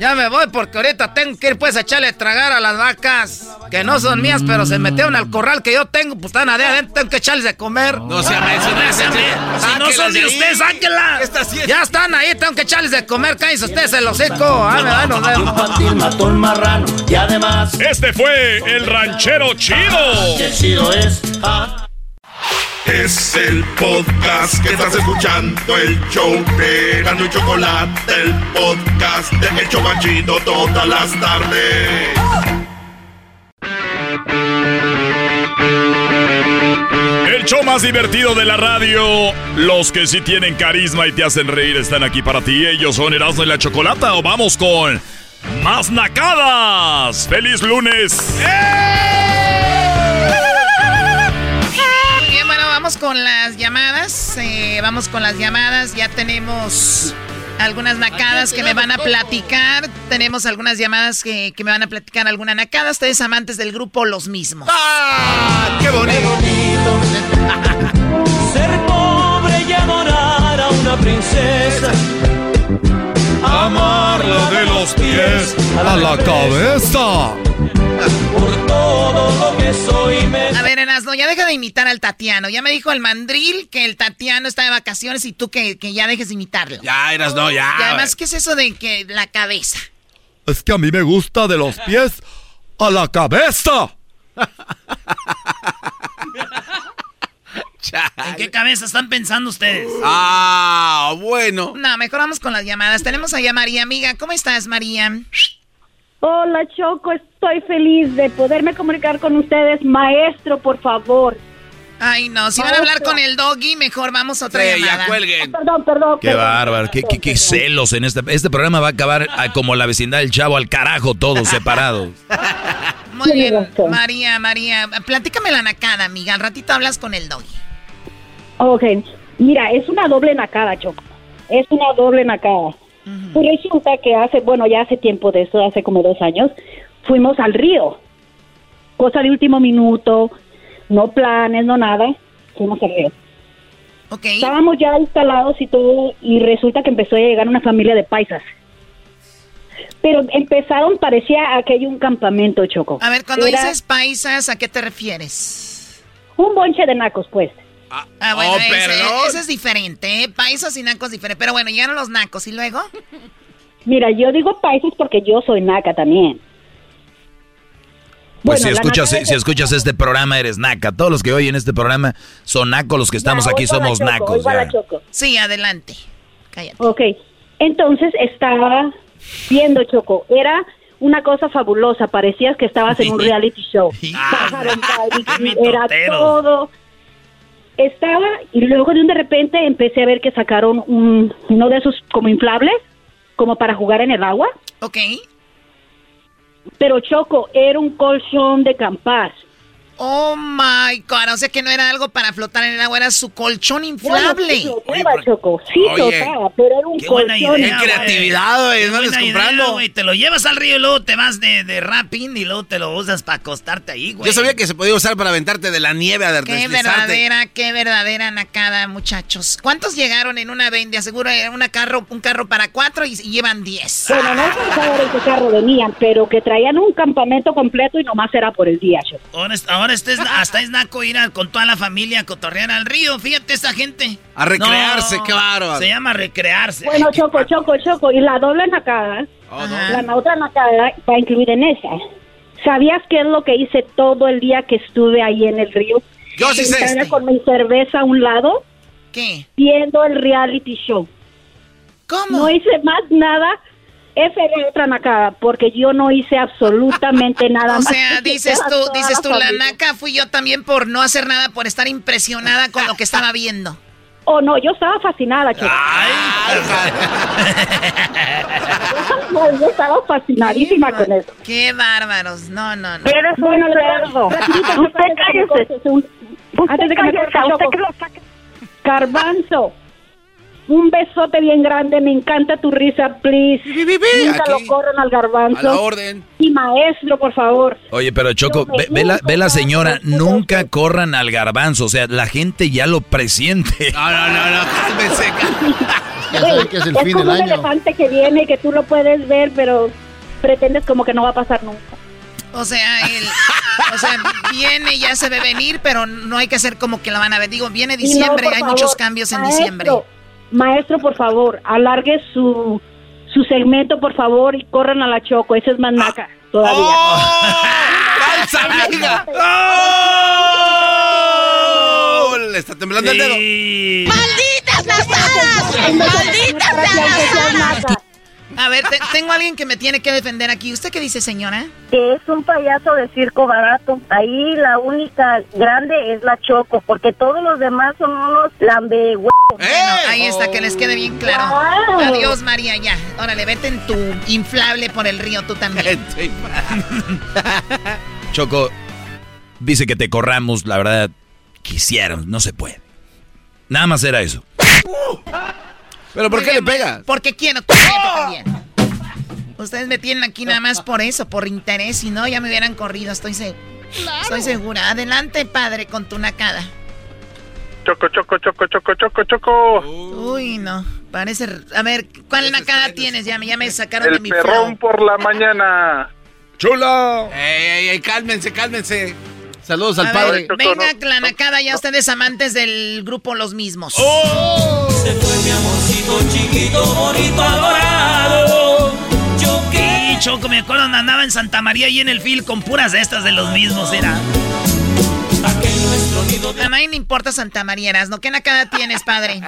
Ya me voy porque ahorita tengo que ir pues a echarle a tragar a las vacas. Que no son mías, pero se metieron al corral que yo tengo. Pues están adentro, tengo que echarles de comer. No se me Si no son de ustedes, sáquenlas. Ya están ahí, tengo que echarles de comer. Cállense ustedes el hocico. Ah, me nos vemos. marrano y además... Este fue el ranchero chido. El chido es... Es el podcast que estás escuchando, el show de Gano y Chocolate, el podcast de Hecho Banchito todas las tardes. El show más divertido de la radio. Los que sí tienen carisma y te hacen reír están aquí para ti. Ellos son Erasmo y la Chocolata. O vamos con más nacadas. ¡Feliz lunes! Bien, vamos con las llamadas. eh, vamos con las llamadas. Ya tenemos algunas nacadas que me van a platicar. Tenemos algunas llamadas que, que me van a platicar alguna nacada. Ustedes amantes del grupo Los Mismos. ¡Ah! ¡Qué bonito! Ser pobre y adorar a una princesa. Amarla de los pies a la cabeza. Por todo lo que soy me... A ver, Erasno, ya deja de imitar al Tatiano. Ya me dijo el mandril que el Tatiano está de vacaciones y tú que, que ya dejes de imitarlo. Ya, eras no, ya. Y además, ¿qué es eso de que la cabeza? Es que a mí me gusta de los pies a la cabeza. ¿En qué cabeza están pensando ustedes? Ah, bueno. No, mejor vamos con las llamadas. Tenemos allá a María, amiga. ¿Cómo estás, María? Hola Choco, estoy feliz de poderme comunicar con ustedes. Maestro, por favor. Ay, no, si van a hablar con el doggy, mejor vamos a otra Sí, llamada. ya cuelguen. Perdón, perdón. Qué bárbaro, qué, qué- qué celos en este... Este programa va a acabar ah, como la vecindad del chavo al carajo, todos separados. Muy bien, María, María. Platícame la nacada, amiga. Al ratito hablas con el doggy. Ok, mira, es una doble nacada, Choco. Es una doble nacada. Pues resulta que hace, bueno, ya hace tiempo de eso, hace como dos años, fuimos al río. Cosa de último minuto, no planes, no nada. Fuimos al río. Ok. Estábamos ya instalados y todo, y resulta que empezó a llegar una familia de paisas. Pero empezaron, parecía aquello un campamento, Choco. A ver, cuando Era dices paisas, ¿a qué te refieres? Un bonche de nacos, pues. Ah, bueno, Oh, ese, perdón. ese es diferente, ¿eh? Paisas y nacos diferente. Pero bueno, llegaron los nacos y luego. Mira, yo digo paisas porque yo soy naca también. Pues Bueno, si escuchas, si escuchas este programa eres naca. Todos los que oyen este programa son nacos, los que estamos Ya, aquí somos Choco, nacos. ya. Sí, adelante. Cállate. Ok, entonces estaba viendo Choco, era una cosa fabulosa, parecías que estabas en un reality show. Era todo. Estaba y luego de un de repente empecé a ver que sacaron un, uno de esos como inflables, como para jugar en el agua. Ok. Pero Choco, era un colchón de campar. Oh my god, o sea que no era algo para flotar en el agua, era su colchón inflable. Choco, sí pero era un Qué buena colchón. idea, güey. creatividad, güey, Qué no idea, comprando. güey. Te lo llevas al río y luego te vas de, de rapping y luego te lo usas para acostarte ahí, güey. Yo sabía que se podía usar para aventarte de la nieve a Qué verdadera, qué verdadera nacada, muchachos. ¿Cuántos llegaron en una vende? Seguro era una carro, un carro para cuatro y, y llevan diez. Bueno, no sé saber en qué carro venían, pero que traían un campamento completo y nomás era por el día, Choco. Ahora, ahora este es- hasta es naco ir a- con toda la familia a cotorrear al río. Fíjate esa gente. A recrearse, qué bárbaro. Se llama recrearse. Bueno, Choco, Choco, Choco, y la doble nacada, Oh, la na- otra nacada va incluida en esa. ¿Sabías qué es lo que hice todo el día que estuve ahí en el río? Yo sí sé este. con mi cerveza a un lado, ¿Qué? viendo el reality show. ¿Cómo? No hice más nada. Esa era otra nacada, porque yo no hice absolutamente nada O sea, que dices tú, dices tú, la naca fui yo también por no hacer nada, por estar impresionada con lo que estaba viendo. Oh, no, yo estaba fascinada, Choco. No, yo estaba fascinadísima con eso. Qué bárbaros. No, no, no. Eres un cerdo. Usted cállese. Antes de que me corte, Choco. Garbanzo. Un besote bien grande, me encanta tu risa, please. Nunca aquí. lo corran al garbanzo. A la orden. Y maestro, por favor. Oye, pero Choco, ve, la, ve la señora, nunca corran al garbanzo, o sea, la gente ya lo presiente. No, no, no, no, cálmese. que es el fin del año. un elefante que viene y que tú lo puedes ver, pero pretendes como que no va a pasar nunca. O sea, él, o sea, viene, ya se ve venir, pero no hay que hacer como que la van a ver. Digo, viene diciembre, hay muchos cambios en diciembre. Maestro, por favor, alargue su, su segmento, por favor, y corran a la Choco. Ese es más naca todavía. ¡Oh! ¡Falsa amiga! ¡Oh! Le está temblando el dedo. ¡Malditas nazadas! ¡Malditas nazadas! A ver, tengo a alguien que me tiene que defender aquí. ¿Usted qué dice, señora? Que es un payaso de circo barato. Ahí la única grande es la Choco, porque todos los demás son unos lambe Bueno, ahí está, que les quede bien claro. Adiós, María, ya. Órale, vete en tu inflable por el río, tú también. Choco, dice que te corramos, la verdad, quisieron, no se puede. Nada más era eso. ¿Pero por qué le pega? Porque quiero también. Ustedes me tienen aquí nada más por eso, por interés. Si no, ya me hubieran corrido, estoy, estoy segura. Adelante, padre, con tu nacada. Choco, choco, choco, choco, choco, choco. Uy, no. Parece. A ver, ¿cuál nacada tienes? Ya, ya me sacaron de mi perrón por la mañana. ¡Chulo! ¡Ey, ey, ey! Cálmense, cálmense. Saludos al padre. venga, la nacada, ya ustedes amantes del grupo Los Mismos. ¡Oh! Se fue mi amorcito chiquito, bonito, adorado. Yo que... Choco, me acuerdo andaba en Santa María y en el fil con puras de estas de Los Mismos, era. A mí no importa Santa María, ¿no? ¿Qué nacada tienes, padre?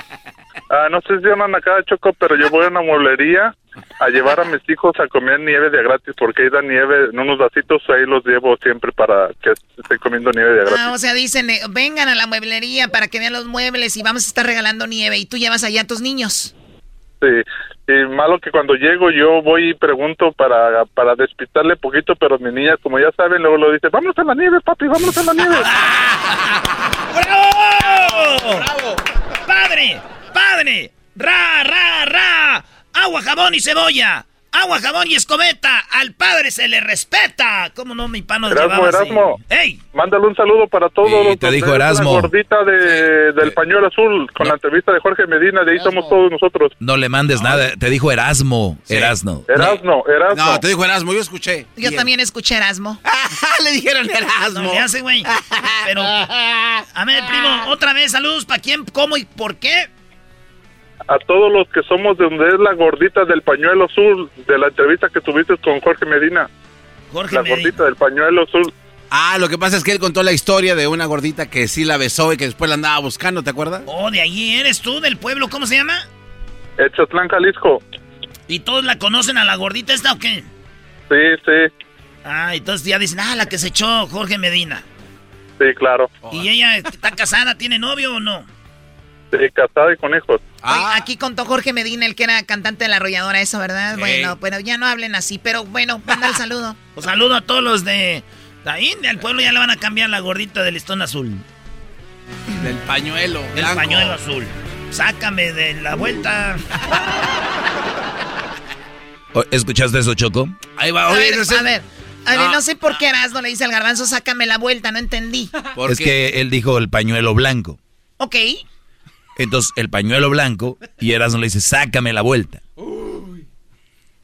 Ah, no sé si una nacada, Choco, pero yo voy a una mueblería a llevar a mis hijos a comer nieve de gratis porque ahí da nieve en unos vasitos, ahí los llevo siempre para que estén comiendo nieve de gratis. Ah, o sea, dicen, eh, vengan a la mueblería para que vean los muebles y vamos a estar regalando nieve y tú llevas allá a tus niños. Sí, y malo que cuando llego yo voy y pregunto para, para despitarle poquito, pero mi niña, como ya saben, luego lo dice, vamos a la nieve, papi, vamos a la nieve. ¡Bravo! ¡Bravo! ¡Padre! ¡Padre! ¡Ra, ra, ra! agua, jabón y cebolla. Agua, jabón y escobeta. Al padre se le respeta. ¿Cómo no, mi pano Erasmo, Erasmo. ¡Ey! Mándale un saludo para todos. te dijo Erasmo. La gordita de, del pañuelo azul con la entrevista de Jorge Medina. De ahí somos todos nosotros. No le mandes nada. Te dijo Erasmo. Erasmo. Erasmo, Erasmo. No, te dijo Erasmo. Yo escuché. Yo también escuché Erasmo. le dijeron Erasmo. No, hace, güey. Pero, a ver, primo, otra vez saludos. ¿Para quién, cómo y por qué? A todos los que somos de donde es la gordita del pañuelo azul, de la entrevista que tuviste con Jorge Medina. Jorge la gordita del pañuelo azul. Ah, lo que pasa es que él contó la historia de una gordita que sí la besó y que después la andaba buscando, ¿te acuerdas? Oh, de allí eres tú, del pueblo, ¿cómo se llama? Echatlán, Jalisco. ¿Y todos la conocen a la gordita esta o qué? Sí, sí. Ah, entonces ya dicen, ah, la que se echó Jorge Medina. Sí, claro. ¿Y ella está casada, tiene novio o no? Sí, casada y con hijos. Ah. aquí contó Jorge Medina, el que era cantante de la arrolladora, eso, ¿verdad? Bueno, pero ya no hablen así, pero bueno, manda el saludo. Un saludo a todos los de ahí, del pueblo, ya le van a cambiar la gordita del listón azul. Del pañuelo. Del pañuelo azul. Sácame de la vuelta. ¿Escuchaste eso, Choco? Ahí va, a ver, a ver. A ver, no. sé por qué no le dice al garbanzo, sácame la vuelta, no entendí. Es que él dijo el pañuelo blanco. Ok. Entonces el pañuelo blanco y Erasmo le dice, sácame la vuelta.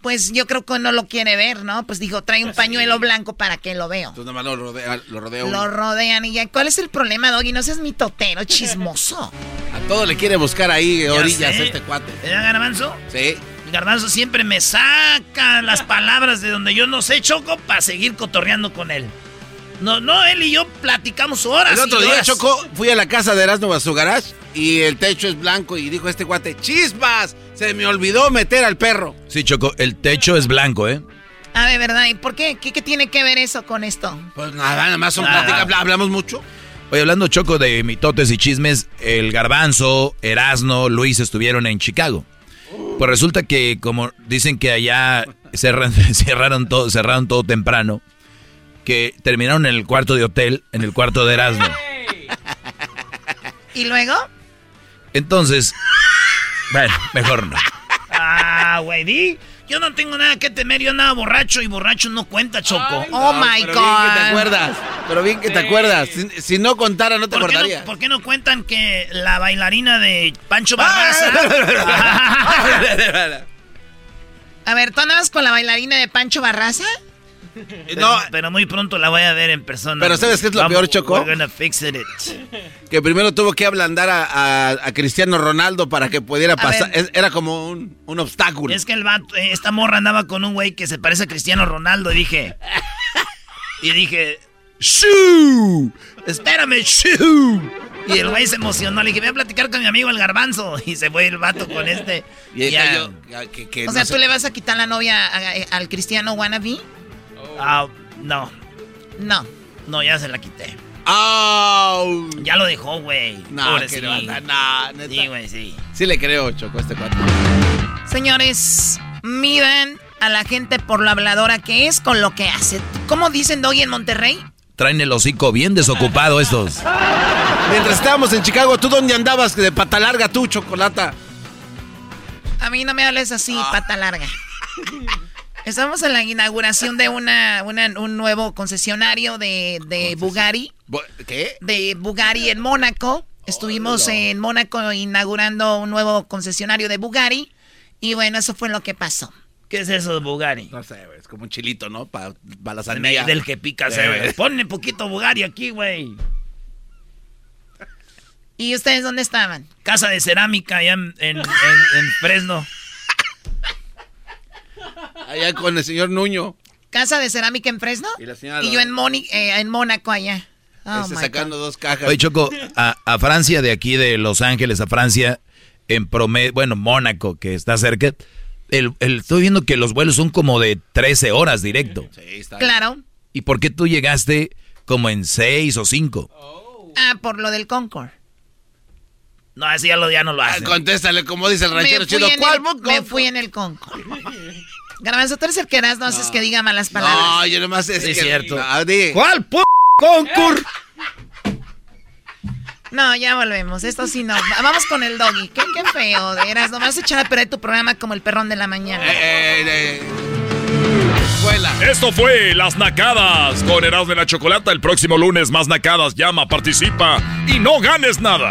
Pues yo creo que no lo quiere ver, ¿no? Pues dijo, trae un pañuelo blanco para que lo veo. Entonces nada más lo, rodea, lo Lo rodean y ya. ¿Cuál es el problema, Doggy? No seas mi totero, chismoso. A todo le quiere buscar ahí orillas este cuate. ¿Era Garbanzo? Sí. Garbanzo siempre me saca las palabras de donde yo no sé, Choco, para seguir cotorreando con él. No, no, él y yo platicamos horas. El otro día, Choco, fui a la casa de Erasmo a su garage y el techo es blanco y dijo este guate, ¡chispas! Se me olvidó meter al perro. Sí, Choco, el techo es blanco, ¿eh? Ah, de verdad. ¿Y por qué? ¿Qué, tiene que ver eso con esto? Pues nada, nada más son pláticas, hablamos mucho. Oye, hablando, Choco, de mitotes y chismes, el Garbanzo, Erasno, Luis estuvieron en Chicago. Pues resulta que, como dicen que allá cerraron todo, cerraron todo temprano, que terminaron en el cuarto de hotel, en el cuarto de Erasmo. ¿Y luego? Entonces, bueno, mejor no. Ah, güey, di. Yo no tengo nada que temer, yo andaba borracho y borracho no cuenta, Choco. oh my pero God. Bien que te acuerdas. Pero bien que te acuerdas. Si, si no contara, no te ¿Por qué acordarías. no, por qué no cuentan que la bailarina de Pancho Ah, Barraza... A ver, ¿tú andabas con la bailarina de Pancho Barraza? No, pero muy pronto la voy a ver en persona. Pero ¿sabes qué es lo Vamos, peor, Choco? We're gonna fix it. Que primero tuvo que ablandar a, a- a Cristiano Ronaldo para que pudiera pasar. Es- Era como un, un obstáculo. Es que el vato, eh, esta morra andaba con un güey que se parece a Cristiano Ronaldo y dije... Y dije... ¡Shoo! Espérame, shoo. Y el güey se emocionó. Le dije, voy a platicar con mi amigo el garbanzo. Y se fue el vato con este. Y Ya. que- que o no sea, sé- ¿tú le vas a quitar la novia a- a- al cristiano wannabe? Ah, no. No. No, ya se la quité. ¡Au! Ya lo dejó, güey. No, que no, no, no, neta. Sí, güey, sí. Sí le creo, Choco, este cuate. Señores, midan a la gente por lo habladora que es con lo que hace. ¿Cómo dicen Doggy en Monterrey? Traen el hocico bien desocupado estos. Mientras estábamos en Chicago, ¿tú dónde andabas de pata larga tú, Chocolata? A mí no me hables así, pata larga. Estamos en la inauguración de una, una- un nuevo concesionario de, de Bugatti. ¿Qué? De Bugatti en Mónaco. Estuvimos en Mónaco inaugurando un nuevo concesionario de Bugatti. Y bueno, eso fue lo que pasó. ¿Qué es eso de Bugatti? No sé, güey, es como un chilito, ¿no? Para la Del, sandía. del que pica, Eh, güey. Ponle poquito Bugatti aquí, güey. ¿Y ustedes dónde estaban? Casa de cerámica allá en, en- en- en Fresno. Allá con el señor Nuño. ¿Casa de cerámica en Fresno? Y la señora Y yo en, Moni- eh, en Mónaco allá. Oh, sacando God. dos cajas. Oye, Choco, a, a Francia, de aquí de Los Ángeles a Francia, en promedio, bueno, Mónaco, que está cerca, el, el- estoy viendo que los vuelos son como de 13 horas directo. Claro. ¿Y por qué tú llegaste como en 6 o 5? Ah, por lo del Concord. No, así ya, lo, ya no lo hacen. Contéstale, como dice el ranchero chido. ¿Cuál? el, me fui en el Concord. Garbanzo, tú eres el que eras, no haces que diga malas palabras. No, yo nomás es Sí, que... cierto. ¿Cuál p concur? No, ya volvemos. Esto sí no. Va- Vamos con el doggy. Qué, qué feo, de veras. Nomás echar a perder tu programa como el perrón de la mañana. Eh, eh, escuela. Esto fue Las Nacadas con Erasmo de la Chocolata. El próximo lunes, más Nacadas. Llama, participa y no ganes nada.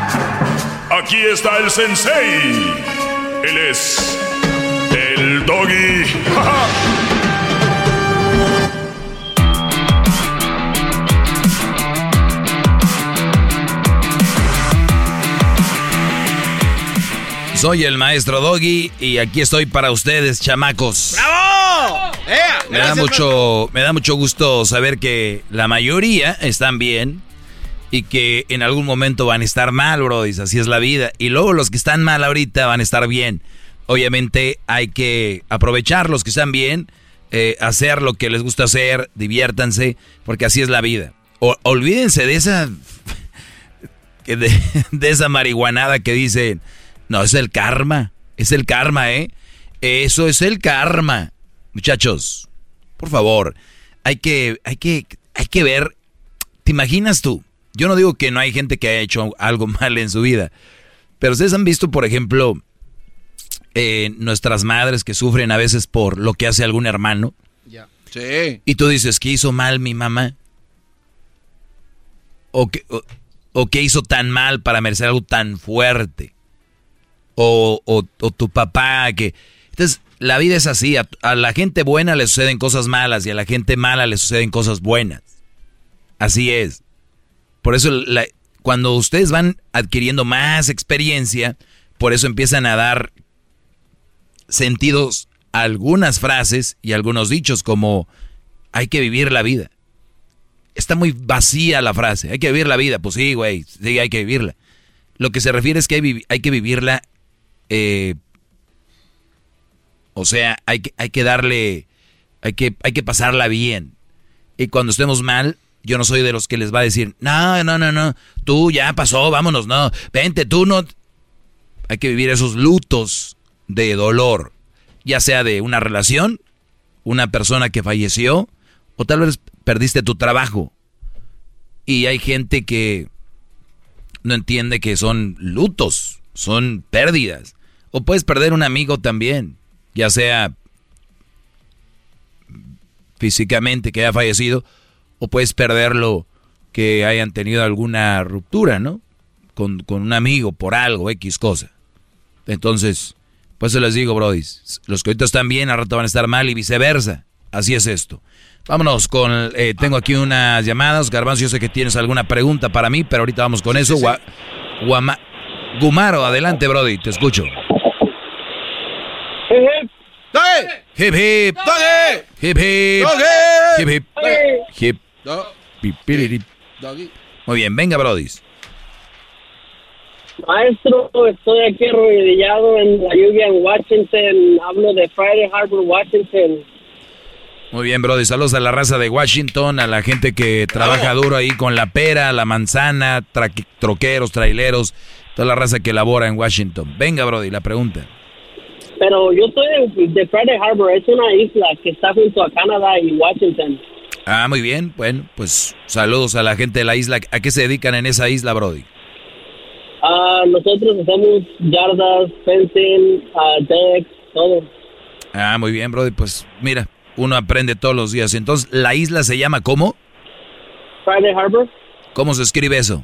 Aquí está el sensei. Él es el doggy. Soy el maestro Doggy y aquí estoy para ustedes, chamacos. ¡Bravo! Me da mucho, me da mucho gusto saber que la mayoría están bien y que en algún momento van a estar mal, bro. Así es la vida. Y luego los que están mal ahorita van a estar bien. Obviamente hay que aprovechar los que están bien, eh, hacer lo que les gusta hacer, diviértanse, porque así es la vida. O- olvídense de esa, de esa marihuanada que dicen, no, es el karma, es el karma, ¿eh? Eso es el karma. Muchachos, por favor, hay que, hay que, hay que ver. ¿Te imaginas tú? Yo no digo que no hay gente que haya hecho algo mal en su vida, pero ustedes han visto, por ejemplo, eh, nuestras madres que sufren a veces por lo que hace algún hermano. Sí. Y tú dices, ¿qué hizo mal mi mamá? ¿O qué, o, o qué hizo tan mal para merecer algo tan fuerte? O, o- o tu papá que... Entonces, la vida es así. A, a la gente buena le suceden cosas malas y a la gente mala le suceden cosas buenas. Así es. Por eso, cuando ustedes van adquiriendo más experiencia, por eso empiezan a dar sentidos a algunas frases y algunos dichos como hay que vivir la vida. Está muy vacía la frase, hay que vivir la vida. Pues sí, güey, sí, hay que vivirla. Lo que se refiere es que hay que vivirla eh, O sea, hay que, hay que darle, hay que, hay que pasarla bien. Y cuando estemos mal, yo no soy de los que les va a decir, no, no, no, no, tú ya pasó, vámonos, no, vente, tú no. Hay que vivir esos lutos de dolor, ya sea de una relación, una persona que falleció, o tal vez perdiste tu trabajo. Y hay gente que no entiende que son lutos, son pérdidas. O puedes perder un amigo también, ya sea físicamente que haya fallecido, o puedes perderlo que hayan tenido alguna ruptura, ¿no? Con, un amigo por algo, X cosa. Entonces, pues se les digo, Brody, los que ahorita están bien, al rato van a estar mal y viceversa. Así es esto. Vámonos con, eh, tengo aquí unas llamadas. Garbanzo, yo sé que tienes alguna pregunta para mí, pero ahorita vamos con eso. Gumaro, adelante, Brody, te escucho. Hip hip. Hip hip. Hip hip. Hip Muy bien, venga, Brody. Maestro, estoy aquí arrodillado en la lluvia en Washington. Hablo de Friday Harbor, Washington. Muy bien, Brody. Saludos a la raza de Washington, a la gente que trabaja duro ahí con la pera, la manzana, troqueros, traileros, toda la raza que labora en Washington. Venga, Brody, la pregunta. Pero yo soy de, Friday Harbor, es una isla que está junto a Canadá y Washington. Ah, muy bien. Bueno, pues saludos a la gente de la isla. ¿A qué se dedican en esa isla, Brody? Ah, nosotros hacemos yardas, fencing, uh, decks, todo. Ah, muy bien, Brody. Pues mira, uno aprende todos los días. Entonces, ¿la isla se llama cómo? Friday Harbor. ¿Cómo se escribe eso?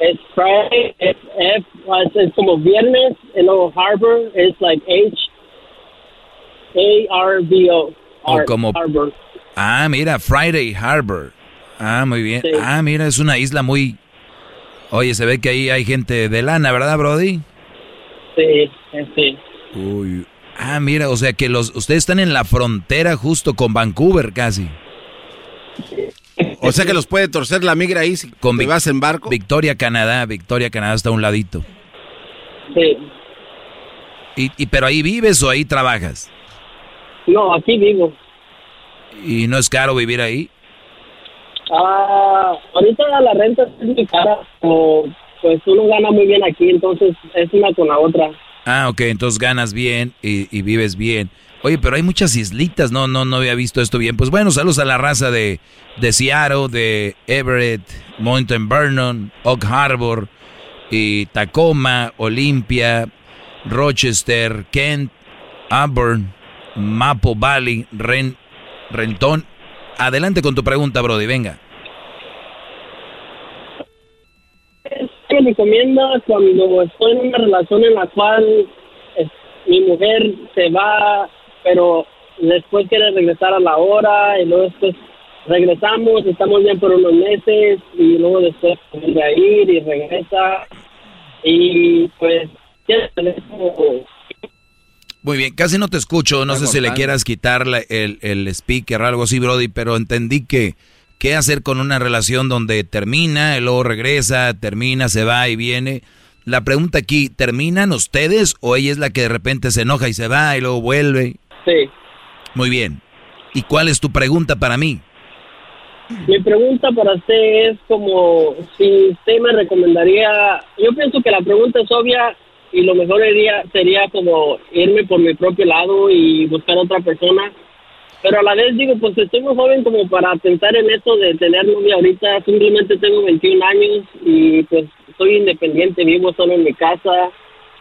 Es Friday, es F, es como viernes, y luego Harbor es like H A R B O. O como Harbor. Ah, mira, Friday Harbor. Ah, muy bien. Ah, mira, es una isla muy Oye, se ve que ahí hay gente de lana, ¿verdad, Brody? Sí, sí. Uy, Ah, mira, o sea que los ustedes están en la frontera justo con Vancouver casi. O sea que los puede torcer la migra ahí si con vas en barco. Victoria, Canadá. Victoria, Canadá está a un ladito. Sí. ¿Y, y pero ahí vives o ahí trabajas? No, aquí vivo. ¿Y no es caro vivir ahí? Ah, ahorita la renta es muy cara, pues uno gana muy bien aquí, entonces es una con la otra. Ah, ok, entonces ganas bien y, vives bien. Oye, pero hay muchas islitas, no, no, no había visto esto bien. Pues bueno, saludos a la raza de, de Seattle, de Everett, Mountain Vernon, Oak Harbor, y Tacoma, Olympia, Rochester, Kent, Auburn, Mapo Valley, Ren, Renton. Adelante con tu pregunta, Brody, venga. me recomienda cuando estoy en una relación en la cual mi mujer se va, pero después quiere regresar a la hora y luego después regresamos, estamos bien por unos meses y luego después vuelve a ir y regresa y pues muy bien, casi no te escucho, no sé si le quieras quitar el, el speaker o algo así, Brody, pero entendí que qué hacer con una relación donde termina, y luego regresa, termina, se va y viene. La pregunta aquí, ¿terminan ustedes o ella es la que de repente se enoja y se va y luego vuelve? Sí. Muy bien. ¿Y cuál es tu pregunta para mí? Mi pregunta para usted es como si usted me recomendaría, yo pienso que la pregunta es obvia y lo mejor sería, sería como irme por mi propio lado y buscar otra persona pero a la vez digo, pues estoy muy joven como para pensar en eso de tener novia ahorita. Simplemente tengo 21 años y pues soy independiente, vivo solo en mi casa,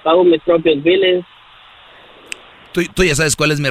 pago mis propios biles. Tú, ya sabes cuál es mi,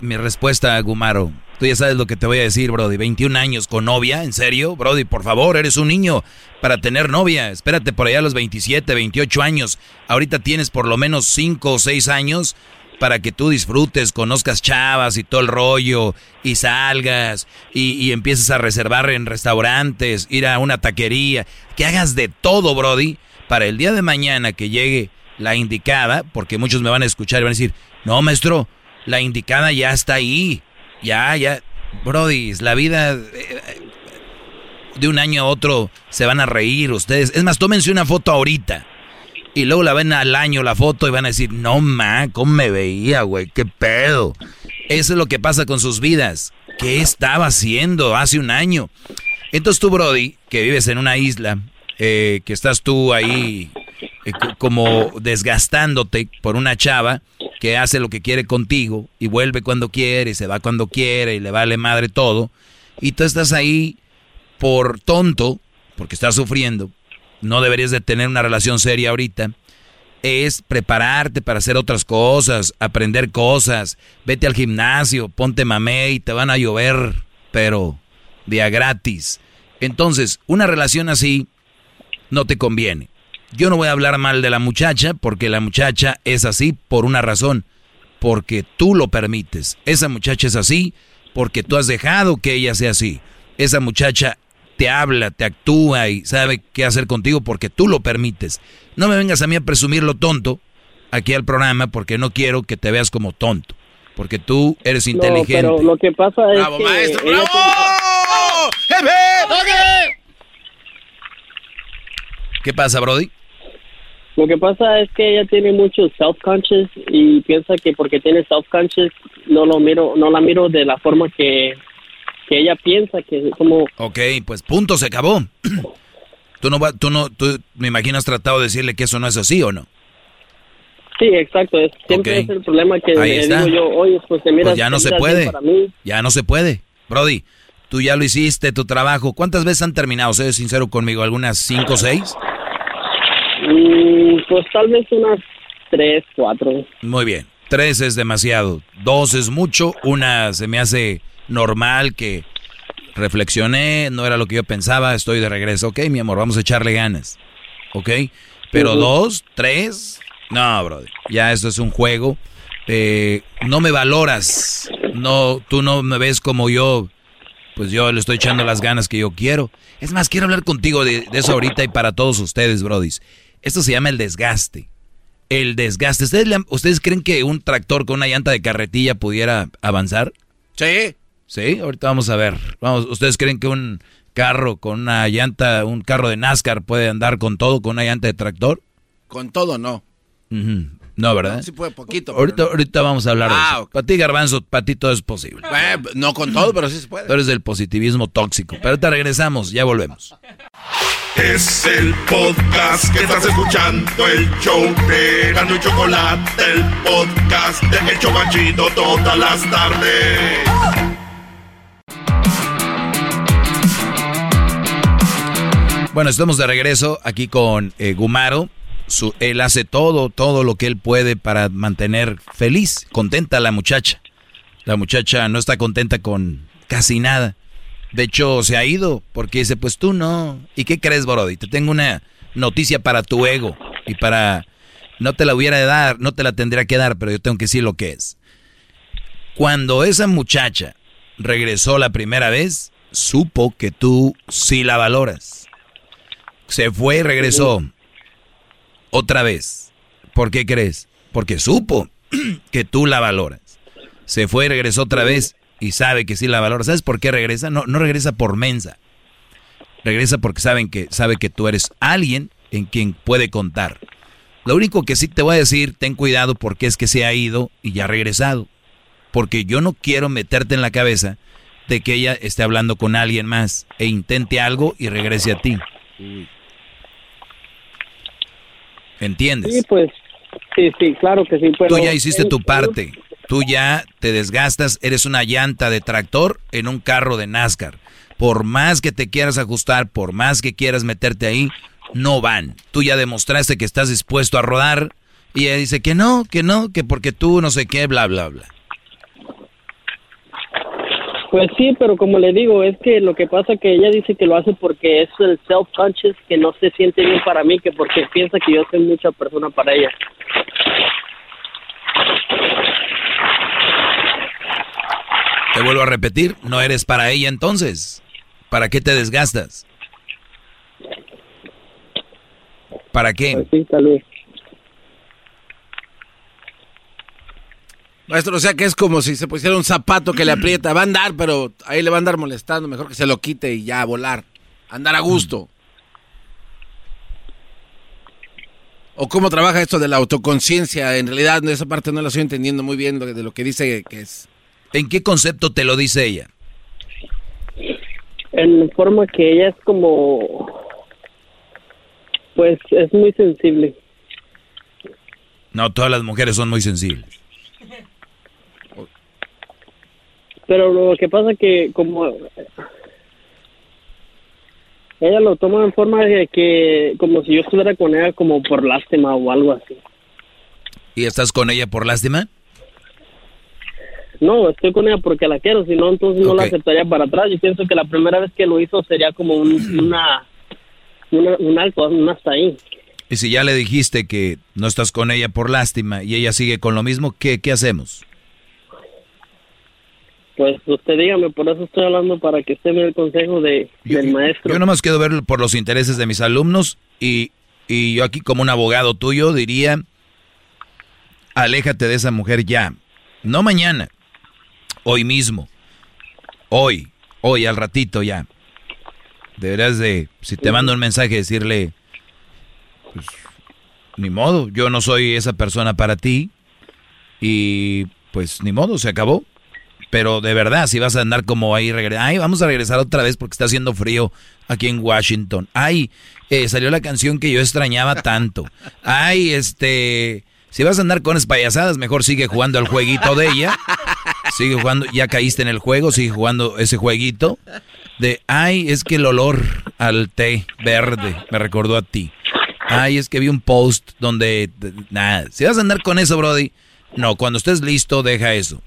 mi respuesta, Gumaro. Tú ya sabes lo que te voy a decir, Brody. 21 años con novia, ¿en serio? Brody, por favor, eres un niño para tener novia. Espérate por allá a los 27, 28 años. Ahorita tienes por lo menos 5 o 6 años para que tú disfrutes, conozcas chavas y todo el rollo, y salgas, y, empieces a reservar en restaurantes, ir a una taquería, que hagas de todo, Brody, para el día de mañana que llegue la indicada, porque muchos me van a escuchar y van a decir, no, maestro, la indicada ya está ahí, ya, ya, Brody, la vida eh, de un año a otro se van a reír ustedes. Es más, tómense una foto ahorita Y luego la ven al año la foto y van a decir, no, ma, ¿cómo me veía, güey? ¿Qué pedo? Eso es lo que pasa con sus vidas. ¿Qué estaba haciendo hace un año? Entonces tú, Brody, que vives en una isla, eh, que estás tú ahí eh, como desgastándote por una chava que hace lo que quiere contigo y vuelve cuando quiere y se va cuando quiere y le vale madre todo. Y tú estás ahí por tonto, porque estás sufriendo, no deberías de tener una relación seria ahorita, es prepararte para hacer otras cosas, aprender cosas, vete al gimnasio, ponte mamé y te van a llover, pero día gratis. Entonces, una relación así no te conviene. Yo no voy a hablar mal de la muchacha porque la muchacha es así por una razón, porque tú lo permites. Esa muchacha es así porque tú has dejado que ella sea así. Esa muchacha te habla, te actúa y sabe qué hacer contigo porque tú lo permites. No me vengas a mí a presumir lo tonto aquí al programa porque no quiero que te veas como tonto. Porque tú eres inteligente. pero lo que pasa es ¡Bravo, que maestro! ¡Bravo! ¡Jefe! ¿Qué pasa, Brody? Lo que pasa es que ella tiene mucho self-conscious y piensa que porque tiene self-conscious no lo miro, no la miro de la forma que, que ella piensa que como Ok, pues punto, se acabó. Tú no, va- tú no, tú me imagino has tratado de decirle que eso no es así o no. sí, exacto, es, siempre Ok. es el problema que Ahí está. digo yo, oye, pues te miras Pues ya no se puede. bien para mí. Ya no se puede. Brody, tú ya lo hiciste, tu trabajo. ¿Cuántas veces han terminado? Sé sincero conmigo, ¿algunas cinco o seis? Mm, pues tal vez unas tres, cuatro. Muy bien. Tres es demasiado. Dos es mucho. Una se me hace normal que reflexioné, no era lo que yo pensaba, estoy de regreso. Ok, mi amor, vamos a echarle ganas. Ok. Pero dos, tres, no, brother. Ya esto es un juego. Eh, no me valoras. No, tú no me ves como yo. Pues yo le estoy echando las ganas que yo quiero. Es más, quiero hablar contigo de, de eso ahorita y para todos ustedes, brodis. Esto se llama el desgaste. El desgaste. ¿Ustedes, le han- ¿Ustedes creen que un tractor con una llanta de carretilla pudiera avanzar? Sí. Sí, ahorita vamos a ver. Vamos, ¿ustedes creen que un carro con una llanta, un carro de NASCAR puede andar con todo con una llanta de tractor? Con todo no. No, ¿verdad? Sí puede poquito. Ahorita, ahorita vamos a hablar de Ah, eso. Para ti, Garbanzo, para ti todo es posible. Eh, no con todo, pero sí se puede. Tú eres del positivismo tóxico. Pero ahorita regresamos, ya volvemos. Es el podcast que estás escuchando, el show de Gano y Chocolate, el podcast de El Chobachito todas las tardes. Bueno, estamos de regreso aquí con eh, Gumaro. Él hace todo, todo lo que él puede para mantener feliz, contenta a la muchacha. La muchacha no está contenta con casi nada. De hecho, se ha ido porque dice, pues tú no. ¿Y qué crees, Brody? Te tengo una noticia para tu ego y para... No te la hubiera de dar, no te la tendría que dar, pero yo tengo que decir lo que es. Cuando esa muchacha regresó la primera vez, supo que tú sí la valoras. Se fue y regresó. Otra vez. ¿Por qué crees? Porque supo que tú la valoras. Se fue y regresó otra vez y sabe que sí la valora. ¿Sabes por qué regresa? No, no regresa por mensa. Regresa porque saben que, sabe que tú eres alguien en quien puede contar. Lo único que sí te voy a decir, ten cuidado porque es que se ha ido y ya ha regresado. Porque yo no quiero meterte en la cabeza de que ella esté hablando con alguien más e intente algo y regrese a ti. ¿Entiendes? Sí, pues, sí, sí, claro que sí. Pero Tú ya hiciste tu parte. Tú ya te desgastas, eres una llanta de tractor en un carro de NASCAR. Por más que te quieras ajustar, por más que quieras meterte ahí, no van. Tú ya demostraste que estás dispuesto a rodar y ella dice que no, que no, que porque tú no sé qué, bla, bla, bla. Pues sí, pero como le digo, es que lo que pasa que ella dice que lo hace porque es el self-conscious, que no se siente bien para mí, que porque piensa que yo soy mucha persona para ella. Te vuelvo a repetir, no eres para ella entonces. ¿Para qué te desgastas? ¿Para qué? Pues sí, tal vez. Maestro, o sea que es como si se pusiera un zapato que le aprieta. Va a andar, pero ahí le va a andar molestando. Mejor que se lo quite y ya a volar. Andar a gusto. o cómo trabaja esto de la autoconciencia. En realidad, esa parte no la estoy entendiendo muy bien de lo que dice que es. ¿En qué concepto te lo dice ella? En forma que ella es como, pues es muy sensible. No, todas las mujeres son muy sensibles. Pero lo que pasa que como ella lo toma en forma de que como si yo estuviera con ella como por lástima o algo así. ¿Y estás con ella por lástima? No, estoy con ella porque la quiero, si no entonces no la aceptaría para atrás. Yo pienso que la primera vez que lo hizo sería como un, una, un alto, un hasta ahí. Y si ya le dijiste que no estás con ella por lástima y ella sigue con lo mismo, ¿qué, qué hacemos? Pues usted dígame, por eso estoy hablando para que usted me dé el consejo de, del maestro. Yo nomás quiero ver por los intereses de mis alumnos y, y yo aquí como un abogado tuyo diría, aléjate de esa mujer ya, no mañana, hoy mismo, hoy, hoy al ratito ya. Deberás de, si te mando un mensaje, decirle, pues, ni modo, yo no soy esa persona para ti y pues ni modo, se acabó. Pero de verdad, si vas a andar como ahí, ay, vamos a regresar otra vez porque está haciendo frío aquí en Washington. Ay, eh, salió la canción que yo extrañaba tanto. Ay, este, si vas a andar con espayasadas, mejor sigue jugando al jueguito de ella. Sigue jugando, ya caíste en el juego, sigue jugando ese jueguito de, ay, es que el olor al té verde me recordó a ti. Ay, es que vi un post donde, nada, si vas a andar con eso, Brody, no, cuando estés listo, deja eso.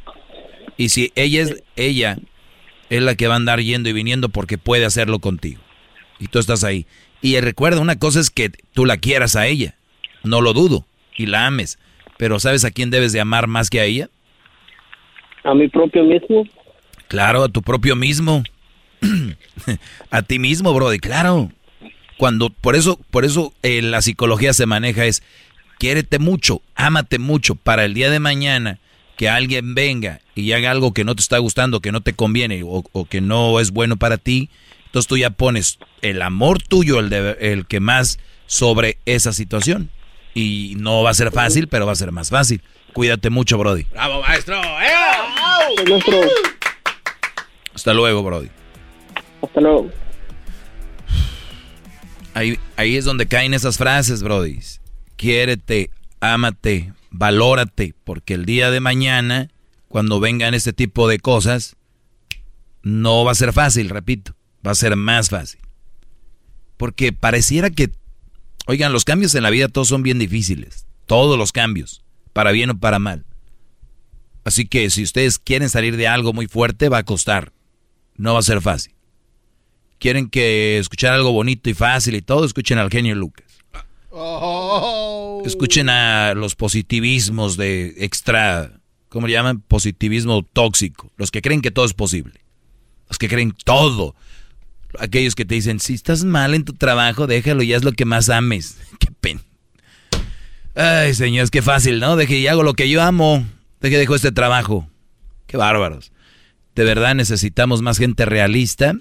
Y si ella es ella es la que va a andar yendo y viniendo porque puede hacerlo contigo. Y tú estás ahí. Y recuerda, una cosa es que tú la quieras a ella. No lo dudo. Y la ames. Pero ¿sabes a quién debes de amar más que a ella? A mi propio mismo. Claro, a tu propio mismo. a ti mismo, Brody, claro. Cuando, por eso, por eso eh, la psicología se maneja es, quiérete mucho, ámate mucho, para el día de mañana que alguien venga y haga algo que no te está gustando, que no te conviene o, que no es bueno para ti, entonces tú ya pones el amor tuyo, el, de, el que más sobre esa situación. Y no va a ser fácil, pero va a ser más fácil. Cuídate mucho, Brody. Bravo, maestro. Hasta luego, Brody. Hasta luego. Ahí, ahí es donde caen esas frases, Brody. Quiérete, ámate, valórate, porque el día de mañana, cuando vengan este tipo de cosas, no va a ser fácil, repito, va a ser más fácil. Porque pareciera que, oigan, los cambios en la vida todos son bien difíciles, todos los cambios, para bien o para mal. Así que si ustedes quieren salir de algo muy fuerte, va a costar, no va a ser fácil. Quieren que escuchar algo bonito y fácil y todo, escuchen al genio Lucas. Oh. Escuchen a los positivismos de extra, ¿cómo le llaman? Positivismo tóxico. Los que creen que todo es posible. Los que creen todo. Aquellos que te dicen, si estás mal en tu trabajo, déjalo, ya es lo que más ames. Qué pena. Ay, señores, qué fácil, ¿no? Deje y hago lo que yo amo. Deje dejo este trabajo. Qué bárbaros. De verdad necesitamos más gente realista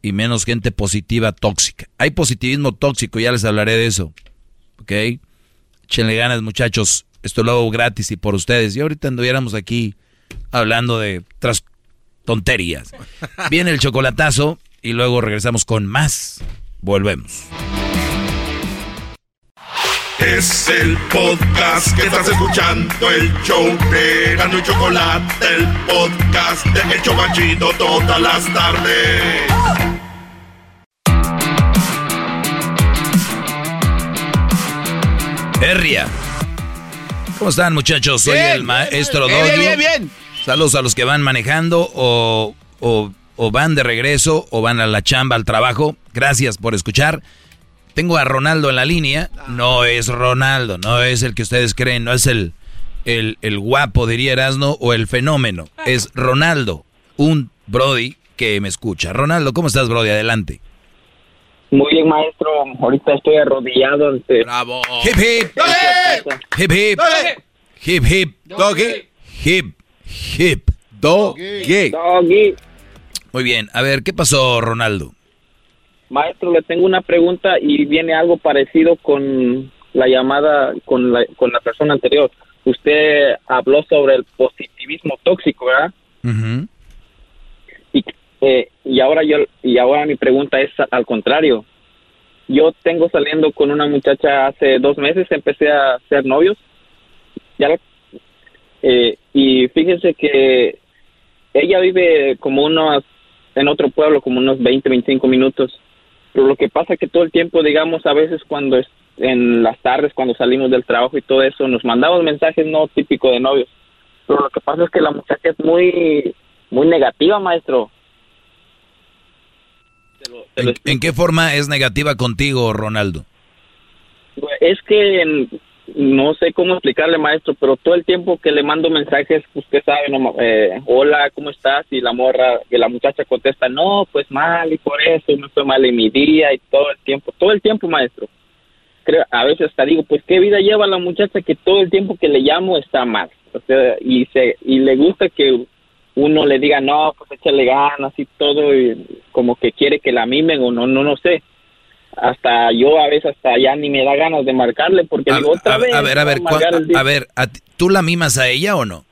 y menos gente positiva tóxica. Hay positivismo tóxico, ya les hablaré de eso. ¿ok? Échenle ganas, muchachos. Esto lo hago gratis y por ustedes. Y ahorita anduviéramos aquí hablando de otras tonterías. Viene el chocolatazo y luego regresamos con más. Volvemos. Es el podcast que estás escuchando, el show de Gano y Chocolate, el podcast de Hecho Machito todas las tardes. Herria. ¿Cómo están, muchachos? Soy el maestro bien, Bien, bien, bien. Saludos a los que van manejando o, o, van de regreso o van a la chamba, al trabajo. Gracias por escuchar. Tengo a Ronaldo en la línea. No es Ronaldo, no es el que ustedes creen, no es el, el, el guapo, diría Erasno, o el fenómeno. Es Ronaldo, un Brody que me escucha. Ronaldo, ¿cómo estás, Brody? Adelante. Muy bien, maestro. Ahorita estoy arrodillado ante. ¡Bravo! ¡Hip, hip! ¡Hip, hip! ¡Hip, hip! ¡Doggy! ¡Hip, hip! ¡Doggy! ¡Doggy! Muy bien. A ver, ¿qué pasó, Ronaldo? Maestro, le tengo una pregunta y viene algo parecido con, la llamada con la, con la persona anterior. Usted habló sobre el positivismo tóxico, ¿verdad? y, eh, y ahora yo y ahora mi pregunta es al contrario. Yo tengo saliendo con una muchacha hace dos meses, empecé a ser novios. Ya eh, y fíjense que ella vive como unos en otro pueblo como unos 20, 25 minutos. Pero lo que pasa es que todo el tiempo, digamos, a veces cuando es en las tardes, cuando salimos del trabajo y todo eso, nos mandamos mensajes no típicos de novios. Pero lo que pasa es que la muchacha es muy, muy negativa, maestro. ¿En, qué forma es negativa contigo, Ronaldo? Es que no sé cómo explicarle, maestro, pero todo el tiempo que le mando mensajes, usted sabe, no, eh, hola, ¿cómo estás? Y la morra, que la muchacha contesta, no, pues mal, y por eso me fue mal en mi día, y todo el tiempo, todo el tiempo, maestro. Creo, a veces hasta digo, pues qué vida lleva la muchacha que todo el tiempo que le llamo está mal. O sea, y, se, y le gusta que uno le diga, no, pues échale ganas y todo, y como que quiere que la mimen o no, no, no sé hasta yo a veces hasta ya ni me da ganas de marcarle porque digo otra vez. A ver, a ver, a, ver, ¿tú la mimas a ella o no?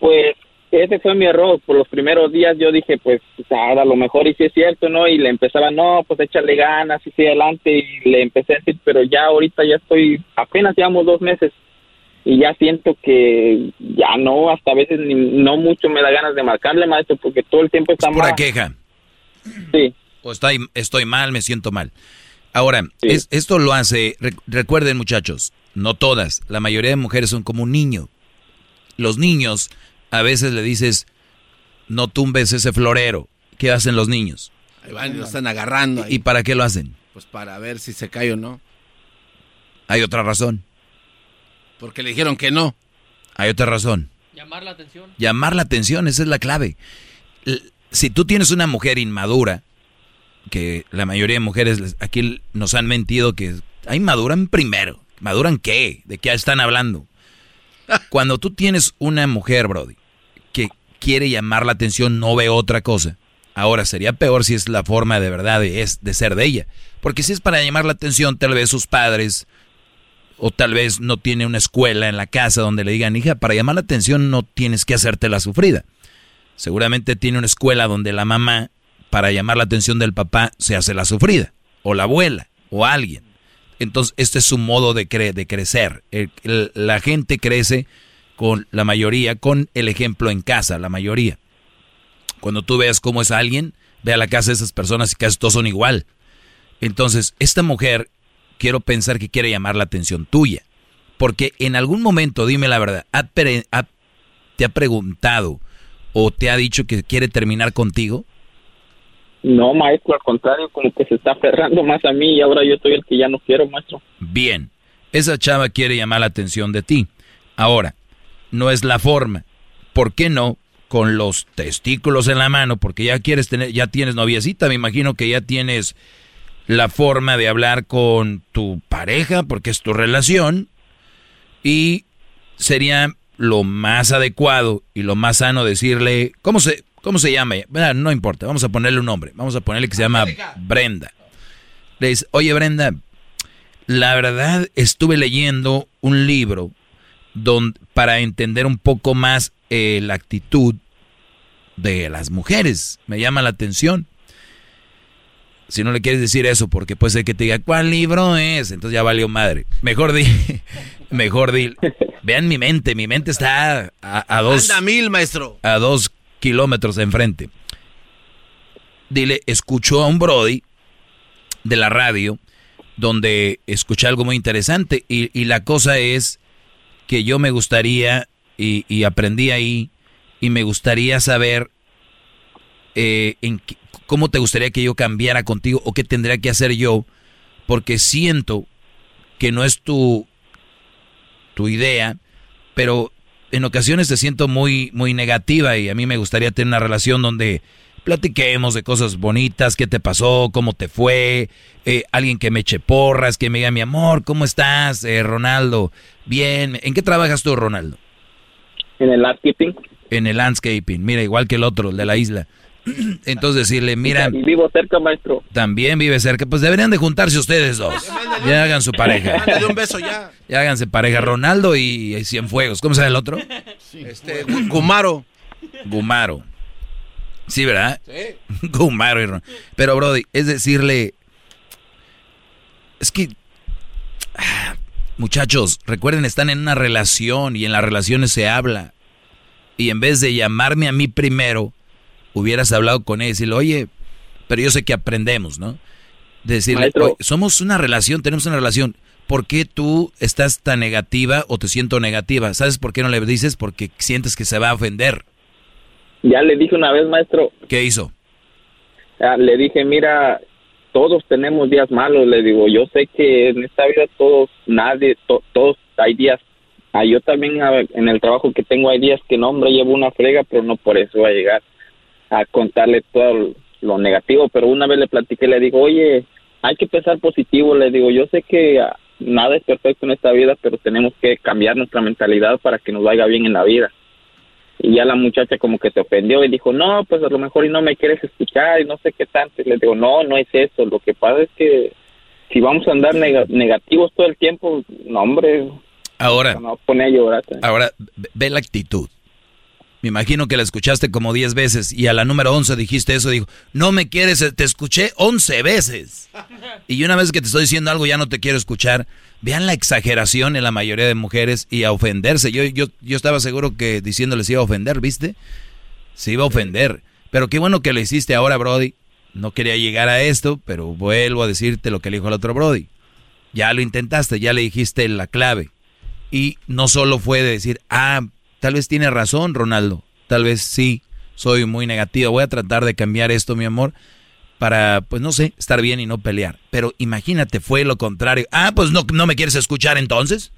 Pues ese fue mi error. Por los primeros días yo dije, pues, a lo mejor y si es cierto, ¿no? Y le empezaba, no, pues échale ganas y sigue adelante. Y le empecé a decir, pero ya ahorita ya estoy, apenas llevamos dos meses. Y ya siento que ya no, hasta a veces ni, no mucho me da ganas de marcarle, maestro, porque todo el tiempo está ¿Por queja? Sí o estoy, estoy mal, me siento mal. Ahora, es, esto lo hace, recuerden muchachos, no todas, la mayoría de mujeres son como un niño. Los niños, a veces le dices, no tumbes ese florero. ¿Qué hacen los niños? Ahí van y lo están agarrando. ¿Y para qué lo hacen? Pues para ver si se cae o no. Hay otra razón. Porque le dijeron que no. Hay otra razón. Llamar la atención. Llamar la atención, esa es la clave. Si tú tienes una mujer inmadura, que la mayoría de mujeres aquí nos han mentido que ahí maduran primero. ¿Maduran qué? ¿De qué están hablando? Cuando tú tienes una mujer, Brody, que quiere llamar la atención, no ve otra cosa. Ahora, sería peor si es la forma de verdad de, es, de ser de ella. Porque si es para llamar la atención, tal vez sus padres, o tal vez no tiene una escuela en la casa donde le digan, hija, para llamar la atención no tienes que hacerte la sufrida. Seguramente tiene una escuela donde la mamá para llamar la atención del papá se hace la sufrida, o la abuela, o alguien. Entonces, este es su modo de, de crecer. la gente crece con la mayoría, con el ejemplo en casa, la mayoría. Cuando tú veas cómo es alguien, ve a la casa de esas personas y casi todos son igual. Entonces, esta mujer, quiero pensar que quiere llamar la atención tuya. Porque en algún momento, dime la verdad, ¿te ha preguntado o te ha dicho que quiere terminar contigo? No, maestro, al contrario, como que se está aferrando más a mí y ahora yo soy el que ya no quiero, maestro. Bien, esa chava quiere llamar la atención de ti. Ahora, no es la forma. ¿Por qué no? Con los testículos en la mano, porque ya quieres tener, ya tienes noviecita, me imagino que ya tienes la forma de hablar con tu pareja, porque es tu relación, y sería lo más adecuado y lo más sano decirle, ¿cómo se, ¿Cómo se llama? No importa, vamos a ponerle un nombre. Vamos a ponerle que se llama Brenda. Le dice, oye Brenda, la verdad estuve leyendo un libro donde, para entender un poco más eh, la actitud de las mujeres. Me llama la atención. Si no le quieres decir eso, porque puede ser que te diga, ¿cuál libro es? Entonces ya valió madre. Mejor di, mejor di. Vean mi mente, mi mente está a, a dos. Anda mil, maestro. A dos kilómetros enfrente. Dile, escuchó a un Brody de la radio donde escuché algo muy interesante y, la cosa es que yo me gustaría y, aprendí ahí y me gustaría saber eh, cómo te gustaría que yo cambiara contigo o qué tendría que hacer yo porque siento que no es tu tu idea pero en ocasiones te siento muy, muy negativa y a mí me gustaría tener una relación donde platiquemos de cosas bonitas, qué te pasó, cómo te fue, eh, alguien que me eche porras, que me diga, mi amor, ¿cómo estás, eh, Ronaldo? Bien, ¿en qué trabajas tú, Ronaldo? En el landscaping. En el landscaping, mira, igual que el otro, el de la isla. Entonces decirle, mira... vivo cerca, maestro. También vive cerca. Pues deberían de juntarse ustedes dos. Ya hagan su pareja. Mándale un beso ya. Ya háganse pareja. Ronaldo y, Cienfuegos. ¿Cómo se llama el otro? Este, Gumaro. Gumaro. Sí, ¿verdad? Sí. Gumaro y Ronaldo. Pero, Brody, es decirle... Es que... Ah, muchachos, recuerden, están en una relación y en las relaciones se habla. Y en vez de llamarme a mí primero hubieras hablado con él y decirle, oye, pero yo sé que aprendemos, ¿no? decirle, somos una relación, tenemos una relación. ¿Por qué tú estás tan negativa o te siento negativa? ¿Sabes por qué no le dices? Porque sientes que se va a ofender. Ya le dije una vez, maestro. ¿Qué hizo? Ah, le dije, mira, todos tenemos días malos, le digo, yo sé que en esta vida todos, nadie, todos hay días. Ah, yo también en el trabajo que tengo hay días que no, hombre, llevo una frega, pero no por eso va a llegar a contarle todo lo negativo, pero una vez le platiqué, le digo, oye, hay que pensar positivo, le digo, yo sé que ah, nada es perfecto en esta vida, pero tenemos que cambiar nuestra mentalidad para que nos vaya bien en la vida. Y ya la muchacha como que se ofendió y dijo, no, pues a lo mejor y no me quieres escuchar y no sé qué tanto. Y le digo, no, no es eso, lo que pasa es que si vamos a andar negativos todo el tiempo, no, hombre. Ahora, pone a llorar. ahora ve la actitud. Me imagino que la escuchaste como 10 veces y a la número 11 dijiste eso, dijo, no me quieres, te escuché 11 veces. Y una vez que te estoy diciendo algo ya no te quiero escuchar. Vean la exageración en la mayoría de mujeres y a ofenderse. Yo, yo, yo estaba seguro que diciéndoles iba a ofender, ¿viste? Se iba a ofender. Pero qué bueno que lo hiciste ahora, Brody. No quería llegar a esto, pero vuelvo a decirte lo que le dijo el otro Brody. Ya lo intentaste, ya le dijiste la clave. Y no solo fue de decir, ah, Tal vez tiene razón, Ronaldo. Tal vez sí, soy muy negativo. Voy a tratar de cambiar esto, mi amor, para, pues no sé, estar bien y no pelear. Pero imagínate, fue lo contrario. Ah, pues no, no me quieres escuchar entonces.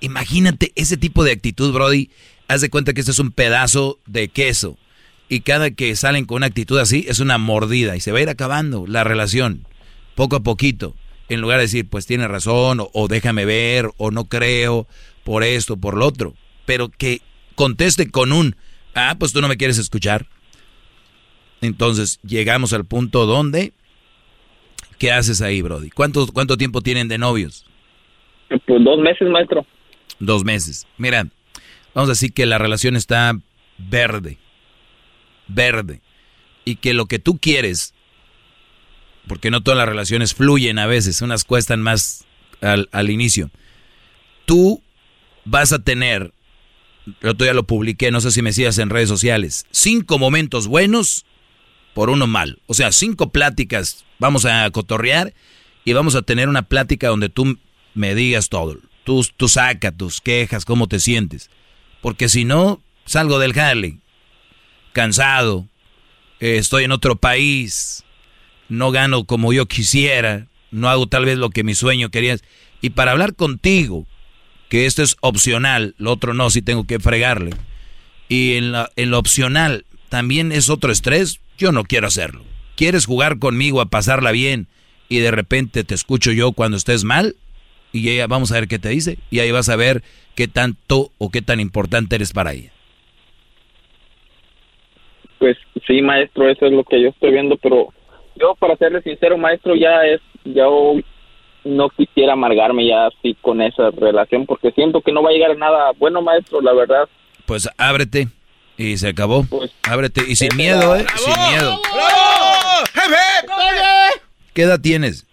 Imagínate ese tipo de actitud, Brody. Haz de cuenta que este es un pedazo de queso. Y cada que salen con una actitud así, es una mordida. Y se va a ir acabando la relación, poco a poquito. En lugar de decir, pues tiene razón, o, o déjame ver, o no creo, por esto, por lo otro pero que conteste con un, ah, pues tú no me quieres escuchar. Entonces llegamos al punto donde, ¿qué haces ahí, Brody? ¿Cuánto, cuánto tiempo tienen de novios? Pues dos meses, maestro. Dos meses. Mira, vamos a decir que la relación está verde, verde, y que lo que tú quieres, porque no todas las relaciones fluyen a veces, unas cuestan más al, al inicio, tú vas a tener el otro día lo publiqué, no sé si me sigas en redes sociales. Cinco momentos buenos por uno mal. O sea, cinco pláticas. Vamos a cotorrear y vamos a tener una plática donde tú me digas todo. Tú, tú saca tus quejas, cómo te sientes. Porque si no, salgo del jale, cansado, eh, estoy en otro país, no gano como yo quisiera, no hago tal vez lo que mi sueño quería. Y para hablar contigo, que esto es opcional, lo otro no, si tengo que fregarle. Y en, la, en lo opcional también es otro estrés, yo no quiero hacerlo. ¿Quieres jugar conmigo a pasarla bien y de repente te escucho yo cuando estés mal? Y ella, vamos a ver qué te dice. Y ahí vas a ver qué tanto o qué tan importante eres para ella. Pues sí, maestro, eso es lo que yo estoy viendo, pero yo para serle sincero, maestro, ya es, ya no quisiera amargarme ya así con esa relación porque siento que no va a llegar a nada bueno, maestro, la verdad. Pues ábrete y se acabó. Pues, ábrete y sin miedo, ¿eh? Sin miedo. ¿Qué edad tienes?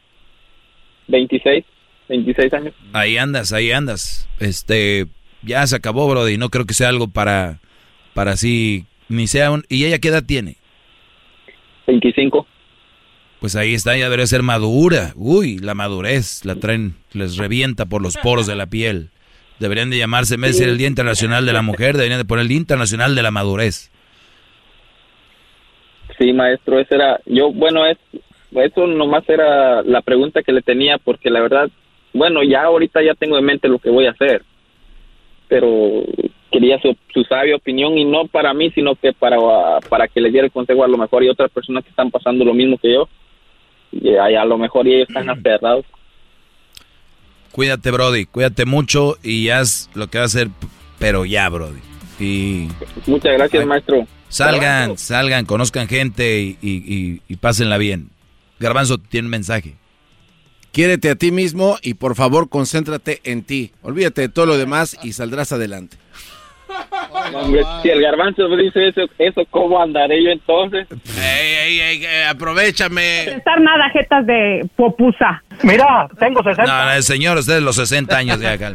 26, 26 años. Ahí andas, ahí andas. Este, ya se acabó, Brody. No creo que sea algo para, para así, ni sea un... ¿Y ella qué edad tiene? 25. Pues ahí está, ya debería ser madura. Uy, la madurez la traen, les revienta por los poros de la piel. Deberían de llamarse, de el Día Internacional de la Mujer, deberían de poner el Día Internacional de la Madurez. Sí, maestro, ese era, yo, bueno, es, eso nomás era la pregunta que le tenía, porque la verdad, bueno, ya ahorita ya tengo en mente lo que voy a hacer, pero quería su, su sabia opinión y no para mí, sino que para, para que le diera el consejo a lo mejor y otras personas que están pasando lo mismo que yo y a, lo mejor ellos están aferrados. Cuídate, Brody, cuídate mucho y haz lo que va a hacer, pero ya, Brody. Y muchas gracias, maestro. Salgan, salgan, conozcan gente y, y, y, pásenla bien. Garbanzo tiene un mensaje. Quiérete a ti mismo y por favor concéntrate en ti. Olvídate de todo lo demás y saldrás adelante. Si el garbanzo me dice eso, eso, ¿cómo andaré yo entonces? Ey, ey, ey, aprovechame. Estar nada, jetas de popusa. Mira, tengo 60. No, no, señor, usted de los 60 años de acá.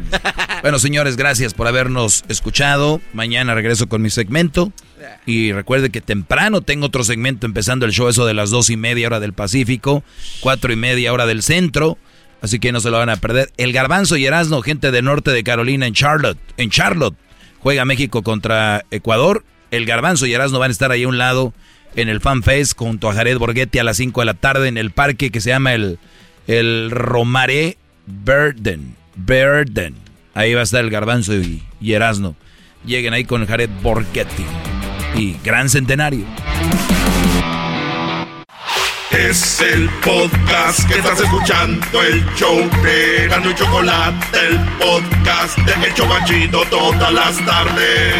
bueno, señores, gracias por habernos escuchado. Mañana regreso con mi segmento. Y recuerde que temprano tengo otro segmento empezando el show, eso de las dos y media hora del Pacífico, cuatro y media hora del centro. Así que no se lo van a perder. El Garbanzo y Erasmo, gente del norte de Carolina en Charlotte. En Charlotte juega México contra Ecuador. El Garbanzo y Erasmo van a estar ahí a un lado en el Fan Fest junto a Jared Borghetti a las 5 de la tarde en el parque que se llama el, el Romaré Burden. Burden. Ahí va a estar el Garbanzo y, y. Lleguen ahí con Jared Borghetti. Y gran centenario. Es el podcast que estás escuchando, el show de Gano y Chocolate, el podcast de El Chobachito todas las tardes.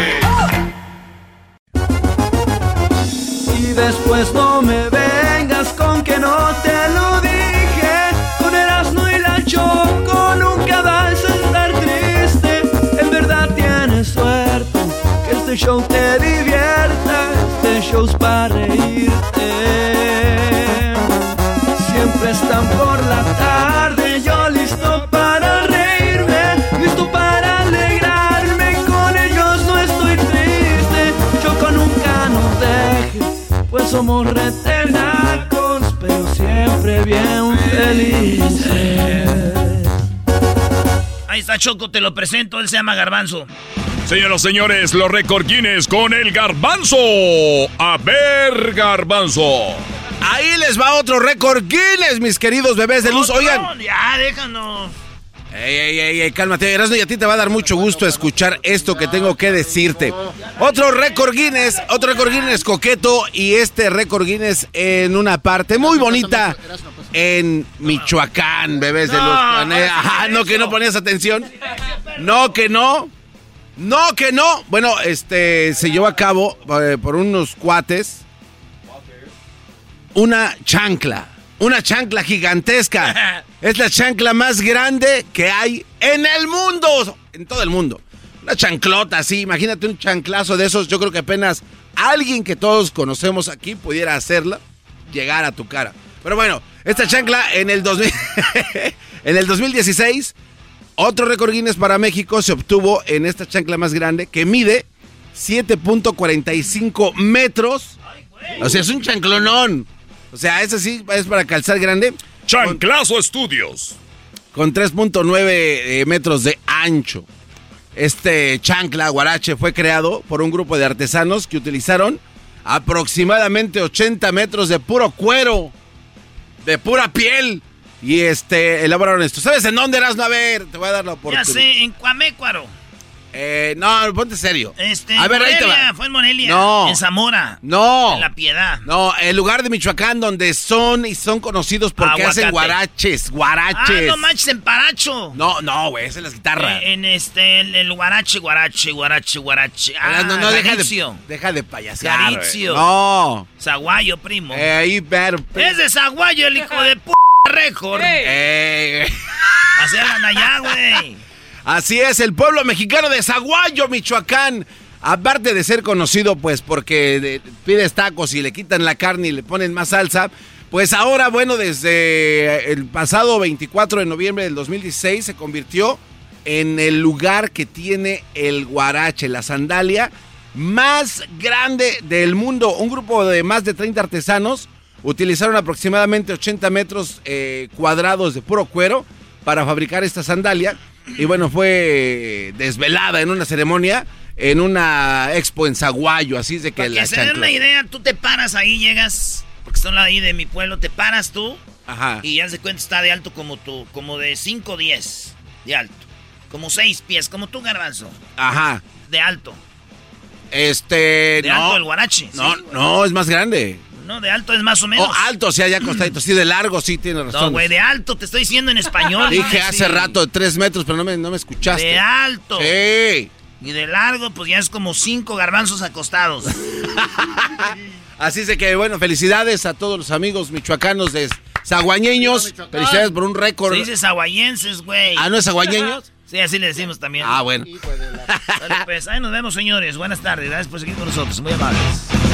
Y después no me vengas con que no te lo dije. Con Erasmo y la Choco nunca vas a estar triste. En verdad tienes suerte que este show retenacos, pero siempre bien felices. Ahí está Choco, te lo presento, él se llama Garbanzo. Señoras y señores, los récord Guinness con el garbanzo. A ver, garbanzo. Ahí les va otro récord Guinness, mis queridos bebés de luz. Oigan. Ya, déjanos. Ey, ey, ey, ey, cálmate, Erasmo, y a ti te va a dar mucho gusto escuchar esto que tengo que decirte. Otro récord Guinness, otro récord Guinness coqueto y este récord Guinness en una parte muy bonita en Michoacán, bebés de luz. Ajá, no, que no ponías atención. No, que no. No, que no. Bueno, este se llevó a cabo eh, por unos cuates una chancla. Una chancla gigantesca. es la chancla más grande que hay en el mundo. En todo el mundo. Una chanclota así. Imagínate un chanclazo de esos. Yo creo que apenas alguien que todos conocemos aquí pudiera hacerla. Llegar a tu cara. Pero bueno, esta chancla en el, 2000, en el 2016, otro récord Guinness para México se obtuvo en esta chancla más grande que mide 7.45 metros. O sea, es un chanclonón. O sea, ese sí es para calzar grande. Chanclazo Estudios. Con 3.9 eh, metros de ancho. Este chancla guarache fue creado por un grupo de artesanos que utilizaron aproximadamente 80 metros de puro cuero, de pura piel. Y este, elaboraron esto. ¿Sabes en dónde eras? A ver, te voy a dar la oportunidad. Ya sé, en Cuamécuaro. Eh, no, ponte serio. Este, a ver, Morelia, ahí te va. fue en Morelia. No. En Zamora. No. En La Piedad. No, el lugar de Michoacán donde son y son conocidos porque hacen guaraches, guaraches. Ah, no manches, en Paracho. No, no, güey, esa es la guitarra. Eh, en este, el, el, guarache, guarache, guarache, guarache. Ah, no, no, deja de, deja de payasear. Garicio. No. Zaguayo, primo. Eh, ahí, pero, Es de Zaguayo, el hijo de p*** récord. Eh. Así hablan allá, güey. Así es, el pueblo mexicano de Zaguayo, Michoacán. Aparte de ser conocido, pues, porque pides tacos y le quitan la carne y le ponen más salsa, pues ahora, bueno, desde el pasado 24 de noviembre del 2016 se convirtió en el lugar que tiene el guarache, la sandalia más grande del mundo. Un grupo de más de 30 artesanos utilizaron aproximadamente 80 metros eh, cuadrados de puro cuero para fabricar esta sandalia y bueno, fue desvelada en una ceremonia en una expo en Zaguayo, así es de que Para la se una idea, tú te paras ahí, llegas, porque son ahí de mi pueblo, te paras tú. Ajá. Y ya se cuenta está de alto como tú, como de 5 o 10 de alto. Como 6 pies, como tú, garbanzo. Ajá. De alto. Este. De no, alto el guarache. No, sí, no, es más grande. No, de alto es más o menos. Oh, alto, sí, allá acostadito. Sí, de largo, sí, tiene razón. No, güey, de alto, te estoy diciendo en español. Dije no, hace sí. rato de tres metros, pero no me, no me escuchaste. De alto. Sí. Y de largo, pues ya es como cinco garbanzos acostados. Así es que, bueno, felicidades a todos los amigos michoacanos de Zaguañeños. Felicidades por un récord. Se dice zaguayenses, güey. ¿Ah, no es zaguañeños? Sí, así le decimos también. Ah, bueno. Vale, pues ahí nos vemos, señores. Buenas tardes. Gracias por seguir con nosotros. Muy amables.